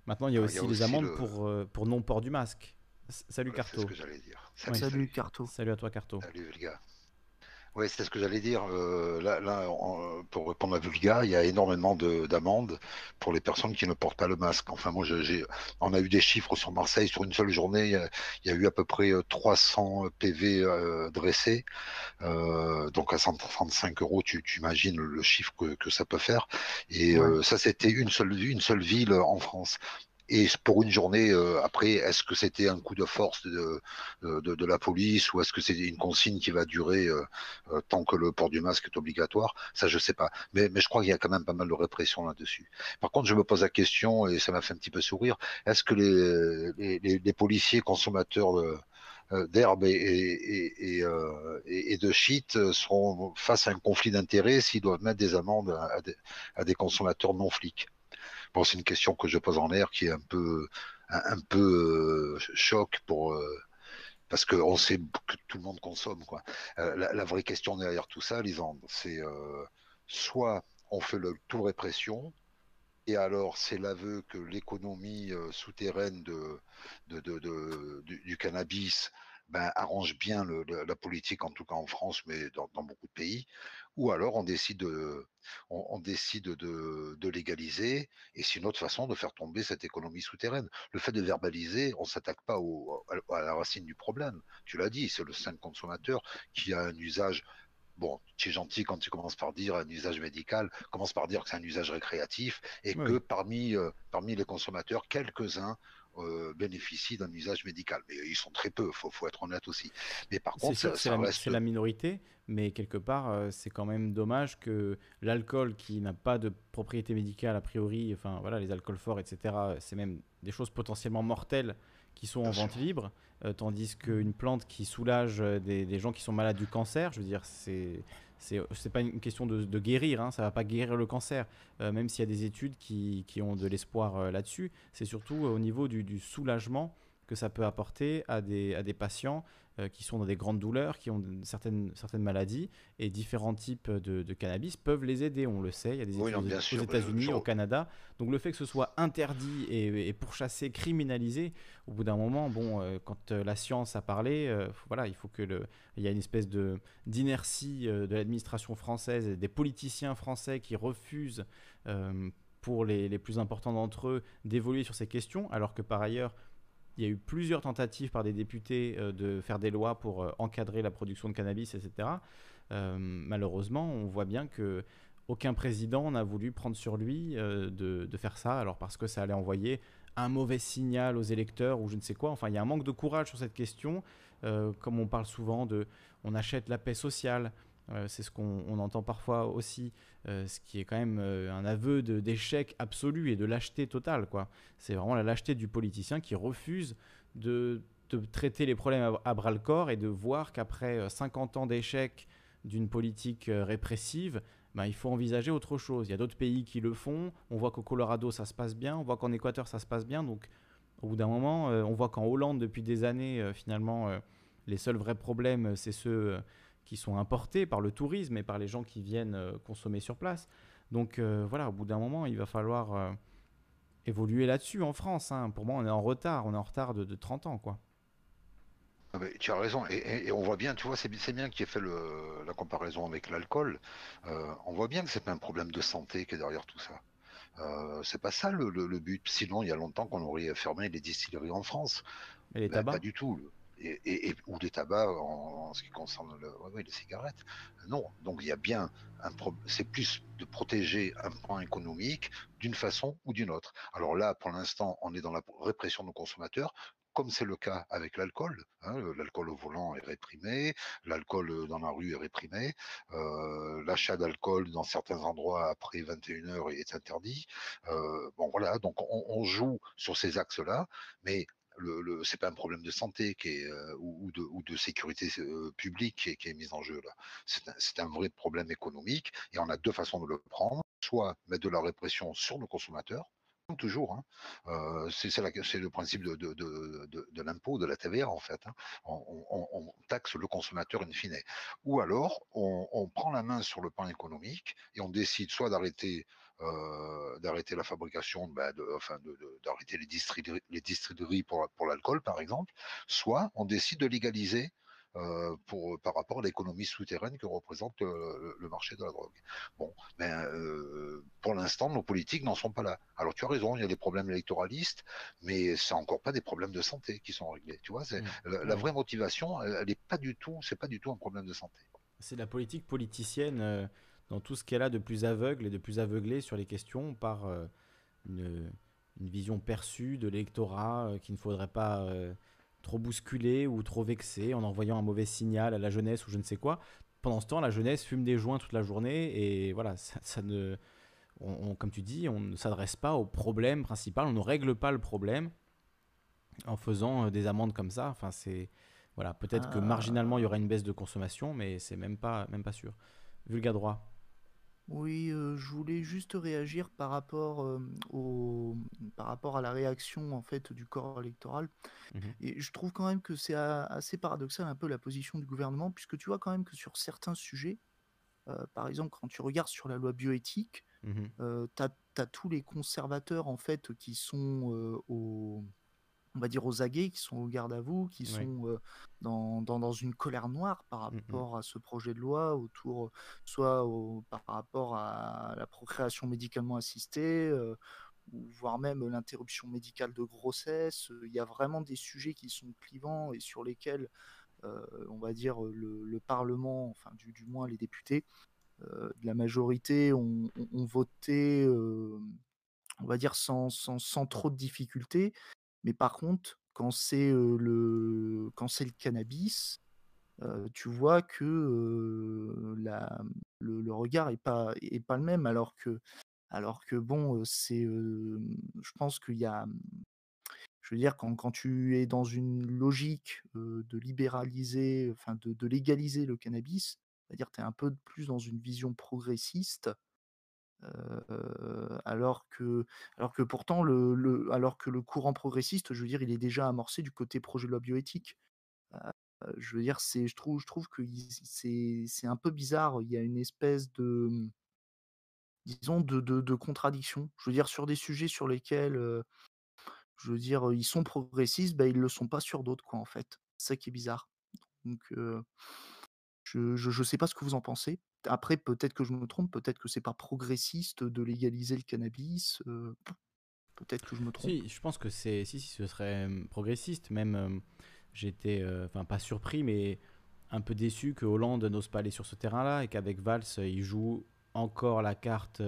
Maintenant, il y a ah, aussi les amendes pour, euh, pour non-port du masque. Salut Carto.
C'est ce que j'allais dire.
Salut, Carto.
Salut à toi Carto.
Salut les gars. Oui, c'est ce que j'allais dire. Euh, là, là pour répondre à Vulga, il y a énormément d'amendes pour les personnes qui ne portent pas le masque. Enfin, moi, j'ai, on a eu des chiffres sur Marseille sur une seule journée. Il y a, eu à peu près 300 euh, PV euh, dressés. donc à 135 euros, tu, tu imagines le chiffre que, que, ça peut faire. Et ça, c'était une seule, une seule ville en France. Et pour une journée, euh, après, est-ce que c'était un coup de force de, de, de la police ou est-ce que c'est une consigne qui va durer euh, euh, tant que le port du masque est obligatoire? Ça, je sais pas. Mais, mais je crois qu'il y a quand même pas mal de répression là-dessus. Par contre, je me pose la question, et ça m'a fait un petit peu sourire, est-ce que les, les, les, policiers consommateurs d'herbe et, et, et, et, de shit seront face à un conflit d'intérêts s'ils doivent mettre des amendes à des, à des consommateurs non flics? C'est une question que je pose en l'air qui est un peu, un, peu euh, choc pour. Euh, parce qu'on sait que tout le monde consomme. Euh, la, vraie question derrière tout ça, Lisande, c'est soit on fait le tout répression, et alors, c'est l'aveu que l'économie souterraine du, cannabis ben, arrange bien la politique, en tout cas en France, mais dans, beaucoup de pays, ou alors on décide, de, on, décide de, légaliser, et c'est une autre façon de faire tomber cette économie souterraine. Le fait de verbaliser, on ne s'attaque pas à la racine du problème. Tu l'as dit, c'est le simple consommateur qui a un usage bon, tu es gentil quand tu commences par dire un usage médical, commence par dire que c'est un usage récréatif et que parmi, euh, parmi les consommateurs, quelques-uns euh, bénéficient d'un usage médical. Mais ils sont très peu, il faut, être honnête aussi. Mais par contre,
c'est la, reste... la, minorité, mais quelque part, euh, c'est quand même dommage que l'alcool qui n'a pas de propriété médicale a priori, enfin voilà, les alcools forts, etc., c'est même des choses potentiellement mortelles qui sont en vente libre, euh, tandis qu'une plante qui soulage des, des, gens qui sont malades du cancer, je veux dire, c'est c'est pas une question de, de guérir, hein, ça va pas guérir le cancer, euh, même s'il y a des études qui, qui ont de l'espoir euh, là-dessus. C'est surtout au niveau du, du, soulagement que ça peut apporter à des, à des patients euh, qui sont dans des grandes douleurs, qui ont certaines, certaines maladies, et différents types de, cannabis peuvent les aider, on le sait, il y a des études aux États-Unis, au Canada. Donc le fait que ce soit interdit et, pourchassé, criminalisé, au bout d'un moment, bon, euh, quand euh, la science a parlé, voilà, il faut que le, il y a une espèce de d'inertie de l'administration française, et des politiciens français qui refusent pour les, les, plus importants d'entre eux d'évoluer sur ces questions, alors que par ailleurs, il y a eu plusieurs tentatives par des députés euh, de faire des lois pour euh, encadrer la production de cannabis, etc. Euh, malheureusement, on voit bien que aucun président n'a voulu prendre sur lui de, faire ça, alors parce que ça allait envoyer un mauvais signal aux électeurs ou je ne sais quoi. Enfin, il y a un manque de courage sur cette question, comme on parle souvent de on achète la paix sociale, euh, c'est ce qu'on entend parfois aussi, euh, ce qui est quand même euh, un aveu d'échec absolu et de lâcheté totale. C'est vraiment la lâcheté du politicien qui refuse de, traiter les problèmes à, bras le corps et de voir qu'après 50 ans d'échec d'une politique répressive, ben, il faut envisager autre chose. Il y a d'autres pays qui le font. On voit qu'au Colorado, ça se passe bien. On voit qu'en Équateur, ça se passe bien. Donc, au bout d'un moment, on voit qu'en Hollande, depuis des années, finalement, les seuls vrais problèmes, c'est ceux qui sont importés par le tourisme et par les gens qui viennent euh, consommer sur place. Donc euh, voilà, au bout d'un moment, il va falloir euh, évoluer là-dessus en France. Hein. Pour moi, on est en retard, on est en retard de, 30 ans, quoi.
Ah tu as raison, et, on voit bien, tu vois, c'est bien qu'il ait fait le, la comparaison avec l'alcool. on voit bien que c'est pas un problème de santé qui est derrière tout ça. Euh, c'est pas ça le, but. Sinon, il y a longtemps qu'on aurait fermé les distilleries en France.
Et les ben, tabacs
Pas du tout et, ou des tabacs en, ce qui concerne le, les cigarettes. Non, donc il y a bien un c'est plus de protéger un point économique d'une façon ou d'une autre. Alors là, pour l'instant, on est dans la répression de nos consommateurs comme c'est le cas avec l'alcool. Hein, l'alcool au volant est réprimé, l'alcool dans la rue est réprimé, euh, l'achat d'alcool dans certains endroits après 21 heures est interdit. Euh, bon voilà, donc on, on joue sur ces axes-là, mais le, le c'est pas un problème de santé qui est, euh, ou, de, ou, de, sécurité euh, publique qui est, qui est, mis en jeu là. C'est un, un, vrai problème économique et on a deux façons de le prendre. Soit mettre de la répression sur nos consommateurs, toujours. Hein. Euh, c'est le principe de, de, de, de l'impôt, de la TVA en fait. Hein. On, taxe le consommateur in fine. Ou alors on, on, prend la main sur le plan économique et on décide soit d'arrêter d'arrêter la fabrication, bah, de, enfin d'arrêter les distilleries, les distilleries pour, pour l'alcool par exemple, soit on décide de légaliser euh, pour, par rapport à l'économie souterraine que représente le, le, marché de la drogue. Bon, mais euh, pour l'instant, nos politiques n'en sont pas là. Alors tu as raison, il y a des problèmes électoralistes, mais c'est encore pas des problèmes de santé qui sont réglés. Tu vois, mmh. la, vraie motivation, elle, n'est pas du tout, c'est pas du tout un problème de santé.
C'est la politique politicienne euh, dans tout ce qu'elle a de plus aveugle et de plus aveuglé sur les questions par une, une, vision perçue de l'électorat qu'il ne faudrait pas trop bousculé ou trop vexé en envoyant un mauvais signal à la jeunesse ou je ne sais quoi. Pendant ce temps, la jeunesse fume des joints toute la journée et voilà, ça, ne, on, comme tu dis, on ne s'adresse pas au problème principal, on ne règle pas le problème en faisant euh, des amendes comme ça. Enfin, c'est voilà, peut-être que ah. marginalement il y aura une baisse de consommation, mais c'est même pas même pas sûr. Vulga droit.
Oui, je voulais juste réagir par rapport, au par rapport à la réaction, en fait, du corps électoral. Mmh et je trouve quand même que c'est assez paradoxal un peu la position du gouvernement puisque tu vois quand même que sur certains sujets, par exemple, quand tu regardes sur la loi bioéthique, mmh tu as tous les conservateurs, en fait, qui sont, au on va dire aux aguets, qui sont au garde à vous, qui sont dans, dans, une colère noire par mmh rapport à ce projet de loi, autour, soit par rapport à la procréation médicalement assistée, ou voire même l'interruption médicale de grossesse. Il y a vraiment des sujets qui sont clivants et sur lesquels, on va dire, le, Parlement, enfin du, du, moins les députés de la majorité ont, voté, on va dire, sans, sans, sans trop de difficultés. Mais par contre, quand c'est le quand c'est le cannabis, tu vois que le, regard est pas est pas le même. Alors que alors que bon c'est je pense qu'il y a je veux dire quand, quand tu es dans une logique de libéraliser enfin de, de légaliser le cannabis, c'est-à-dire tu es un peu plus dans une vision progressiste alors que, alors que pourtant le, alors que le courant progressiste, je veux dire, il est déjà amorcé du côté projet de loi bioéthique. je veux dire, c'est, je trouve, je trouve que c'est, un peu bizarre. Il y a une espèce de, disons, de, de, contradiction. Je veux dire, sur des sujets sur lesquels, je veux dire, ils sont progressistes, ben, ils le sont pas sur d'autres, quoi, en fait. C'est ça qui est bizarre. Donc, je, ne sais pas ce que vous en pensez. Après, peut-être que je me trompe, peut-être que c'est pas progressiste de légaliser le cannabis. peut-être que je me trompe.
Si, je pense que c'est si, ce serait progressiste. Même, j'étais, enfin, pas surpris, mais un peu déçu que Hollande n'ose pas aller sur ce terrain-là et qu'avec Valls, il joue encore la carte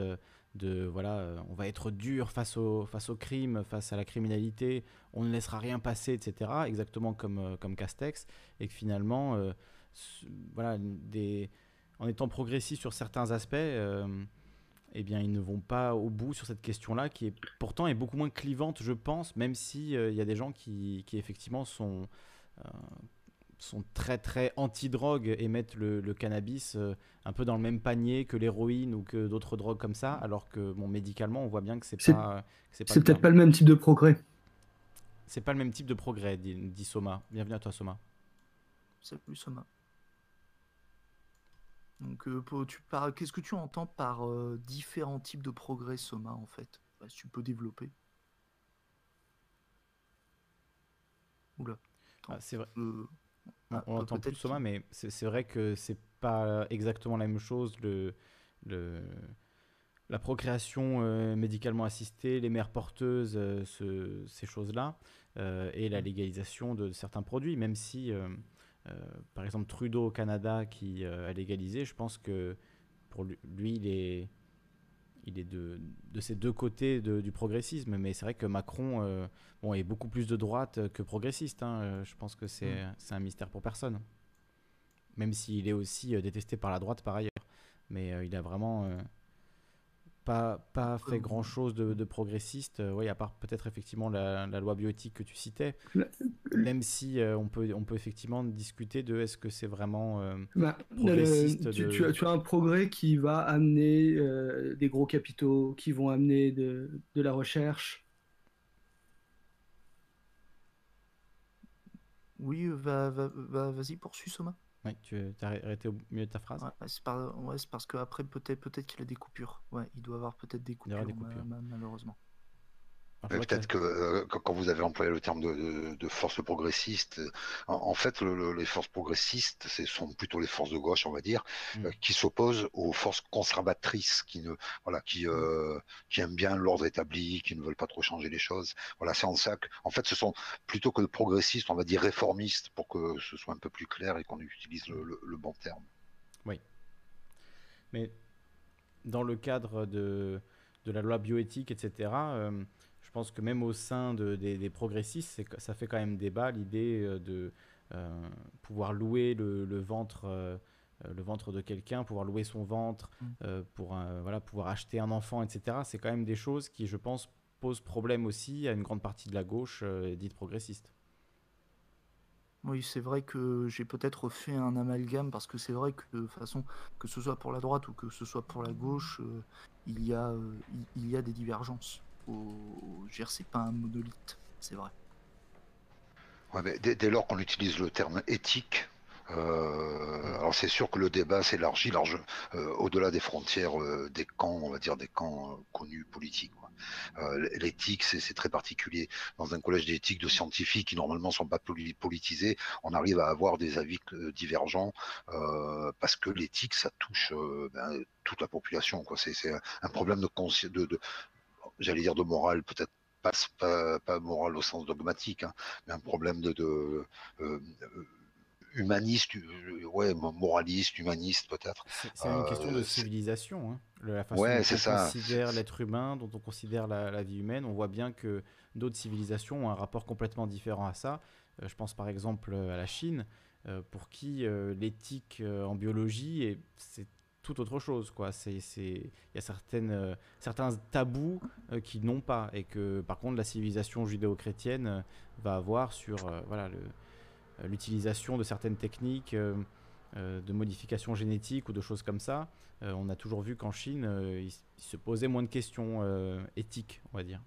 de voilà, on va être dur face au, face au crime, face à la criminalité, on ne laissera rien passer, etc. Exactement comme, comme Castex. Et que finalement, voilà, des, en étant progressistes sur certains aspects, euh, eh bien, ils ne vont pas au bout sur cette question-là, qui est pourtant est beaucoup moins clivante, je pense, même si euh, il y a des gens qui, qui effectivement sont euh, sont très très anti-drogue et mettent le, cannabis un peu dans le même panier que l'héroïne ou que d'autres drogues comme ça, alors que bon, médicalement, on voit bien que c'est pas.
C'est peut-être pas le même type de progrès.
C'est pas le même type de progrès, dit, dit Soma. Bienvenue à toi, Soma.
Salut, Soma. Donc, tu qu'est-ce que tu entends par différents types de progrès Soma en fait? Bah, Si tu peux développer.
Oula. Ah, c'est vrai. on, ah, entend plus Soma, mais c'est vrai que c'est pas exactement la même chose. Le, le, la procréation médicalement assistée, les mères porteuses, ces choses-là, et la mmh. légalisation de certains produits, même si euh, par exemple, Trudeau au Canada qui euh, a légalisé, je pense que pour lui, il est, il est de, de ces deux côtés du progressisme. Mais c'est vrai que Macron euh, bon, est beaucoup plus de droite que progressiste. Hein. Je pense que c'est mm. un mystère pour personne. Même s'il est aussi détesté par la droite par ailleurs. Mais il a vraiment pas, pas fait grand chose de, progressiste, euh, oui, à part peut-être effectivement la, loi bioéthique que tu citais, même si euh, on, peut, on peut effectivement discuter de est-ce que c'est vraiment euh, bah, progressiste.
tu, as, tu, as, un progrès qui va amener des gros capitaux, qui vont amener de, de la recherche.
Oui, va, va, va vas-y, poursuis Soma.
Ouais, tu as arrêté au milieu de ta phrase
ouais, C'est parce qu'après, peut-être peut qu'il a des coupures. Ouais, il doit avoir peut-être des coupures, malheureusement.
Peut-être que euh, quand vous avez employé le terme de, de, force progressiste, en, fait, les forces progressistes, ce sont plutôt les forces de gauche, on va dire, mm. euh, qui s'opposent aux forces conservatrices, qui ne, voilà, qui, euh, qui aiment bien l'ordre établi, qui ne veulent pas trop changer les choses. Voilà, c'est en ça que, en fait, ce sont plutôt que de progressistes, on va dire réformistes, pour que ce soit un peu plus clair et qu'on utilise le, le bon terme.
Oui. Mais dans le cadre de, de la loi bioéthique, etc je pense que même au sein de, des, progressistes, ça fait quand même débat l'idée euh, de euh, pouvoir louer le, ventre. Euh, le ventre de quelqu'un, pouvoir louer son ventre, mm. pour voilà, pouvoir acheter un enfant, etc. C'est quand même des choses qui, je pense, posent problème aussi à une grande partie de la gauche dite progressiste.
Oui, c'est vrai que j'ai peut-être fait un amalgame parce que c'est vrai que de façon que ce soit pour la droite ou que ce soit pour la gauche, il y a il y a des divergences c'est pas un monolithe, c'est vrai.
dès, lors qu'on utilise le terme éthique, euh, alors c'est sûr que le débat s'élargit large, euh, au-delà des frontières euh, des camps, on va dire des camps connus politiques. L'éthique, c'est très particulier. Dans un collège d'éthique de scientifiques qui normalement ne sont pas politisés, on arrive à avoir des avis divergents parce que l'éthique, ça touche ben, toute la population. C'est un, problème de, j'allais dire de morale, peut-être pas, pas, pas, morale au sens dogmatique, hein, mais un problème de, de euh, humaniste, euh, ouais, moraliste, humaniste peut-être.
C'est une question de euh, civilisation, hein. la façon dont on considère l'être humain, dont on considère la, vie humaine. On voit bien que d'autres civilisations ont un rapport complètement différent à ça. je pense par exemple à la Chine, pour qui l'éthique en biologie, c'est tout autre chose. Quoi. C'est, il y a certaines, euh, certains tabous euh, qui n'ont pas et que par contre la civilisation judéo-chrétienne euh, va avoir sur voilà, le, l'utilisation de certaines techniques de modification génétique ou de choses comme ça. on a toujours vu qu'en Chine, il, se posait moins de questions éthiques, on va dire.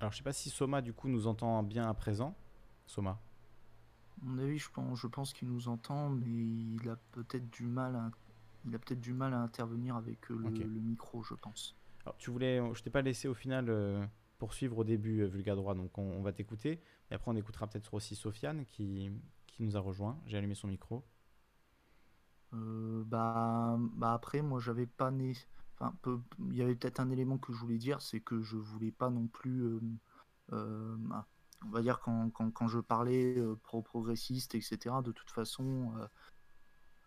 Alors je sais pas si Soma du coup nous entend bien à présent. Soma
mon avis, je pense, je pense qu'il nous entend, mais il a peut-être du mal à, il a peut-être du mal à intervenir avec euh, le, micro, je pense.
Alors, tu voulais, je t'ai pas laissé au final euh, poursuivre au début euh, Droit, donc on, va t'écouter. Et après, on écoutera peut-être aussi Sofiane qui, qui nous a rejoint. J'ai allumé son micro.
Euh, bah, bah après, moi, j'avais pas né. Enfin, il y avait peut-être un élément que je voulais dire, c'est que je voulais pas non plus. Ah, on va dire quand, quand, je parlais euh, pro-progressiste, etc., de toute façon, euh,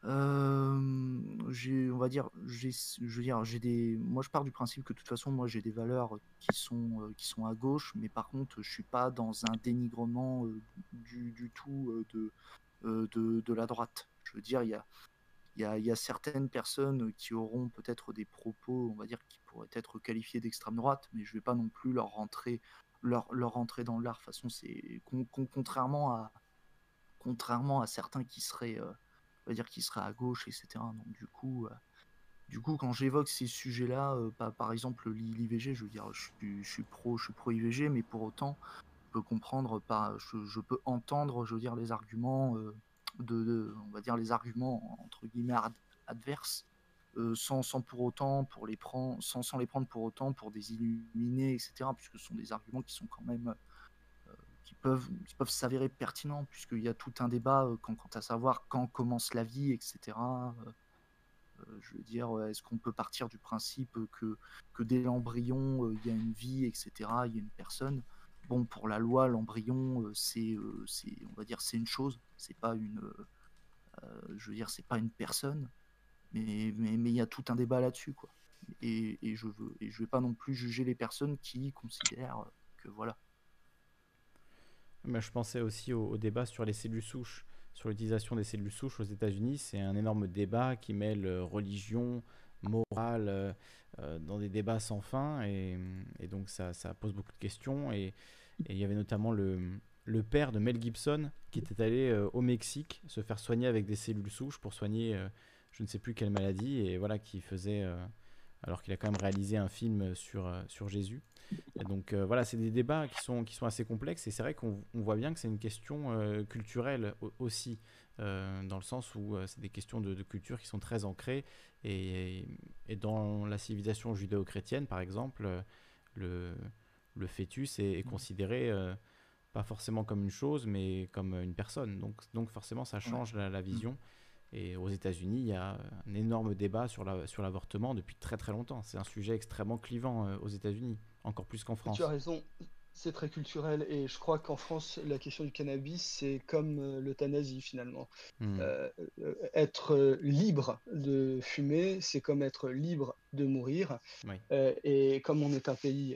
euh, j'ai, on va dire, je veux dire, j'ai des, moi je pars du principe que de toute façon, moi j'ai des valeurs qui sont, qui sont à gauche, mais par contre, je suis pas dans un dénigrement du, du, tout de, de, de, la droite. Je veux dire, il y a, il y, a, il y a certaines personnes qui auront peut-être des propos, on va dire, qui pourraient être qualifiés d'extrême droite, mais je vais pas non plus leur rentrer leur, leur entrée dans l'art. façon, c'est contrairement à contrairement à certains qui seraient, euh, on va dire, qui seraient à gauche, etc. Donc du coup, euh, du coup, quand j'évoque ces sujets-là, euh, par exemple l'IVG, je veux dire, je suis, je suis pro, je suis pro IVG, mais pour autant, je peux comprendre, pas, je, je peux entendre, je veux dire, les arguments de, de, on va dire, les arguments entre guillemets adverses euh, sans, sans, pour autant pour les prendre, sans, sans, les prendre pour autant pour des illuminés, etc. Puisque ce sont des arguments qui sont quand même euh, qui peuvent, qui peuvent s'avérer pertinents, puisqu'il y a tout un débat euh, quant, à savoir quand commence la vie, etc. je veux dire, est-ce qu'on peut partir du principe que, que dès l'embryon, il y a une vie, etc., il y a une personne? Bon, pour la loi, l'embryon, c'est, c'est, on va dire, c'est une chose, c'est pas une, c'est pas une personne. Mais mais il y a tout un débat là-dessus quoi. Et, je veux et je vais pas non plus juger les personnes qui considèrent que voilà.
Mais je pensais aussi au, débat sur les cellules souches, sur l'utilisation des cellules souches aux États-Unis. C'est un énorme débat qui mêle euh, religion, morale, euh, euh, dans des débats sans fin. Et, donc ça, ça, pose beaucoup de questions. Et, il y avait notamment le, le, père de Mel Gibson qui était allé au Mexique se faire soigner avec des cellules souches pour soigner je ne sais plus quelle maladie, et voilà, qui faisait euh, alors qu'il a quand même réalisé un film sur, sur Jésus. Et donc voilà, c'est des débats qui sont, qui sont assez complexes et c'est vrai qu'on voit bien que c'est une question culturelle aussi, dans le sens où c'est des questions de, culture qui sont très ancrées et, et dans la civilisation judéo-chrétienne, par exemple, le, le fœtus est, est considéré pas forcément comme une chose, mais comme une personne. Donc, donc forcément, ça change la, vision. Et aux États-Unis, il y a un énorme débat sur l'avortement sur depuis très très longtemps. C'est un sujet extrêmement clivant euh, aux États-Unis, encore plus qu'en France.
Tu as raison, c'est très culturel. Et je crois qu'en France, la question du cannabis, c'est comme euh, l'euthanasie finalement. Mm. Euh, être libre de fumer, c'est comme être libre de mourir. et comme on est un pays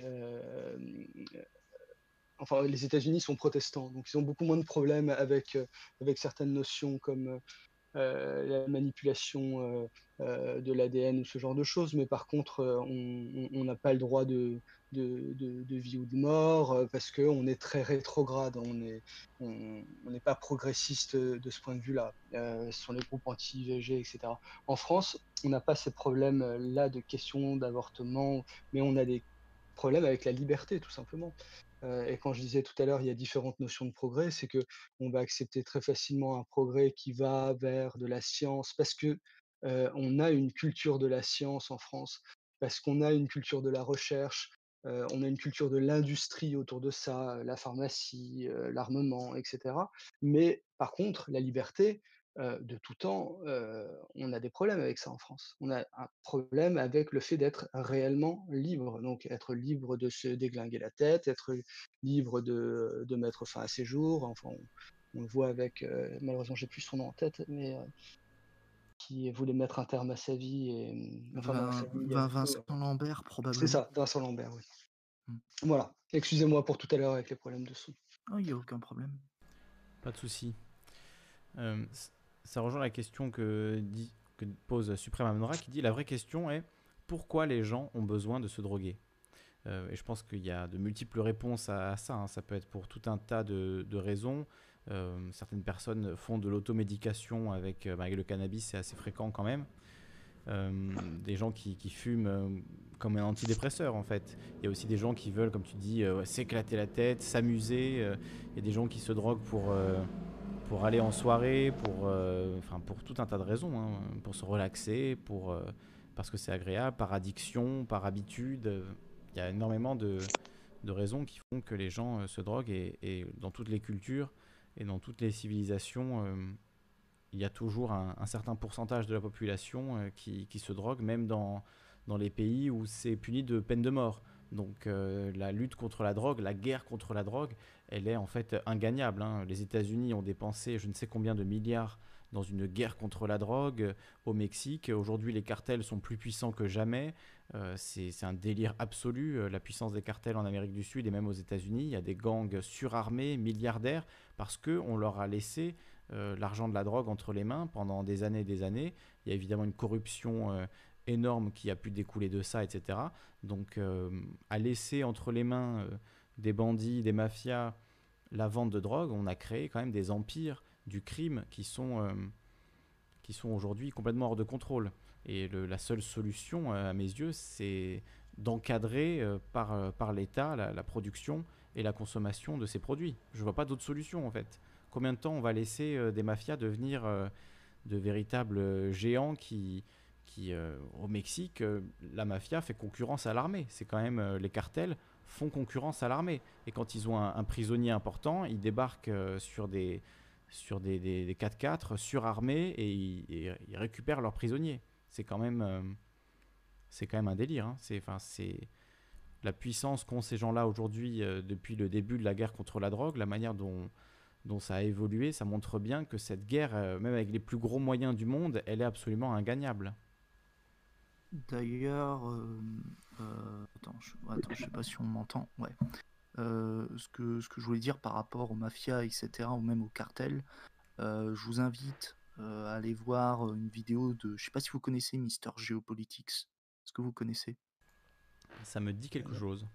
enfin, les États-Unis sont protestants, donc ils ont beaucoup moins de problèmes avec, euh, avec certaines notions comme la manipulation euh, de l'ADN ou ce genre de choses, mais par contre, on n'a pas le droit de, vie ou de mort parce qu'on est très rétrograde, on n'est on, n'est pas progressiste de ce point de vue-là. ce sont les groupes anti-IVG, etc. En France, on n'a pas ces problèmes-là de questions d'avortement, mais on a des problèmes avec la liberté, tout simplement. Euh, et quand je disais tout à l'heure, il y a différentes notions de progrès, c'est que on va accepter très facilement un progrès qui va vers de la science parce que euh, on a une culture de la science en France, parce qu'on a une culture de la recherche, euh, on a une culture de l'industrie autour de ça, la pharmacie, l'armement, etc. Mais par contre, la liberté, euh, de tout temps, euh, on a des problèmes avec ça en France. On a un problème avec le fait d'être réellement libre, donc être libre de se déglinguer la tête, être libre de, de mettre fin à ses jours. Enfin, on, le voit avec, euh, malheureusement, j'ai plus son nom en tête, mais qui voulait mettre un terme à sa vie. Et,
enfin, Vincent Lambert, probablement.
C'est ça, Vincent Lambert, oui. Mmh. Voilà. Excusez-moi pour tout à l'heure avec les problèmes de son.
Il n'y a aucun problème.
Pas de souci ça rejoint la question que, dit, que pose Supreme Amnora qui dit la vraie question est pourquoi les gens ont besoin de se droguer? Euh, Et je pense qu'il y a de multiples réponses à, ça. Hein. Ça peut être pour tout un tas de, raisons. Euh, certaines personnes font de l'automédication avec, euh, le cannabis, c'est assez fréquent quand même. des gens qui fument comme un antidépresseur en fait. Il y a aussi des gens qui veulent, comme tu dis, s'éclater la tête, s'amuser. Il y a des gens qui se droguent pour pour aller en soirée, pour, euh, pour tout un tas de raisons, hein, pour se relaxer, pour, euh, parce que c'est agréable, par addiction, par habitude. Il y a énormément de, de raisons qui font que les gens euh, se droguent et, dans toutes les cultures et dans toutes les civilisations, il y a toujours un, certain pourcentage de la population qui, qui, se drogue, même dans, dans les pays où c'est puni de peine de mort. Donc la lutte contre la drogue, la guerre contre la drogue, elle est en fait ingagnable. Hein. Les États-Unis ont dépensé je ne sais combien de milliards dans une guerre contre la drogue au Mexique. Aujourd'hui, les cartels sont plus puissants que jamais. Euh, c'est un délire absolu, euh, la puissance des cartels en Amérique du Sud et même aux États-Unis. Il y a des gangs surarmés, milliardaires, parce qu'on leur a laissé euh, l'argent de la drogue entre les mains pendant des années et des années. Il y a évidemment une corruption énorme qui a pu découler de ça, etc. Donc, à laisser entre les mains des bandits, des mafias, la vente de drogue, on a créé quand même des empires du crime qui sont, euh, sont aujourd'hui complètement hors de contrôle. Et la seule solution, euh, à mes yeux, c'est d'encadrer euh, par, par l'État la, production et la consommation de ces produits. Je ne vois pas d'autre solution en fait. Combien de temps on va laisser des mafias devenir de véritables géants qui au Mexique, la mafia fait concurrence à l'armée. C'est quand même les cartels font concurrence à l'armée. Et quand ils ont un, prisonnier important, ils débarquent euh, sur des, sur des, des, 4x4 surarmés et ils, récupèrent leurs prisonniers. C'est quand même, euh, c'est quand même un délire. Hein. C'est, enfin, c'est la puissance qu'ont ces gens-là aujourd'hui euh, depuis le début de la guerre contre la drogue, la manière dont, dont ça a évolué, ça montre bien que cette guerre, même avec les plus gros moyens du monde, elle est absolument ingagnable.
D'ailleurs, euh, attends, je, attends, je sais pas si on m'entend. Ouais. Euh, ce, que, ce que je voulais dire par rapport aux mafias, etc., ou même aux cartels, euh, je vous invite à aller voir une vidéo de. Je sais pas si vous connaissez Mister Geopolitics. Est-ce que vous connaissez?
Ça me dit quelque chose.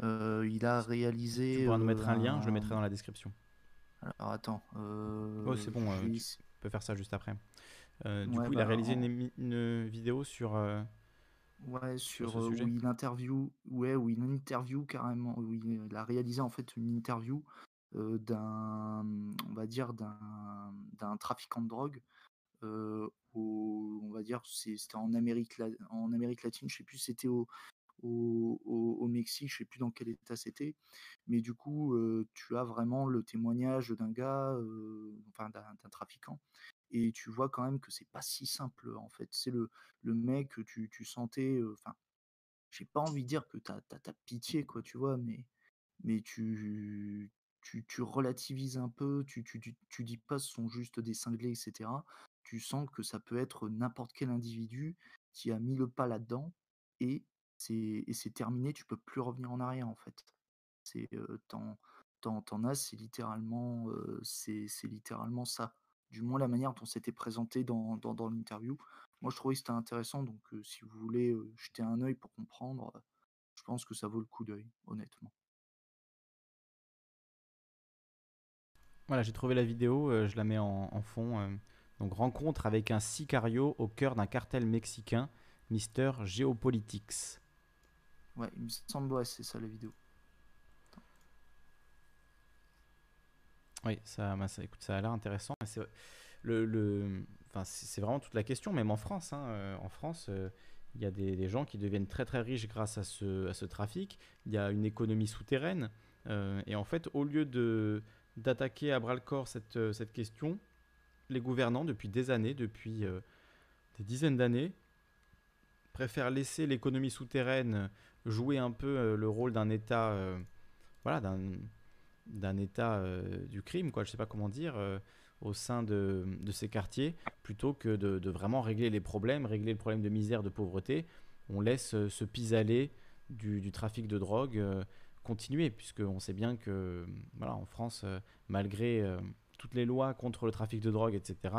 il a réalisé.
Tu pourras nous mettre un, lien, je le mettrai dans la description.
Alors attends.
oh, c'est bon, tu peux faire ça juste après. Du coup, il a réalisé une, une, vidéo sur
Ouais,
sur
sur, heu, où il interview ouais, où il interview carrément, où il a réalisé en fait une interview, d'un, on va dire d'un d'un trafiquant de drogue, au on va dire c'était en Amérique en Amérique latine, je sais plus si c'était au au au au Mexique, je sais plus dans quel état c'était. Mais du coup, tu as vraiment le témoignage d'un gars, enfin d'un trafiquant et tu vois quand même que c'est pas si simple, en fait. C'est le le mec, tu tu sentais, enfin j'ai pas envie de dire que tu as pitié quoi, tu vois? Mais mais tu tu tu relativises un peu, tu tu tu tu dis pas: «Ce sont juste des cinglés» et cetera. Tu sens que ça peut être n'importe quel individu qui a mis le pas là-dedans et c'est terminé, tu peux plus revenir en arrière, en fait. C'est, heu, tu en tu as, c'est littéralement, c'est littéralement ça. Du moins la manière dont c'était présenté dans dans dans l'interview. Moi, je trouvais que c'était intéressant donc heu, si vous voulez, heu, jeter un œil pour comprendre, heu, je pense que ça vaut le coup d'œil, honnêtement.
Voilà, j'ai trouvé la vidéo, euh, je la mets en, en fond. euh. donc, rencontre avec un sicario au cœur d'un cartel mexicain, Mister Geopolitics.
Ouais, il me semble, ouais, c'est ça la vidéo.
Oui, ça, bah, ça, écoute, ça a l'air intéressant. C'est vraiment toute la question, même en France. hein, euh, en France, euh, il y a des, gens qui deviennent très très riches grâce à ce, trafic. Il y a une économie souterraine. euh, et en fait, au lieu d'attaquer à bras le corps cette, question, les gouvernants, depuis des années, depuis des dizaines d'années, préfèrent laisser l'économie souterraine jouer un peu le rôle d'un État, voilà, d'un d'un état euh, du crime, quoi, je sais pas comment dire, euh, au sein de, de ces quartiers, plutôt que de, de vraiment régler les problèmes, régler le problème de misère, de pauvreté. On laisse euh, ce pis-aller du, du trafic de drogue continuer, puisqu'on sait bien que, voilà, en France, malgré toutes les lois contre le trafic de drogue, etc.,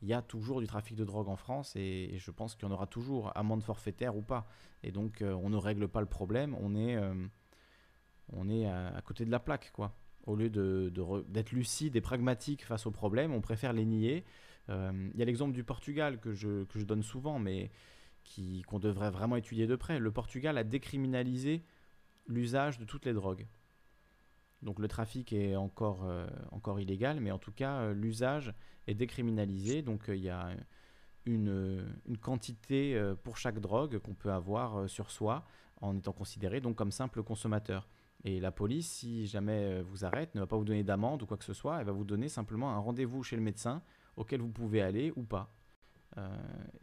il y a toujours du trafic de drogue en France et, je pense qu'il y en aura toujours, amende forfaitaire ou pas. Et donc, on ne règle pas le problème, on est, on est à côté de la plaque, quoi. Au lieu d'être lucide et pragmatique face aux problèmes, on préfère les nier. Euh, Il y a l'exemple du Portugal que je, donne souvent, mais qu'on devrait vraiment étudier de près. Le Portugal a décriminalisé l'usage de toutes les drogues. Donc le trafic est encore, euh, illégal, mais en tout cas, euh, l'usage est décriminalisé. Donc il y a une, quantité pour chaque drogue qu'on peut avoir sur soi en étant considéré comme simple consommateur. Et la police, si jamais euh, vous arrête, ne va pas vous donner d'amende ou quoi que ce soit, elle va vous donner simplement un rendez-vous chez le médecin auquel vous pouvez aller ou pas. Euh,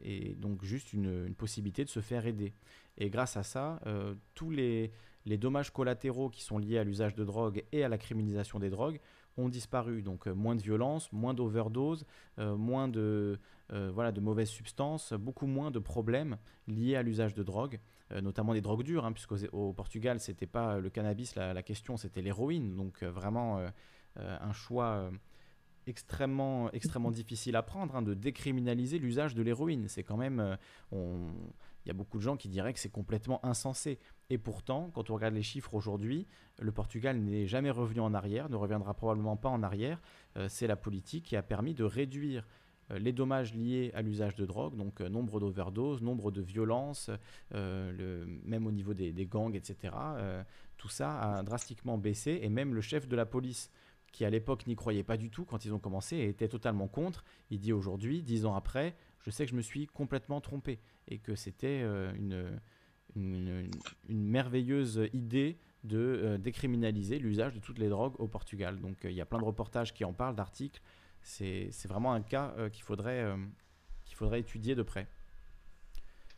et donc juste une, possibilité de se faire aider. Et grâce à ça, euh, tous les, dommages collatéraux qui sont liés à l'usage de drogue et à la criminalisation des drogues ont disparu. Donc moins de violence, moins d'overdose, moins de, voilà, de mauvaises substances, beaucoup moins de problèmes liés à l'usage de drogue, notamment des drogues dures, hein, puisqu'au au Portugal, c'était pas le cannabis la, question, c'était l'héroïne. Donc euh, vraiment euh, euh, un choix euh, extrêmement, extrêmement difficile à prendre, hein, de décriminaliser l'usage de l'héroïne. C'est quand même... euh, Il y a beaucoup de gens qui diraient que c'est complètement insensé. Et pourtant, quand on regarde les chiffres aujourd'hui, le Portugal n'est jamais revenu en arrière, ne reviendra probablement pas en arrière. Euh, c'est la politique qui a permis de réduire euh, les dommages liés à l'usage de drogue, donc euh, nombre d'overdoses, nombre de violences, euh, même au niveau des, gangs, etc. Euh, tout ça a drastiquement baissé et même le chef de la police, qui à l'époque n'y croyait pas du tout quand ils ont commencé et était totalement contre, il dit aujourd'hui, dix ans après, je sais que je me suis complètement trompé et que c'était euh, une, merveilleuse idée de euh, décriminaliser l'usage de toutes les drogues au Portugal. Donc euh, il y a plein de reportages qui en parlent, d'articles. C'est vraiment un cas euh, euh, qu'il faudrait étudier de près.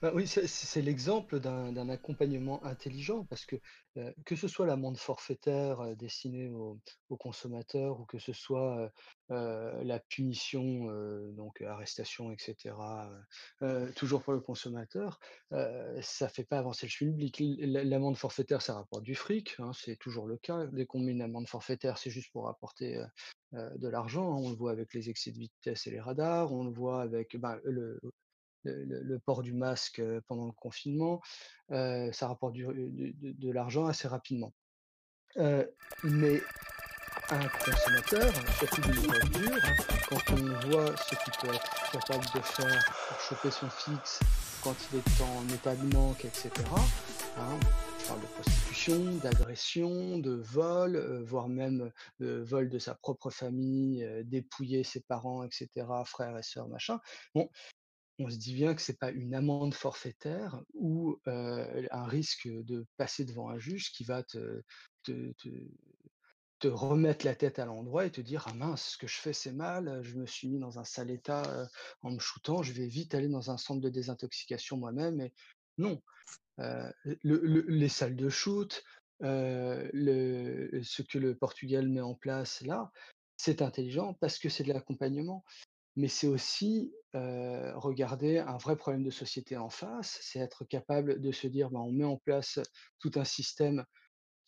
Bah oui, c'est l'exemple d'un accompagnement intelligent parce que, heu, que ce soit l'amende forfaitaire, heu, destinée aux aux consommateurs ou que ce soit, heu, la punition, donc arrestation et cetera, heu heu, toujours pour le consommateur, heu, ça fait pas avancer le l'a l'amende forfaitaire, ça rapporte du fric, hein, c'est toujours le cas. Dès qu'on met une amende forfaitaire, c'est juste pour rapporter, de l'argent, hein. On le voit avec les excès de vitesse et les radars, on le voit avec, ben, le le port du masque, pendant le confinement, ça rapporte de l'argent assez rapidement. Mais un consommateur, surtout de voiture, quand on voit ce qu'il peut être capable de faire pour choper son fixe quand il est en état de manque, etc. Hein, on parle de prostitution, d'agression, de vol, voire même de vol de sa propre famille, dépouiller ses parents, etc., frères et sœurs, machin. Bon, on se dit bien que c'est pas une amende forfaitaire ou un risque de passer devant un juge qui va te, remettre la tête à l'endroit et te dire ah mince ce que je fais c'est mal je me suis mis dans un sale état en me shootant je vais vite aller dans un centre de désintoxication moi-même et non le- le- les salles de shoot ce que le Portugal met en place là c'est intelligent parce que c'est de l'accompagnement mais c'est aussi regarder un vrai problème de société en face c'est être capable de se dire bah, on met en place tout un système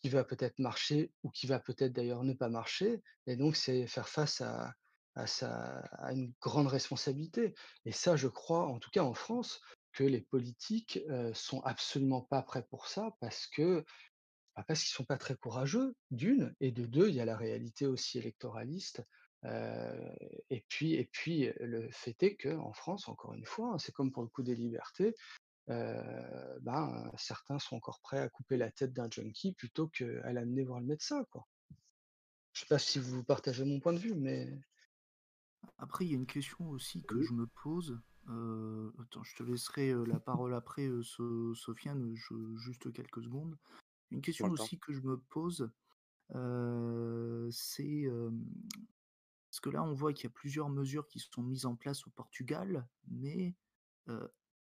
qui va peut-être marcher ou qui va peut-être d'ailleurs ne pas marcher. Et donc, c'est faire face à, à une grande responsabilité. Et ça, je crois, en tout cas en France, que les politiques euh, sont absolument pas prêts pour ça parce que bah, parce qu'ils sont pas très courageux, d'une, et de deux, il y a la réalité aussi électoraliste. Euh, et puis, et puis, le fait est que en France, encore une fois, hein, c'est comme pour le coup des libertés, euh, ben, certains sont encore prêts à couper la tête d'un junkie plutôt qu'à l'amener voir le médecin, quoi. Je sais pas si vous partagez mon point de vue, mais
Après, il y a une question aussi que je me pose. Euh, attends, je te laisserai la parole après, So- Sofiane, je- juste quelques secondes. Une question aussi que je me pose, euh, c'est euh, parce que là, on voit qu'il y a plusieurs mesures qui sont mises en place au Portugal, mais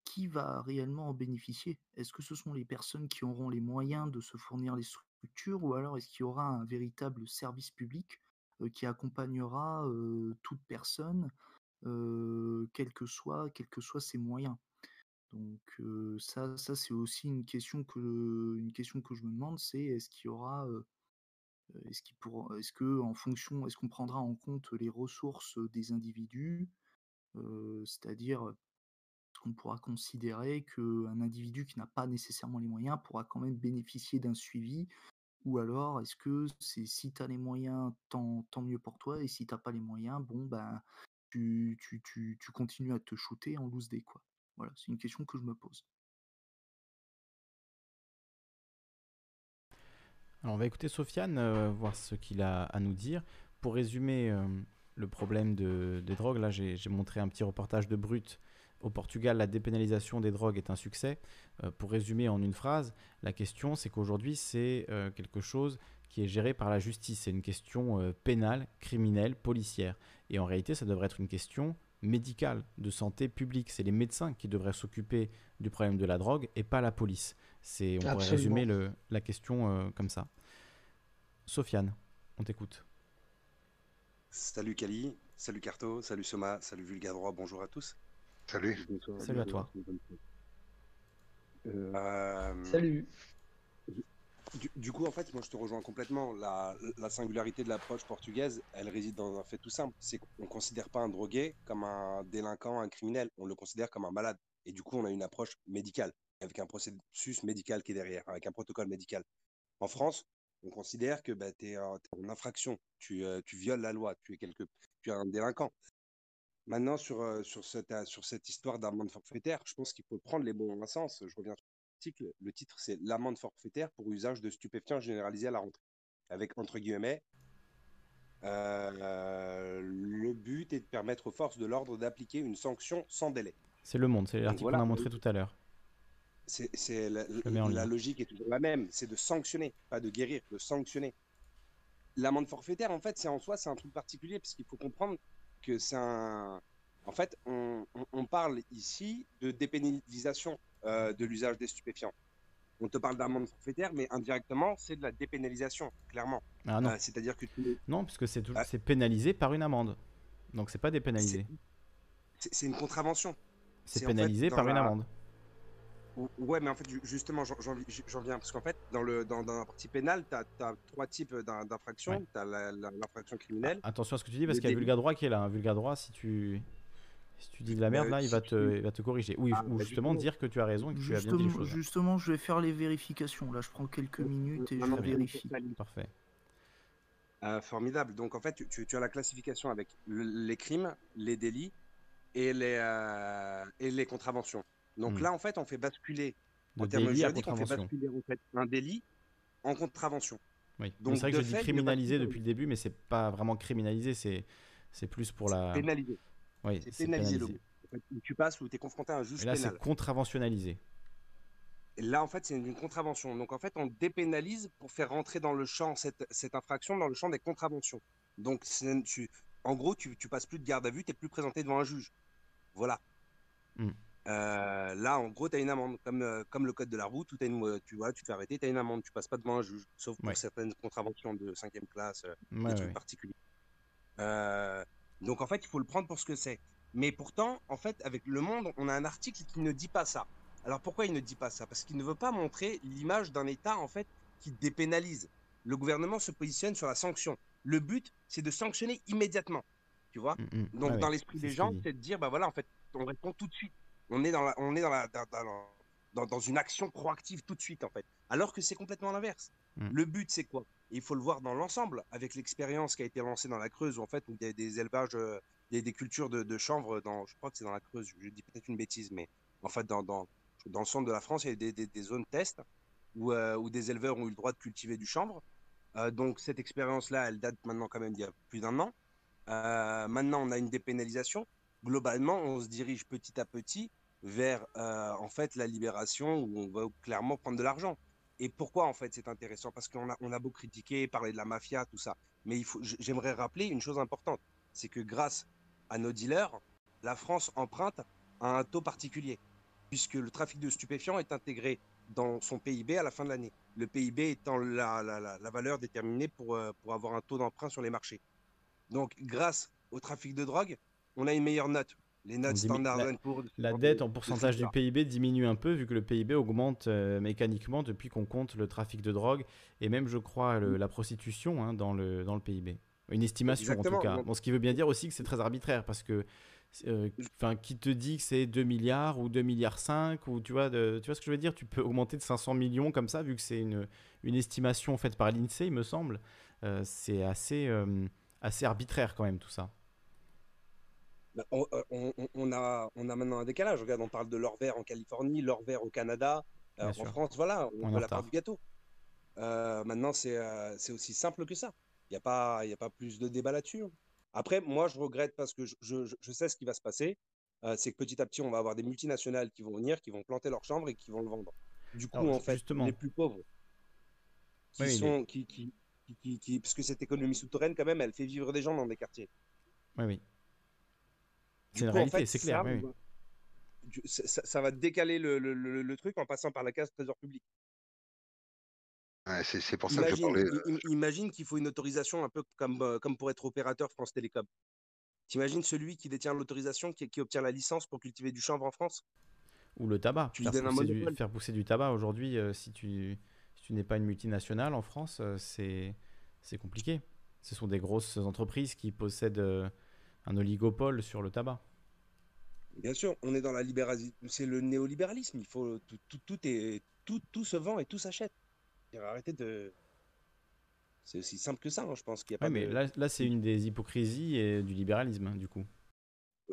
qui va réellement en bénéficier? Est-ce que ce sont les personnes qui auront les moyens de se fournir les structures ou alors est-ce qu'il y aura un véritable service public qui accompagnera toute personne, quels que soient ses moyens? Donc ça, c'est aussi une question que une question que je me demande, c'est est-ce qu'il y aura pourra, est-ce que en fonction, est-ce qu'on prendra en compte les ressources des individus, euh, c'est-à-dire on pourra considérer qu'un individu qui n'a pas nécessairement les moyens pourra quand même bénéficier d'un suivi? Ou alors est-ce que c'est si tu as les moyens, tant, mieux pour toi, et si t'as pas les moyens, bon ben tu, tu continues à te shooter en loose day quoi. Voilà, c'est une question que je me pose.
On va écouter Sofiane, euh, voir ce qu'il a à nous dire. Pour résumer euh, le problème de- des drogues, là j'ai montré un petit reportage de Brut. Au Portugal, la dépénalisation des drogues est un succès. Euh, pour résumer en une phrase, la question c'est qu'aujourd'hui c'est quelque chose qui est géré par la justice. C'est une question pénale, criminelle, policière. Et en réalité, ça devrait être une question médicale, de santé publique. C'est les médecins qui devraient s'occuper du problème de la drogue et pas la police. C'est, on pourrait
Absolument.
résumer le- la question euh, comme ça. Sofiane, on t'écoute.
Salut Kali, salut Carto, salut Soma, salut Vulgadroit, bonjour à tous.
Salut.
Salut à toi.
Euh,
salut.
Du, du coup, en fait, moi je te rejoins complètement. La, la singularité de l'approche portugaise, elle réside dans un fait tout simple c'est qu'on ne considère pas un drogué comme un délinquant, un criminel, on le considère comme un malade. Et du coup, on a une approche médicale, avec un processus médical qui est derrière, avec un protocole médical. En France, on considère que bah, tu es, en infraction, tu, euh, tu violes la loi, tu es, quelque, tu es un délinquant. Maintenant, sur, euh, sur, cette, euh, sur cette histoire d'amende forfaitaire, je pense qu'il faut prendre les bons sens. Je reviens sur l'article. Le titre, c'est L'amende forfaitaire pour usage de stupéfiants généralisé à la rentrée. Avec, entre guillemets, le but est de permettre aux forces de l'ordre d'appliquer une sanction sans délai.
C'est Le Monde, c'est l'article
voilà.
qu'on a montré tout à l'heure.
C'est, la, logique est toujours la même, c'est de sanctionner, pas de guérir, de sanctionner. L'amende forfaitaire, en fait, c'est en soi, c'est un truc particulier, parce qu'il faut comprendre que c'est un... En fait, on, on- on parle ici de dépénalisation euh, de l'usage des stupéfiants. On te parle d'amende forfaitaire, mais indirectement, c'est de la dépénalisation, clairement.
Ah non,
Euh, c'est-à-dire que tu,
non puisque c'est
Ah.
c'est pénalisé par une amende. Donc c'est pas dépénalisé.
c'est, une contravention.
C'est
c'est en fait
pénalisé par une amende.
Ou- Ouais, mais en fait, ju- justement, j'en- viens, parce qu'en fait, dans, le, dans, dans la partie pénale, tu as, trois types d'in- d'infractions.
Ouais.
Tu as l'infraction criminelle.
Attention à ce que tu dis parce qu'il y a
délit.
Vulgadroit qui est là. hein. Vulgadroit, si tu si tu dis de la merde
Euh,
là, il va te, il va te corriger. Oui,
Ah,
ou
bah,
justement dire que tu as raison et que tu as bien dit les choses. là.
justement, je vais faire les vérifications. Là, je prends quelques minutes et
Non,
je
non,
vérifie.
Parfait.
Euh, formidable. Donc en fait, tu, tu- tu as la classification avec le- les crimes, les délits et les, euh, et les contraventions. Donc
Hmm.
là, en fait, on fait basculer, en termes juridiques, on fait basculer en fait, un délit en contravention.
Oui.
Donc,
c'est vrai que je dis criminalisé depuis le début, mais c'est pas vraiment criminalisé, c'est c'est plus pour la.
Pénalisé.
Oui,
C'est pénalisé le mot. Tu passes, où tu es confronté à un juge
Et là,
pénal.
c'est contraventionnalisé.
Et là, en fait, c'est une contravention. Donc, en fait, on dépénalise pour faire rentrer dans le champ, cette, cette infraction, dans le champ des contraventions. Donc, tu, en gros, tu, tu passes plus de garde à vue, tu n'es plus présenté devant un juge. Voilà.
Hmm.
Euh, là, en gros, tu as une amende. Comme, euh, comme le code de la route, où une, euh, tu, vois, tu te fais arrêter, tu as une amende. Tu passes pas devant un juge, sauf pour
Ouais.
certaines contraventions de cinquième classe, euh,
Ouais,
des trucs
ouais.
particuliers. Donc, en fait, il faut le prendre pour ce que c'est. Mais pourtant, en fait, avec Le Monde, on a un article qui ne dit pas ça. Alors pourquoi il ne dit pas ça? Parce qu'il ne veut pas montrer l'image d'un État en fait qui dépénalise. Le gouvernement se positionne sur la sanction. Le but, c'est de sanctionner immédiatement. Tu vois?
Mm, mm.
Donc dans l'esprit des gens, c'est de dire bah voilà, en fait, on répond tout de suite. On est dans la, on est dans la, dans, dans- dans- une action proactive tout de suite en fait. Alors que c'est complètement l'inverse.
Mm.
Le but, c'est quoi? Et Il faut le voir dans l'ensemble, avec l'expérience qui a été lancée dans la Creuse, où en fait, il y a des élevages, euh, des, des cultures de, de chanvre dans, je crois que c'est dans la Creuse. Je dis peut-être une bêtise, mais en fait, dans, dans, dans le centre de la France, il y a des, des- des zones test où, euh, où des éleveurs ont eu le droit de cultiver du chanvre. Euh, donc cette expérience-là, elle date maintenant quand même d'il y a plus d'un an. Euh, maintenant, on a une dépénalisation. Globalement, on se dirige petit à petit vers euh, en fait la libération où on va clairement prendre de l'argent. Et pourquoi en fait c'est intéressant? Parce qu'on a, a beau critiquer, parler de la mafia, tout ça, mais j'aimerais rappeler une chose importante, c'est que grâce à nos dealers, la France emprunte à un taux particulier, puisque le trafic de stupéfiants est intégré dans son PIB à la fin de l'année. Le PIB étant la, la- la- la valeur déterminée pour, euh, pour avoir un taux d'emprunt sur les marchés. Donc, grâce au trafic de drogue, on a une meilleure note. Les notes
la- dette en pourcentage
ce
du. PIB diminue un peu vu que le PIB augmente euh, mécaniquement depuis qu'on compte le trafic de drogue et même, je crois, le- la prostitution hein, dans, le, dans le PIB. Une estimation
Exactement,
en tout cas. Bon, ce qui veut bien dire aussi que c'est très arbitraire parce que, euh, enfin, qui te dit que c'est 2 milliards ou 2 milliards 5 ou tu vois, de- tu vois ce que je veux dire? Tu peux augmenter de 500 millions comme ça vu que c'est une, une estimation faite par l'INSEE, il me semble. Euh, c'est assez, assez arbitraire quand même tout ça.
Bah, on, euh, on- a, on a maintenant un décalage. Regarde, on parle de l'or vert en Californie, l'or vert au Canada. Euh, en
sûr.
France, voilà,
On
on veut la part du gâteau. Euh, maintenant, c'est euh, aussi simple que ça. Il n'y a, pas- il y a pas plus de débat là-dessus. hein. Après, moi, je regrette parce que je, je- je sais ce qui va se passer. C'est que petit à petit, on va avoir des multinationales qui vont venir, qui vont planter leur chambre et qui vont le vendre. Du coup,
Alors,
en fait,
justement.
les plus pauvres, qui
Oui,
sont, qui, qui, qui, qui- qui- parce que cette économie souterraine, quand même, elle fait vivre des gens dans des quartiers.
Oui, oui. C'est une
en
réalité,
fait,
c'est clair.
ça,
oui,
va- du- ça, ça- ça va décaler le, le- le- le truc en passant par la case trésor public.
Ouais, c'est pour ça que je
Imagine,
parlais. euh,
imagine qu'il faut une autorisation un peu comme, euh, comme pour être opérateur France Télécom. T'imagines celui qui détient l'autorisation, qui, qui obtient la licence pour cultiver du chanvre en France?
Ou le tabac.
Tu lui
faire, pousser du, faire pousser du tabac aujourd'hui, euh, si tu, si tu n'es pas une multinationale en France, euh, c'est c'est compliqué. Ce sont des grosses entreprises qui possèdent euh, un oligopole sur le tabac.
Bien sûr, on est dans la libéralisation. C'est le néolibéralisme. Il faut tout, tout, tout est tout, tout se vend et tout s'achète. Arrêtez de. C'est aussi simple que ça, hein, je pense qu'il y a
Ouais,
pas
mais
de-
là, là c'est une des hypocrisies et du libéralisme, hein, du coup.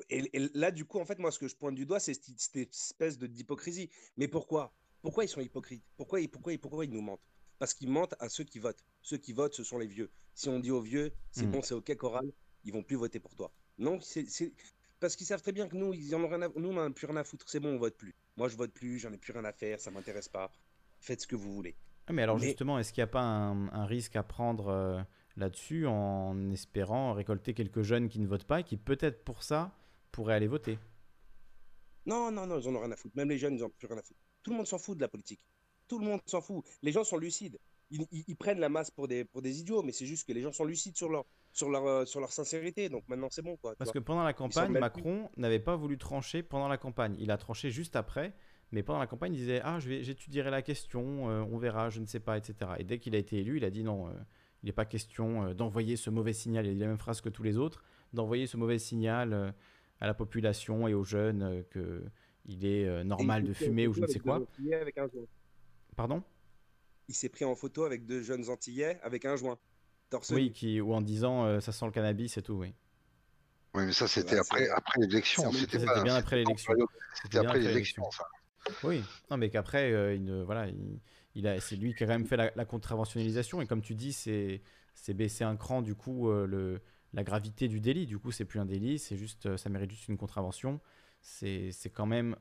Et, et là, du coup, en fait, moi, ce que je pointe du doigt, c'est cette, cette espèce de d'hypocrisie. Mais pourquoi? Pourquoi ils sont hypocrites? Pourquoi, ils- pourquoi, pourquoi ils nous mentent? Parce qu'ils mentent à ceux qui votent. Ceux qui votent, ce sont les vieux. Si on dit aux vieux, c'est
Mm.
bon, c'est OK, Coral, ils vont plus voter pour toi. Non, c'est parce qu'ils savent très bien que nous, ils en ont rien à... nous, on n'en a plus rien à foutre. C'est bon, on vote plus. Moi, je vote plus, j'en ai plus rien à faire, ça m'intéresse pas. Faites ce que vous voulez.
Ah, mais alors
Mais-
justement, est-ce qu'il n'y a pas un, un risque à prendre euh, là-dessus en espérant récolter quelques jeunes qui ne votent pas et qui peut-être pour ça pourraient aller voter?
Non, non, non, ils en ont rien à foutre. Même les jeunes, ils en ont plus rien à foutre. Tout le monde s'en fout de la politique. Tout le monde s'en fout. Les gens sont lucides. Ils, ils- ils prennent la masse pour des, pour des idiots, mais c'est juste que les gens sont lucides sur leur, sur leur, euh, sur leur sincérité. Donc maintenant, c'est bon. Quoi,
Parce
vois.
que pendant la campagne, Macron n'avait pas voulu trancher pendant la campagne. Il a tranché juste après, mais pendant la campagne, il disait Ah, j'étudierai la question, euh, on verra, je ne sais pas, etc. Et dès qu'il a été élu, il a dit Non, euh, il n'est pas question euh, d'envoyer ce mauvais signal. Il a dit la même phrase que tous les autres d'envoyer ce mauvais signal à la population et aux jeunes que il est normal de fumer ou je ne sais quoi. Pardon?
Il s'est pris en photo avec deux jeunes Antillais avec un joint. torse
Oui, qui, ou en disant euh, ça sent le cannabis et tout, oui.
Oui, mais ça, c'était après, après l'élection. C'était
bien après l'élection. C'était
après
après
l'élection, ça.
Oui, non, mais qu'après, euh, il ne- voilà, il, il a, c'est lui qui a quand même fait la, la contraventionnalisation. Et comme tu dis, c'est, c'est baisser un cran, du coup, euh, le, la gravité du délit. Du coup, c'est plus un délit, c'est juste, ça mérite juste une contravention. C'est, c'est quand même,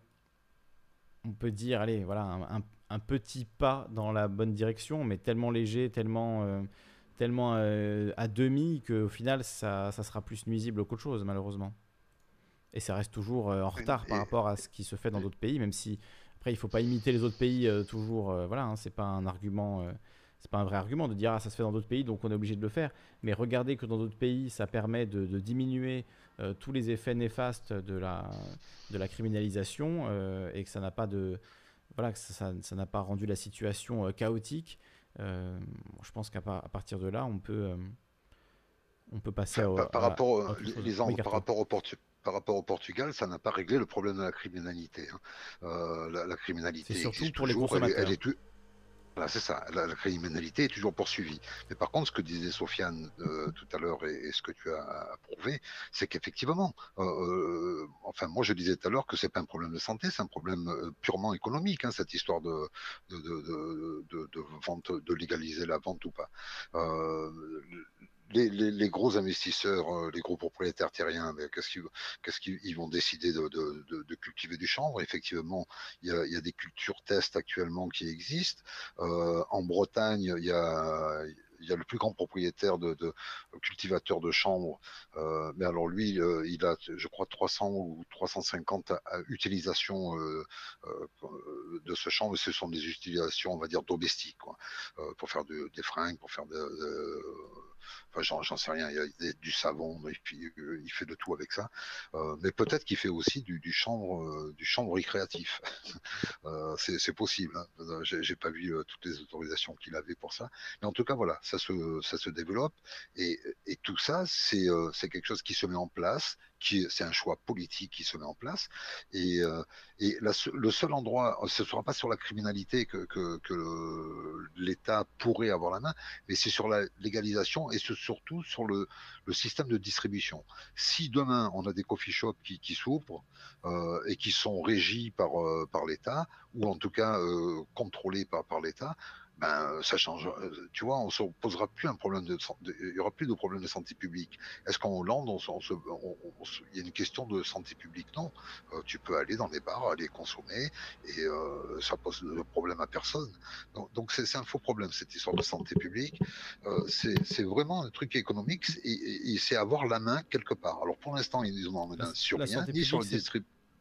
on peut dire, allez, voilà, un, un- un petit pas dans la bonne direction, mais tellement léger, tellement, euh, tellement euh, à demi qu'au final, ça, ça sera plus nuisible qu'autre chose, malheureusement. Et ça reste toujours euh, en retard par rapport à ce qui se fait dans d'autres pays, même si après il faut pas imiter les autres pays euh, toujours. voilà, hein, c'est pas un argument, c'est pas un vrai argument de dire ah ça se fait dans d'autres pays donc on est obligé de le faire. Mais regardez que dans d'autres pays ça permet de, de diminuer tous les effets néfastes de la de la criminalisation et que ça n'a pas de voilà que ça ça- ça n'a pas rendu la situation euh, chaotique. Euh, je pense qu'à par- à partir de là on peut euh, on peut passer
Enfin,
au-
par,
à-
rapport,
à
les- ans-
Oui,
par rapport au Portu- par rapport au Portugal, ça n'a pas réglé le problème de la criminalité. hein. Euh, la, la criminalité
C'est surtout pour les
toujours, elle elle
consommateurs.
est Voilà, c'est ça. La, criminalité est toujours poursuivie. Mais par contre, ce que disait Sofiane euh, tout à l'heure et, ce que tu as approuvé, c'est qu'effectivement, euh, euh, enfin, moi je disais tout à l'heure que c'est pas un problème de santé, c'est un problème purement économique, hein, cette histoire de vente, de légaliser la vente ou pas. Les, gros investisseurs, euh, les gros propriétaires terriens, qu'est-ce qu'ils vont décider de, cultiver du chanvre? Effectivement, il y a, des cultures tests actuellement qui existent. Euh, en Bretagne, il y a, le plus grand propriétaire de, de cultivateur de chanvre, euh, mais alors lui, il a, je crois, 300 ou 350 à- à utilisations de ce chanvre. Ce sont des utilisations, on va dire, domestiques, quoi, pour faire de- des fringues, pour faire de- Enfin, j'en, sais rien, il y a du savon, et puis euh, il fait de tout avec ça. Euh, mais peut-être qu'il fait aussi du, du chanvre, euh, du chanvre récréatif. <laughs> C'est, possible. Hein. J'ai, pas vu toutes les autorisations qu'il avait pour ça. Mais en tout cas, voilà, ça se, ça se développe. Et, et tout ça, c'est quelque chose qui se met en place, c'est un choix politique qui se met en place. Et, euh, le seul endroit, ce ne sera pas sur la criminalité que, l'État pourrait avoir la main, mais c'est sur la légalisation et surtout sur le, système de distribution. Si demain on a des coffee shops qui, s'ouvrent euh, et qui sont régis par, euh, par l'État, ou en tout cas contrôlés par l'État, ben, ça change. euh, Tu vois, on se posera plus un problème de, de- il y aura plus de problème de santé publique. Est-ce qu'en Hollande, on, se- on se- on- on se- il y a une question de santé publique Non. Euh, tu peux aller dans les bars, aller consommer, et euh, ça pose le problème à personne. Donc, c'est un faux problème cette histoire de santé publique. Euh, c'est vraiment un truc économique et, et- et c'est avoir la main quelque part. Alors pour l'instant, ils n'ont la main sur rien, ni sur le
publique,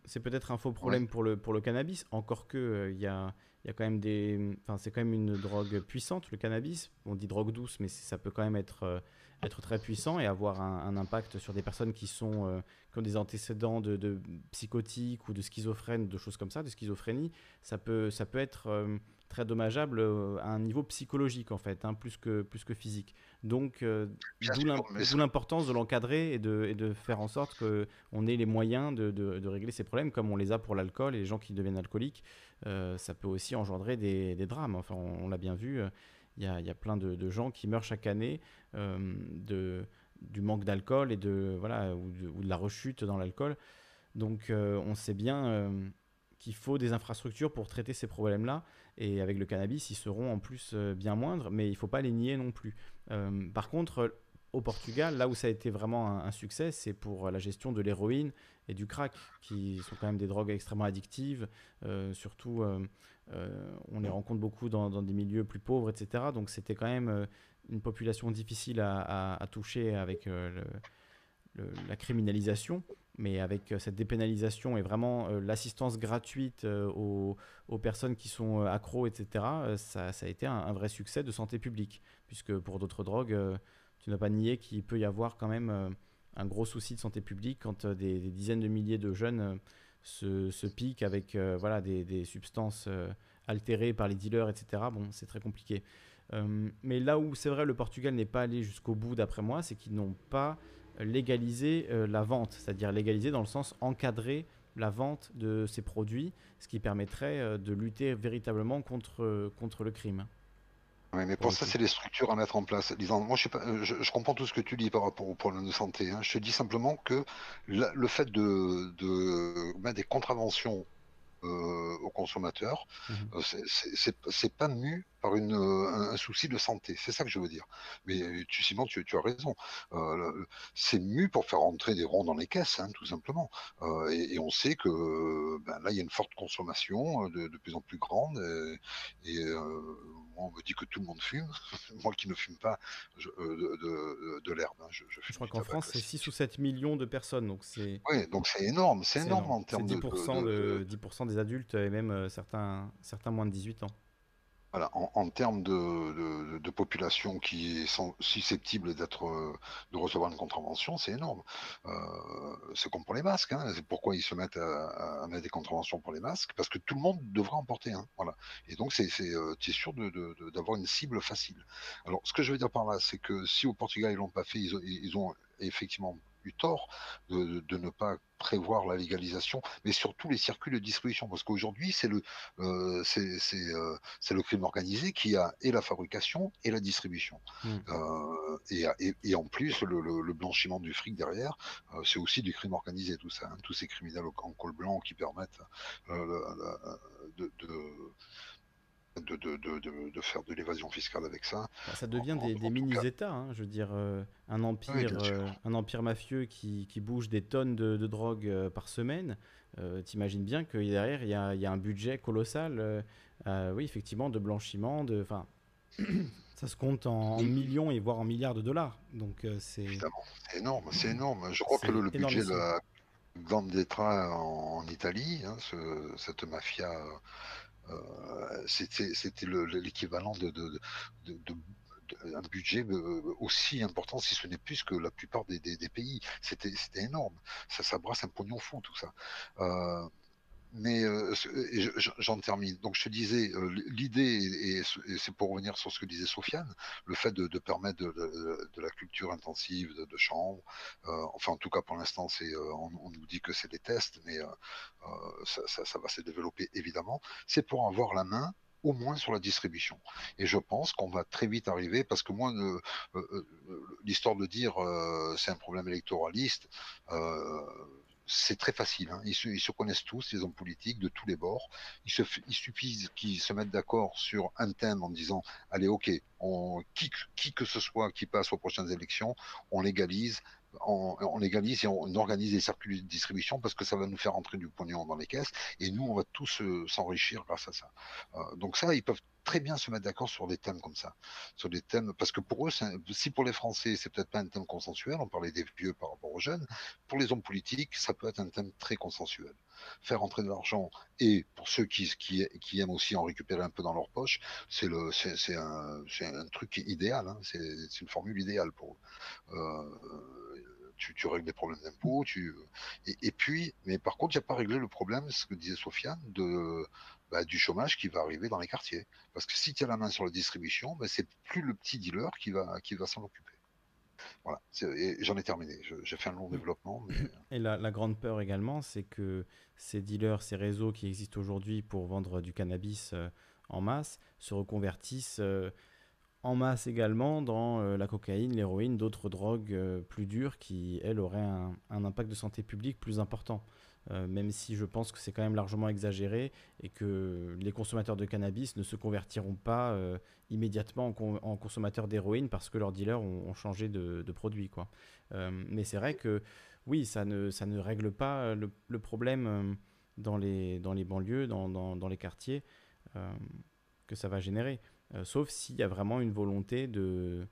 c'est- peut-être un faux problème pour, le, pour le cannabis, encore que il y, a, il y a quand même des. Enfin, c'est quand même une drogue puissante, le cannabis. On dit drogue douce, mais ça peut quand même être, euh, être très puissant et avoir un, un impact sur des personnes qui, sont, euh, qui ont des antécédents de, de psychotiques ou de schizophrène, de choses comme ça, de schizophrénie. Ça peut, ça peut être euh, très dommageable à un niveau psychologique, en fait, hein, plus, que, plus que physique. Donc, euh, d'où l'importance de l'encadrer et de, et de faire en sorte qu'on ait les moyens de, de- de régler ces problèmes, comme on les a pour l'alcool et les gens qui deviennent alcooliques. Euh, ça peut aussi engendrer des, drames. Enfin, on, l'a bien vu, euh, il y, a, plein de, gens qui meurent chaque année euh, du manque d'alcool et de, voilà, ou, de, la rechute dans l'alcool. Donc, on sait bien qu'il faut des infrastructures pour traiter ces problèmes-là. Et avec le cannabis, ils seront en plus bien moindres, mais il ne faut pas les nier non plus. Par contre, au Portugal, là où ça a été vraiment un, succès, c'est pour la gestion de l'héroïne et du crack, qui sont quand même des drogues extrêmement addictives. Euh, surtout, euh, euh, on les rencontre beaucoup dans, des milieux plus pauvres, etc. Donc c'était quand même euh, une population difficile à, toucher avec euh, la criminalisation. Mais avec euh, cette dépénalisation et vraiment euh, l'assistance gratuite euh, aux, personnes qui sont euh, accros, etc., euh, ça, a été un vrai succès de santé publique. Puisque pour d'autres drogues, tu n'as pas nié qu'il peut y avoir quand même euh, un gros souci de santé publique quand euh, des, dizaines de milliers de jeunes euh, se, piquent avec voilà, des, substances altérées par les dealers, etc. C'est très compliqué. Mais là où c'est vrai le Portugal n'est pas allé jusqu'au bout d'après moi, c'est qu'ils n'ont pas légalisé la vente, c'est-à-dire légaliser dans le sens encadrer la vente de ces produits, ce qui permettrait de lutter véritablement contre le crime.
Oui, mais pour ça, c'est les structures à mettre en place. Disant, moi, je, sais pas, je, je comprends tout ce que tu dis par rapport au problème de santé. hein. Je te dis simplement que la- le fait de, de mettre des contraventions euh, aux consommateurs,
Mhm.
euh, c'est- pas mu par une, euh, un, souci de santé. C'est ça que je veux dire. Mais euh, tu, Simon, tu, tu as raison. C'est mu pour faire rentrer des ronds dans les caisses, hein, tout simplement. Et, et on sait que ben, là, il y a une forte consommation de, de plus en plus grande. Et, on me dit que tout le monde fume. <laughs> moi qui ne fume pas je- euh, de, de- de l'herbe, hein, je, je
crois qu'en France, c'est
classique.
6 ou 7 millions de personnes, donc c'est
Oui, donc c'est énorme, c'est énorme
énorme.
en termes de, de-
10%,
de-
de,
de-
10% des adultes et même euh, certains, certains moins de 18 ans.
Voilà, en, termes de, population qui est susceptible d'être, euh, de recevoir une contravention, c'est énorme. Euh, c'est comme pour les masques. Hein. C'est pourquoi ils se mettent à, mettre des contraventions pour les masques, parce que tout le monde devrait en porter un. Voilà. Et donc, c'est, euh, es sûr d'avoir une cible facile. Alors, ce que je veux dire par là, c'est que si au Portugal ils l'ont pas fait, ils ils ont effectivement eu tort de, ne pas prévoir la légalisation, mais surtout les circuits de distribution, parce qu'aujourd'hui, c'est le, euh, c'est, c'est, euh, le crime organisé qui a et la fabrication et la distribution.
Mm.
Euh, et, et- et en plus, le, le- le blanchiment du fric derrière, euh, c'est aussi du crime organisé, tout ça. hein. tous ces criminels en col blanc qui permettent de, de, de- de- de faire de l'évasion fiscale avec ça.
Bah, ça devient
en-
des, mini-États. hein. Je veux dire, euh, un, empire,
Oui,
euh, un empire mafieux qui, qui bouge des tonnes de, drogue euh, par semaine. euh, T'imagines bien que derrière, il y a, il y a un budget colossal, oui, effectivement, de blanchiment. De, <coughs> ça se compte en, en millions et voire en milliards de dollars. Donc, c'est.
Énorme, c'est énorme. Je crois que le, le budget de la Vendetta en, en Italie, hein, ce- cette mafia, c'était c'était le- l'équivalent de, budget euh, aussi important, si ce n'est plus que la plupart des, pays. C'était énorme. Ça, ça brasse un pognon fou, tout ça. Euh, mais euh, j'en termine. Donc je te disais, euh, l'idée, et, c'est pour revenir sur ce que disait Sofiane, le fait de, permettre de, la culture intensive de, chanvre, euh, enfin en tout cas pour l'instant, c'est, on, nous dit que c'est des tests, mais ça, va se développer évidemment, c'est pour avoir la main au moins sur la distribution. Et je pense qu'on va très vite arriver, parce que moi, l'histoire de dire c'est un problème électoraliste, c'est très facile. hein. Ils, se, ils se connaissent tous, les hommes politiques, de tous les bords. Il, se, il suffit qu'ils se mettent d'accord sur un thème en disant allez, ok, on, qui que ce soit qui passe aux prochaines élections, on légalise. On, légalise et on, organise des circuits de distribution parce que ça va nous faire entrer du pognon dans les caisses et nous on va tous euh, s'enrichir grâce à ça. Euh, donc ça, ils peuvent très bien se mettre d'accord sur des thèmes comme ça, sur des thèmes parce que pour eux, si pour les Français c'est peut-être pas un thème consensuel, on parlait des vieux par rapport aux jeunes, pour les hommes politiques, ça peut être un thème très consensuel. Faire entrer de l'argent et pour ceux qui, aiment aussi en récupérer un peu dans leur poche, c'est un, truc idéal. hein. C'est une formule idéale pour eux. Euh, tu, règles des problèmes d'impôts, tu et, puis, mais par contre, il n'y a pas réglé le problème, ce que disait Sofiane, de bah, du chômage qui va arriver dans les quartiers. Parce que si tu as la main sur la distribution, bah, c'est plus le petit dealer qui va qui va s'en occuper. Voilà, j'en ai terminé. J'ai fait un long développement. <clears throat>
Et la, la grande peur également, c'est que ces dealers, ces réseaux qui existent aujourd'hui pour vendre du cannabis euh, en masse, se reconvertissent euh, en masse également dans euh, la cocaïne, l'héroïne, d'autres drogues euh, plus dures qui, elles, auraient un, impact de santé publique plus important. Euh, même si je pense que c'est quand même largement exagéré et que les consommateurs de cannabis ne se convertiront pas immédiatement en, con- en consommateurs d'héroïne parce que leurs dealers ont, changé de, produit. Quoi. Mais c'est vrai que oui, ça ne, ça ne règle pas le, problème dans les, dans les banlieues, dans, dans, les quartiers que ça va générer. Euh, sauf s'il y a vraiment une volonté de,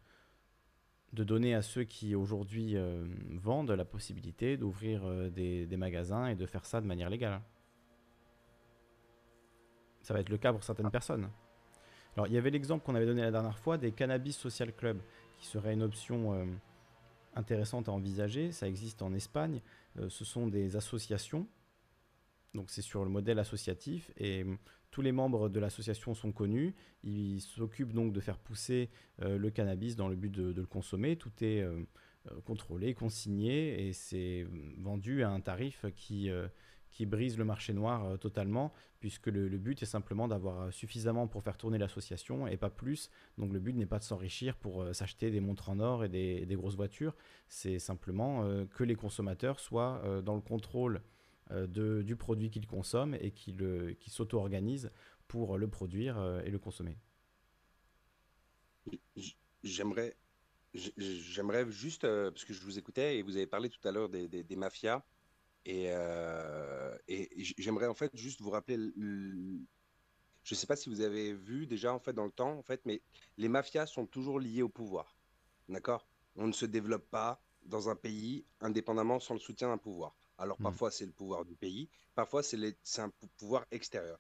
de donner à ceux qui aujourd'hui euh, vendent la possibilité d'ouvrir euh, des, des magasins et de faire ça de manière légale. Ça va être le cas pour certaines personnes. Alors, il y avait l'exemple qu'on avait donné la dernière fois des cannabis social club, qui serait une option intéressante à envisager. Ça existe en Espagne. Ce sont des associations. Donc, c'est sur le modèle associatif. Et tous les membres de l'association sont connus. Ils s'occupent donc de faire pousser euh, le cannabis dans le but de, le consommer. Tout est euh, euh, contrôlé, consigné et c'est vendu à un tarif qui, qui brise le marché noir totalement, puisque le, but est simplement d'avoir suffisamment pour faire tourner l'association et pas plus. Donc le but n'est pas de s'enrichir pour s'acheter des montres en or et des, grosses voitures, c'est simplement que les consommateurs soient dans le contrôle de, du produit qu'ils consomment et qui s'auto-organisent pour le produire et le consommer.
J'aimerais J'aimerais juste, parce que je vous écoutais et vous avez parlé tout à l'heure des, mafias, et, euh, et j'aimerais en fait juste vous rappeler, je ne sais pas si vous avez vu déjà en fait dans le temps, en fait, mais les mafias sont toujours liées au pouvoir. D'accord? On ne se développe pas dans un pays indépendamment sans le soutien d'un pouvoir. Alors mmh. parfois c'est le pouvoir du pays, parfois c'est un pouvoir extérieur.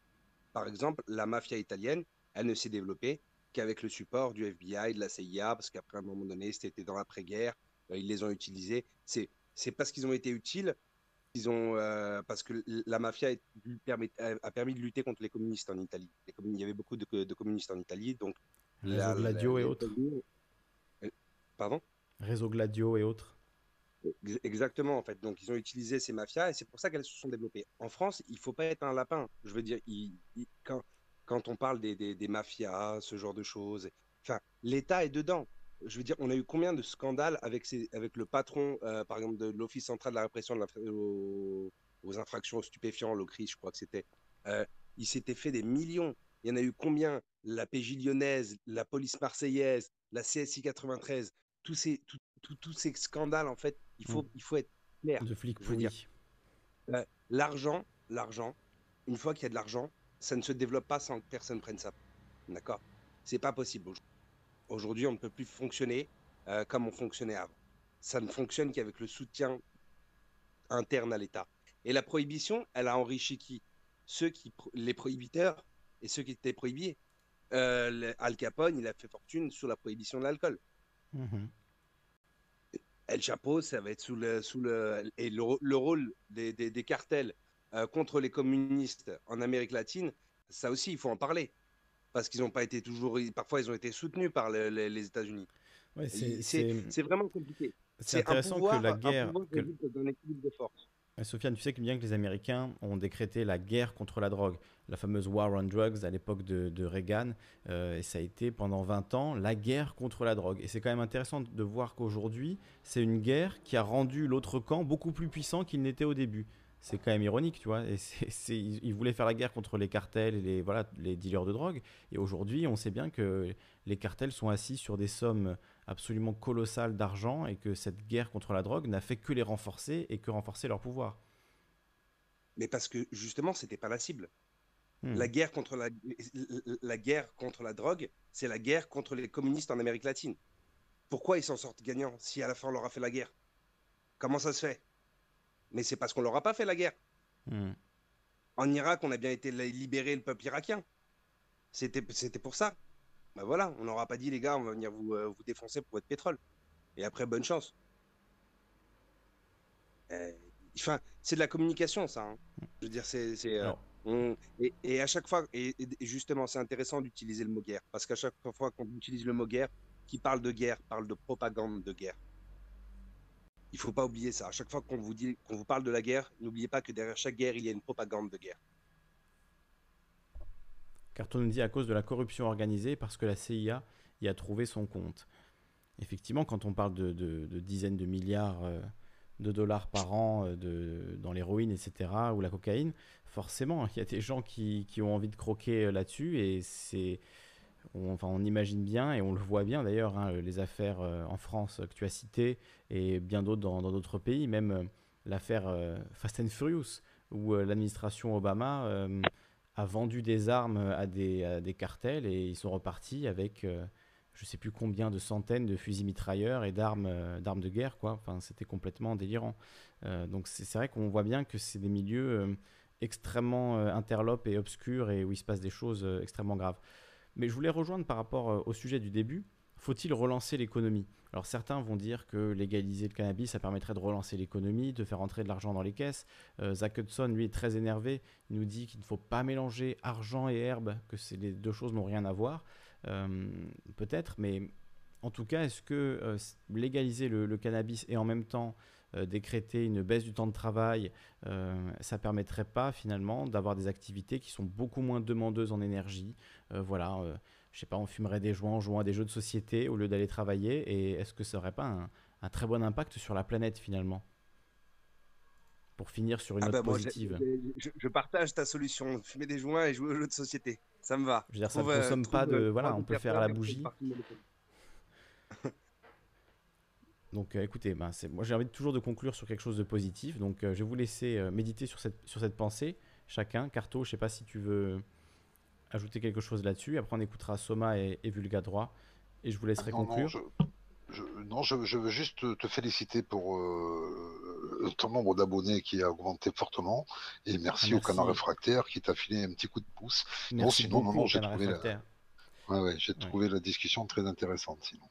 Par exemple, la mafia italienne, elle ne s'est développée qu'avec le support du FBI, de la CIA, parce qu'après un moment donné, c'était dans l'après-guerre, euh, ils les ont utilisés. C'est parce qu'ils ont été utiles ils ont, euh, parce que la mafia a permis de lutter contre les communistes en Italie. il y avait beaucoup de, communistes en Italie, donc.
Réseau Gladio et autres.
Euh, pardon?
Réseau Gladio et autres.
Exactement, en fait. Donc, ils ont utilisé ces mafias et c'est pour ça qu'elles se sont développées. En France, il faut pas être un lapin. Je veux dire, quand, on parle des, mafias, ce genre de choses, enfin, l'État est dedans je veux dire, on a eu combien de scandales avec, le patron, euh, par exemple, de l'Office central de la répression aux, infractions aux stupéfiants, l'OCRIS, je crois que c'était. Euh, il s'était fait des millions. Il y en a eu combien? La PJ lyonnaise, la police marseillaise, la CSI 93, tous ces, ces scandales, en fait, il faut, mm. il faut être clair.
De flics pourris.
Euh, l'argent, l'argent, une fois qu'il y a de l'argent, ça ne se développe pas sans que personne prenne ça. D'accord? C'est pas possible Aujourd'hui, on ne peut plus fonctionner euh, comme on fonctionnait avant. Ça ne fonctionne qu'avec le soutien interne à l'État. Et la prohibition, elle a enrichi qui? Ceux qui, les prohibiteurs et ceux qui étaient prohibés. Euh, Al Capone, il a fait fortune sur la prohibition de l'alcool. Mmh El Chapo, ça va être sous le, sous le et le, rôle des, des, cartels euh, contre les communistes en Amérique latine, ça aussi, il faut en parler parce qu'ils n'ont pas été toujours. Parfois, ils ont été soutenus par les, États-Unis. c'est vraiment compliqué.
C'est intéressant que la guerre. Que... De force. Sofiane, tu sais bien que les Américains ont décrété la guerre contre la drogue, la fameuse War on Drugs à l'époque de, Reagan, euh, et ça a été pendant 20 ans la guerre contre la drogue. Et c'est quand même intéressant de voir qu'aujourd'hui, c'est une guerre qui a rendu l'autre camp beaucoup plus puissant qu'il n'était au début c'est quand même ironique, tu vois. Et <laughs> ils voulaient faire la guerre contre les cartels et les, voilà, les dealers de drogue. Et aujourd'hui, on sait bien que les cartels sont assis sur des sommes absolument colossales d'argent et que cette guerre contre la drogue n'a fait que les renforcer et que renforcer leur pouvoir.
Mais parce que justement, c'était pas la cible. Hmm. La, guerre contre la, la guerre contre la drogue, c'est la guerre contre les communistes en Amérique latine. Pourquoi ils s'en sortent gagnants si à la fin on leur a fait la guerre? Comment ça se fait? Mais c'est parce qu'on leur a pas fait la guerre. Hmm. En Irak, on a bien été libérer le peuple irakien. C'était, pour ça. Ben voilà, on n'aura pas dit, les gars, on va venir vous, euh, vous défoncer pour votre pétrole. Et après, bonne chance. Euh, enfin, c'est de la communication, ça. Hein. Je veux dire, c'est. Euh, et, à chaque fois, et, justement, c'est intéressant d'utiliser le mot guerre. Parce qu'à chaque fois qu'on utilise le mot guerre, qui parle de guerre parle de propagande de guerre. Il faut pas oublier ça. À chaque fois qu'on vous, dit, qu'on vous parle de la guerre, n'oubliez pas que derrière chaque guerre, il y a une propagande de guerre.
Carton nous dit à cause de la corruption organisée, parce que la CIA y a trouvé son compte. Effectivement, quand on parle de, dizaines de milliards euh, de dollars par an euh, de, dans l'héroïne, etc., ou la cocaïne, forcément, il y a des gens qui, qui ont envie de croquer euh, là-dessus, et c'est on, enfin, on imagine bien et on le voit bien d'ailleurs, hein, les affaires euh, en France que tu as citées et bien d'autres dans d'autres pays, même l'affaire Fast and Furious, où l'administration Obama a vendu des armes à des, des, cartels et ils sont repartis avec je ne sais plus combien de centaines de fusils mitrailleurs et d'armes d'armes de guerre. Quoi. Enfin, c'était complètement délirant. donc c'est vrai qu'on voit bien que c'est des milieux extrêmement interlopes et obscurs et où il se passe des choses extrêmement graves. Mais je voulais rejoindre par rapport euh, au sujet du début. Faut-il relancer l'économie? Alors certains vont dire que légaliser le cannabis, ça permettrait de relancer l'économie, de faire entrer de l'argent dans les caisses. Euh, Zach Hudson, lui, est très énervé. Il nous dit qu'il ne faut pas mélanger argent et herbe, que les deux choses n'ont rien à voir. Euh, peut-être, mais en tout cas, est-ce que légaliser le, cannabis et en même temps euh, décréter une baisse du temps de travail, euh, ça permettrait pas finalement d'avoir des activités qui sont beaucoup moins demandeuses en énergie? Euh, voilà, euh, je sais pas, on fumerait des joints en jouant à des jeux de société au lieu d'aller travailler. Et est-ce que ça aurait pas un, un très bon impact sur la planète finalement? Pour finir sur une
Ah
note
bah, moi, j'ai-
positive.
je, je partage ta solution. Fumer des joints et jouer aux jeux de société. Ça me va.
Je veux dire, ça ne
euh,
consomme pas de.
euh,
Voilà, on peut faire à la bougie. <laughs> Donc euh, écoutez, ben, moi j'ai envie de- toujours de conclure sur quelque chose de positif. Donc euh, je vais vous laisser euh, méditer sur cette, sur cette pensée, chacun. Carto, je sais pas si tu veux ajouter quelque chose là-dessus. Après on écoutera Soma et, et Vulga droit. Et je vous laisserai
Non, non,
conclure.
je, je- non, je, je veux juste te- te féliciter pour euh, ton nombre d'abonnés qui a augmenté fortement. Et merci,
Ah,
au canard
merci.
réfractaire qui t'a filé un petit coup de pouce.
Merci
sinon, non, non, j'ai trouvé la-. Ouais, ouais, j'ai trouvé la discussion très intéressante sinon.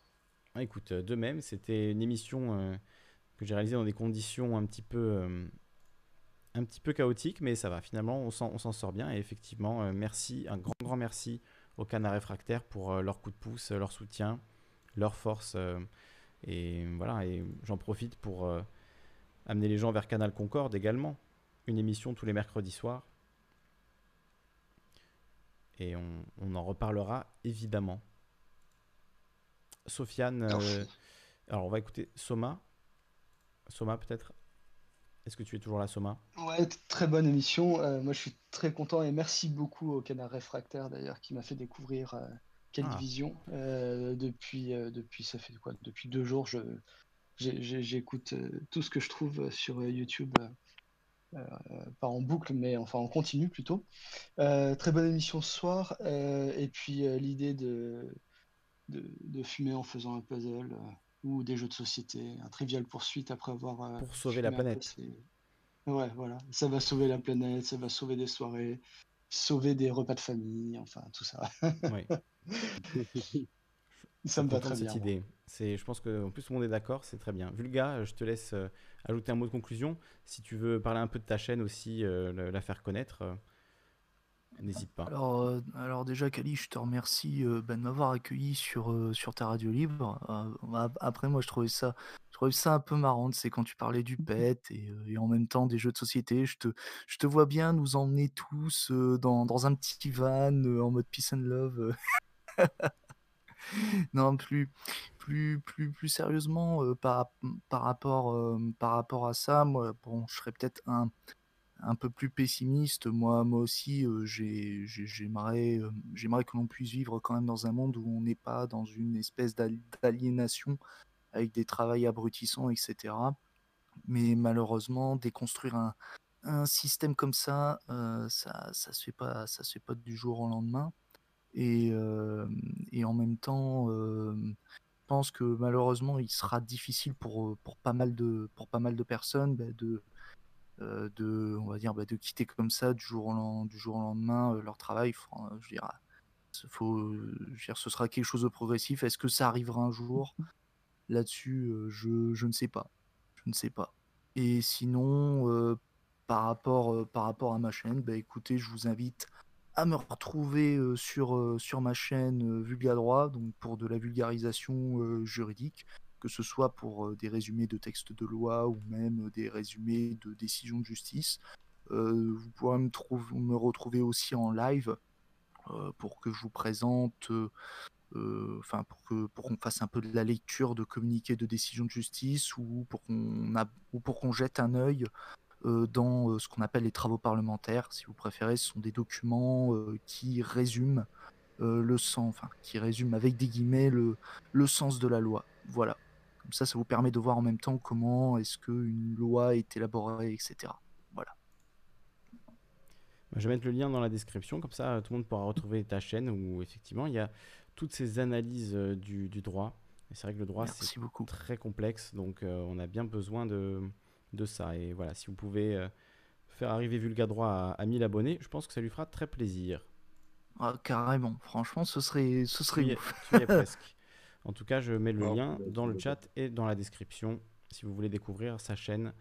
Ah, écoute, euh, de même, c'était une émission euh, que j'ai réalisée dans des conditions un petit peu, euh, un petit peu chaotiques, mais ça va. Finalement, on s'en, sort bien. Et effectivement, euh, merci, un grand, grand merci aux Canards Réfractaires pour euh, leur coup de pouce, euh, leur soutien, leur force. euh, et voilà, et j'en profite pour euh, amener les gens vers Canal Concorde également. Une émission tous les mercredis soirs. Et on, on en reparlera évidemment. Sofiane, euh, alors on va écouter Soma. Soma peut-être? Est-ce que tu es toujours là Soma?
Ouais, très bonne émission. Euh, moi, je suis très content et merci beaucoup au Canard Réfractaire d'ailleurs qui m'a fait découvrir euh, quelle
Ah.
Euh, depuis, depuis, ça fait quoi? Depuis deux jours, je, j'écoute euh, tout ce que je trouve sur euh, YouTube, euh, euh, pas en boucle, mais enfin en continu plutôt. Euh, très bonne émission ce soir. euh, et puis l'idée de, de, de fumer en faisant un puzzle ou des jeux de société, un trivial poursuite après avoir
Pour sauver la planète.
Ouais, voilà. Ça va sauver la planète, ça va sauver des soirées, sauver des repas de famille, enfin tout ça.
Oui. <laughs>
Ça me va très bien.
cette idée. C'est, je pense que en plus tout le monde est d'accord, c'est très bien. Vulga, je te laisse euh, ajouter un mot de conclusion. Si tu veux parler un peu de ta chaîne aussi, euh, la faire connaître, euh, n'hésite pas.
Alors, euh, alors déjà, Kali, je te remercie euh, bah, de m'avoir accueilli sur, euh, sur ta radio libre. Euh, ap- après, moi, je trouvais ça, je trouvais ça un peu marrant, c'est quand tu parlais du pet et, euh, et en même temps des jeux de société. Je te, je te vois bien nous emmener tous euh, dans, dans un petit van euh, en mode peace and love. <laughs> <laughs> non, plus, plus, plus, plus sérieusement, euh, par, par, rapport, euh, par rapport à ça, moi, bon, je serais peut-être un, un peu plus pessimiste. Moi, moi aussi, euh, j'ai- j'ai- j'aimerais, j'aimerais que l'on puisse vivre quand même dans un monde où on n'est pas dans une espèce d'al- d'aliénation avec des travails abrutissants, etc. Mais malheureusement, déconstruire un, un système comme ça, ça, ça se fait pas, ça se fait pas du jour au lendemain. Et, euh, et en même temps, euh, je pense que malheureusement, il sera difficile pour, pour pas mal de, pour pas mal de personnes bah, de, euh, de, on va dire, bah, de quitter comme ça du jour au, du jour au lendemain euh, leur travail. Euh, je ce- faut, euh, je dire, ce sera quelque chose de progressif. Est-ce que ça arrivera un jour? Là-dessus, euh, je, je ne sais pas. Je ne sais pas. Et sinon, euh, par, rapport, euh, par rapport à ma chaîne, bah, écoutez, je vous invite à me retrouver sur, sur ma chaîne Vulgadroit, donc pour de la vulgarisation juridique, que ce soit pour des résumés de textes de loi ou même des résumés de décisions de justice. Vous pourrez me, me retrouver aussi en live pour que je vous présente, enfin pour que pour qu'on fasse un peu de la lecture de communiqués de décisions de justice ou pour qu'on pour qu'on jette un œil dans euh, ce qu'on appelle les travaux parlementaires, si vous préférez. Ce sont des documents euh, qui résument euh, le sens, enfin qui résument avec des guillemets le, le sens de la loi. Voilà. Comme ça, ça vous permet de voir en même temps comment est-ce qu'une loi est élaborée, etc. Voilà.
Je vais mettre le lien dans la description, comme ça euh, tout le monde pourra retrouver ta chaîne où effectivement il y a toutes ces analyses euh, du, du droit. Et c'est vrai que le droit c'est très complexe, donc euh, on a bien besoin de, de ça. Et voilà, si vous pouvez euh, faire arriver Vulga Droit à, à 1000 abonnés, je pense que ça lui fera très plaisir.
Ah, carrément. Franchement, ce serait, ce serait
Tu y es-
ouf.
tu y es <laughs> presque. En tout cas, je mets le
Bon,
lien dans le chat et dans la description si vous voulez découvrir sa chaîne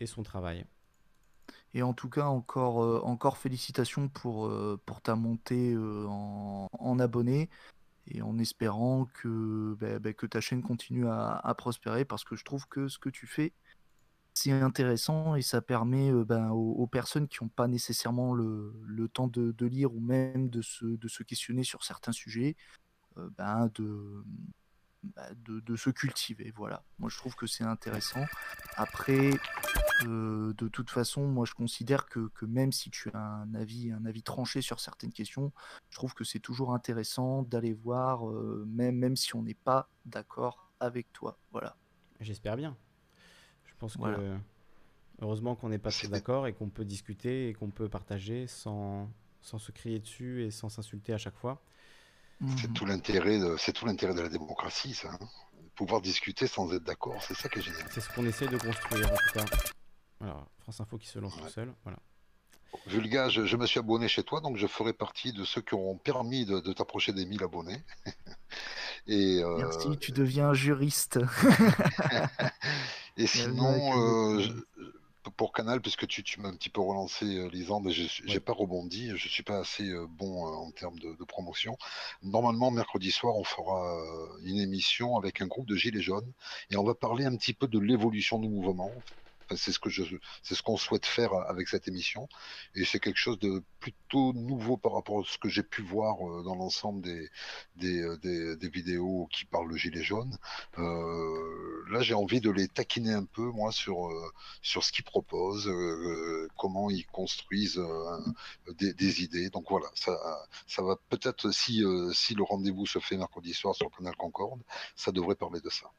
et son travail.
Et en tout cas, encore, euh, encore félicitations pour, euh, pour ta montée euh, en, en abonnés et en espérant que, bah, bah, que ta chaîne continue à, à prospérer parce que je trouve que ce que tu fais c'est intéressant et ça permet ben, aux, personnes qui n'ont pas nécessairement le, temps de, lire ou même de se, questionner sur certains sujets, ben, de, bah, de, se cultiver. Voilà. Moi, je trouve que c'est intéressant. Après, de toute façon, moi, je considère que, même si tu as un avis, tranché sur certaines questions, je trouve que c'est toujours intéressant d'aller voir, même, même si on n'est pas d'accord avec toi. Voilà.
J'espère bien. Je pense
Voilà.
que heureusement qu'on n'est pas tous
C'est-
d'accord et qu'on peut discuter et qu'on peut partager sans, sans se crier dessus et sans s'insulter à chaque fois.
C'est
Mhm.
tout l'intérêt de, c'est tout l'intérêt de la démocratie, ça. hein. Pouvoir discuter sans être d'accord, c'est ça qui est génial.
C'est ce qu'on essaie de construire en tout cas. Voilà, France Info qui se lance
Ouais.
tout seul. Voilà.
Vulga, je, je me suis abonné chez toi, donc je ferai partie de ceux qui auront permis de, de t'approcher des 1000 abonnés. <laughs> Et, euh,
Merci, tu deviens un juriste. <laughs>
et sinon, euh, pour Canal, puisque tu, tu m'as un petit peu relancé, euh, Lisande, j'ai
Ouais.
pas rebondi, je suis pas assez euh, bon en termes de, de promotion. Normalement, mercredi soir, on fera une émission avec un groupe de gilets jaunes, et on va parler un petit peu de l'évolution du mouvement. C'est ce que c'est ce qu'on souhaite faire avec cette émission, et c'est quelque chose de plutôt nouveau par rapport à ce que j'ai pu voir euh, dans l'ensemble des, euh, des, des vidéos qui parlent de gilets jaunes. Euh, là, j'ai envie de les taquiner un peu, moi, sur, euh, sur ce qu'ils proposent, euh, comment ils construisent euh, des, des idées. Donc voilà, ça, ça va peut-être, si, euh, si le rendez-vous se fait mercredi soir sur le canal Concorde, ça devrait parler de ça.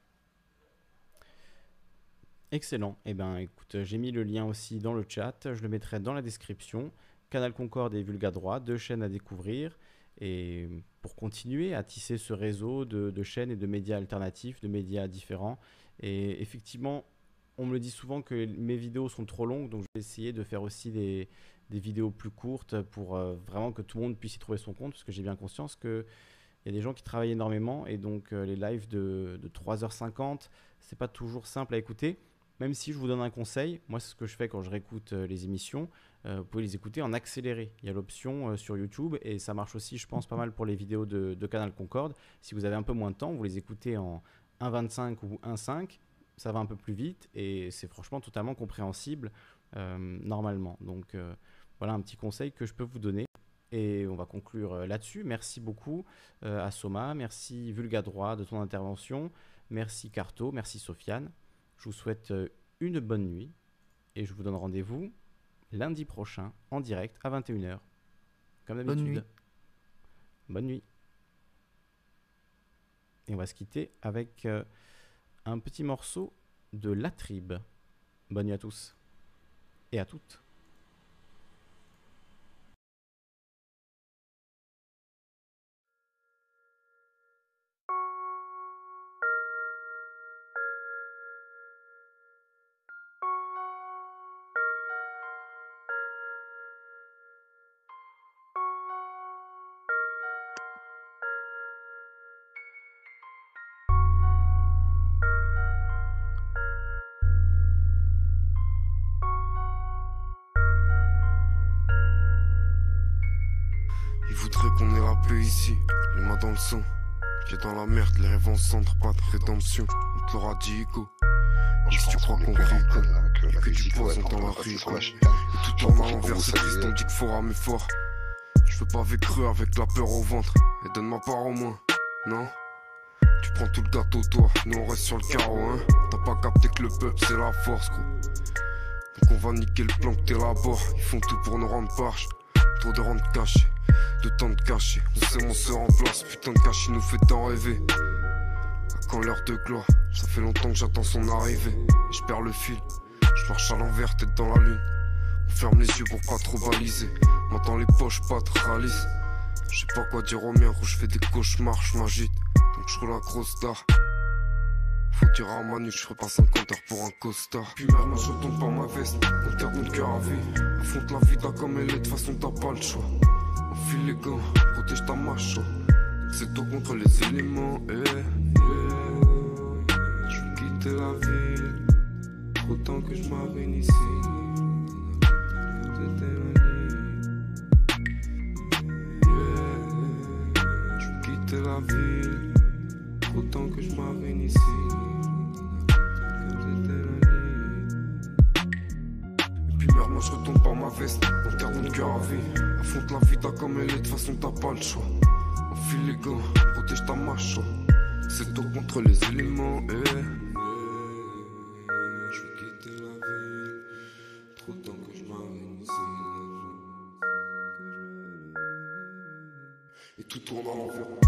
Excellent. Eh ben, écoute, j'ai mis le lien aussi dans le chat. Je le mettrai dans la description. Canal Concorde et Vulga Droit, deux chaînes à découvrir. Et pour continuer à tisser ce réseau de, chaînes et de médias alternatifs, de médias différents. Et effectivement, on me le dit souvent que mes vidéos sont trop longues, donc je vais essayer de faire aussi des, vidéos plus courtes pour euh, vraiment que tout le monde puisse y trouver son compte, parce que j'ai bien conscience que il y a des gens qui travaillent énormément et donc euh, les lives de, de 3h50, c'est pas toujours simple à écouter. Même si je vous donne un conseil, moi c'est ce que je fais quand je réécoute euh, les émissions, euh, vous pouvez les écouter en accéléré. Il y a l'option euh, sur YouTube et ça marche aussi, je pense, pas mal pour les vidéos de, Canal Concorde. Si vous avez un peu moins de temps, vous les écoutez en 1.25 ou 1.5, ça va un peu plus vite et c'est franchement totalement compréhensible normalement. Donc voilà un petit conseil que je peux vous donner. Et on va conclure là-dessus. Merci beaucoup à Soma, merci Vulga Droit de ton intervention, merci Carto, merci Sofiane. Je vous souhaite euh, une bonne nuit et je vous donne rendez-vous lundi prochain en direct à 21h. Comme
Bonne
d'habitude.
nuit.
Bonne nuit. Et on va se quitter avec euh, un petit morceau de La Tribe. Bonne nuit à tous et à toutes.
Dans la merde, les rêves en centre, pas de rédemption. On te l'aura dit.
Je
si tu crois
qu'on
rigole,
hein, que
du poison dans la
chaîne.
Et tout en allant vers ce triste, on dit qu'il faut ramer fort. Je veux pas avec creux avec la peur au ventre. Et donne ma part au moins, non? Tu prends tout le gâteau, toi. Nous on reste sur le carreau, hein. T'as pas capté que le peuple c'est la force, gros. Donc on va niquer le plan que t'élabores. Ils font tout pour nous rendre barges. Trop de rendre cachés, de temps de cacher. On sait, on se remplace. Putain de cache, il nous fait tant rêver. À quand l'heure de gloire Ça fait longtemps que j'attends son arrivée. Je perds le fil. Je marche à l'envers, tête dans la lune. On ferme les yeux pour pas trop baliser. M'entends les poches, pas de réalise. Je sais pas quoi dire aux miens, quand je fais des cauchemars, je m'agite. Donc je roule un gros star. Faut dire à Manu, je ferai pas 50 heures pour un costard. Puis merde, chatte tombe par ma veste. On terre mon cœur à vie. Affronte la vie, t'as comme elle est, de façon t'as pas le choix. Enfile les gants, protège ta macho. C'est toi contre les éléments, eh, eh. Je veux quitter la ville. Autant que je m'arrête ici. Yeah. Je veux quitter la ville. Autant que je m'arrête ici. Je retourne par ma veste, on terre mon cœur à vie. Affronte la vie, t'as comme elle est, de toute façon t'as pas le choix. Enfile les gants, protège ta mâche. C'est toi contre les éléments, eh. De tout tourne à l'envers.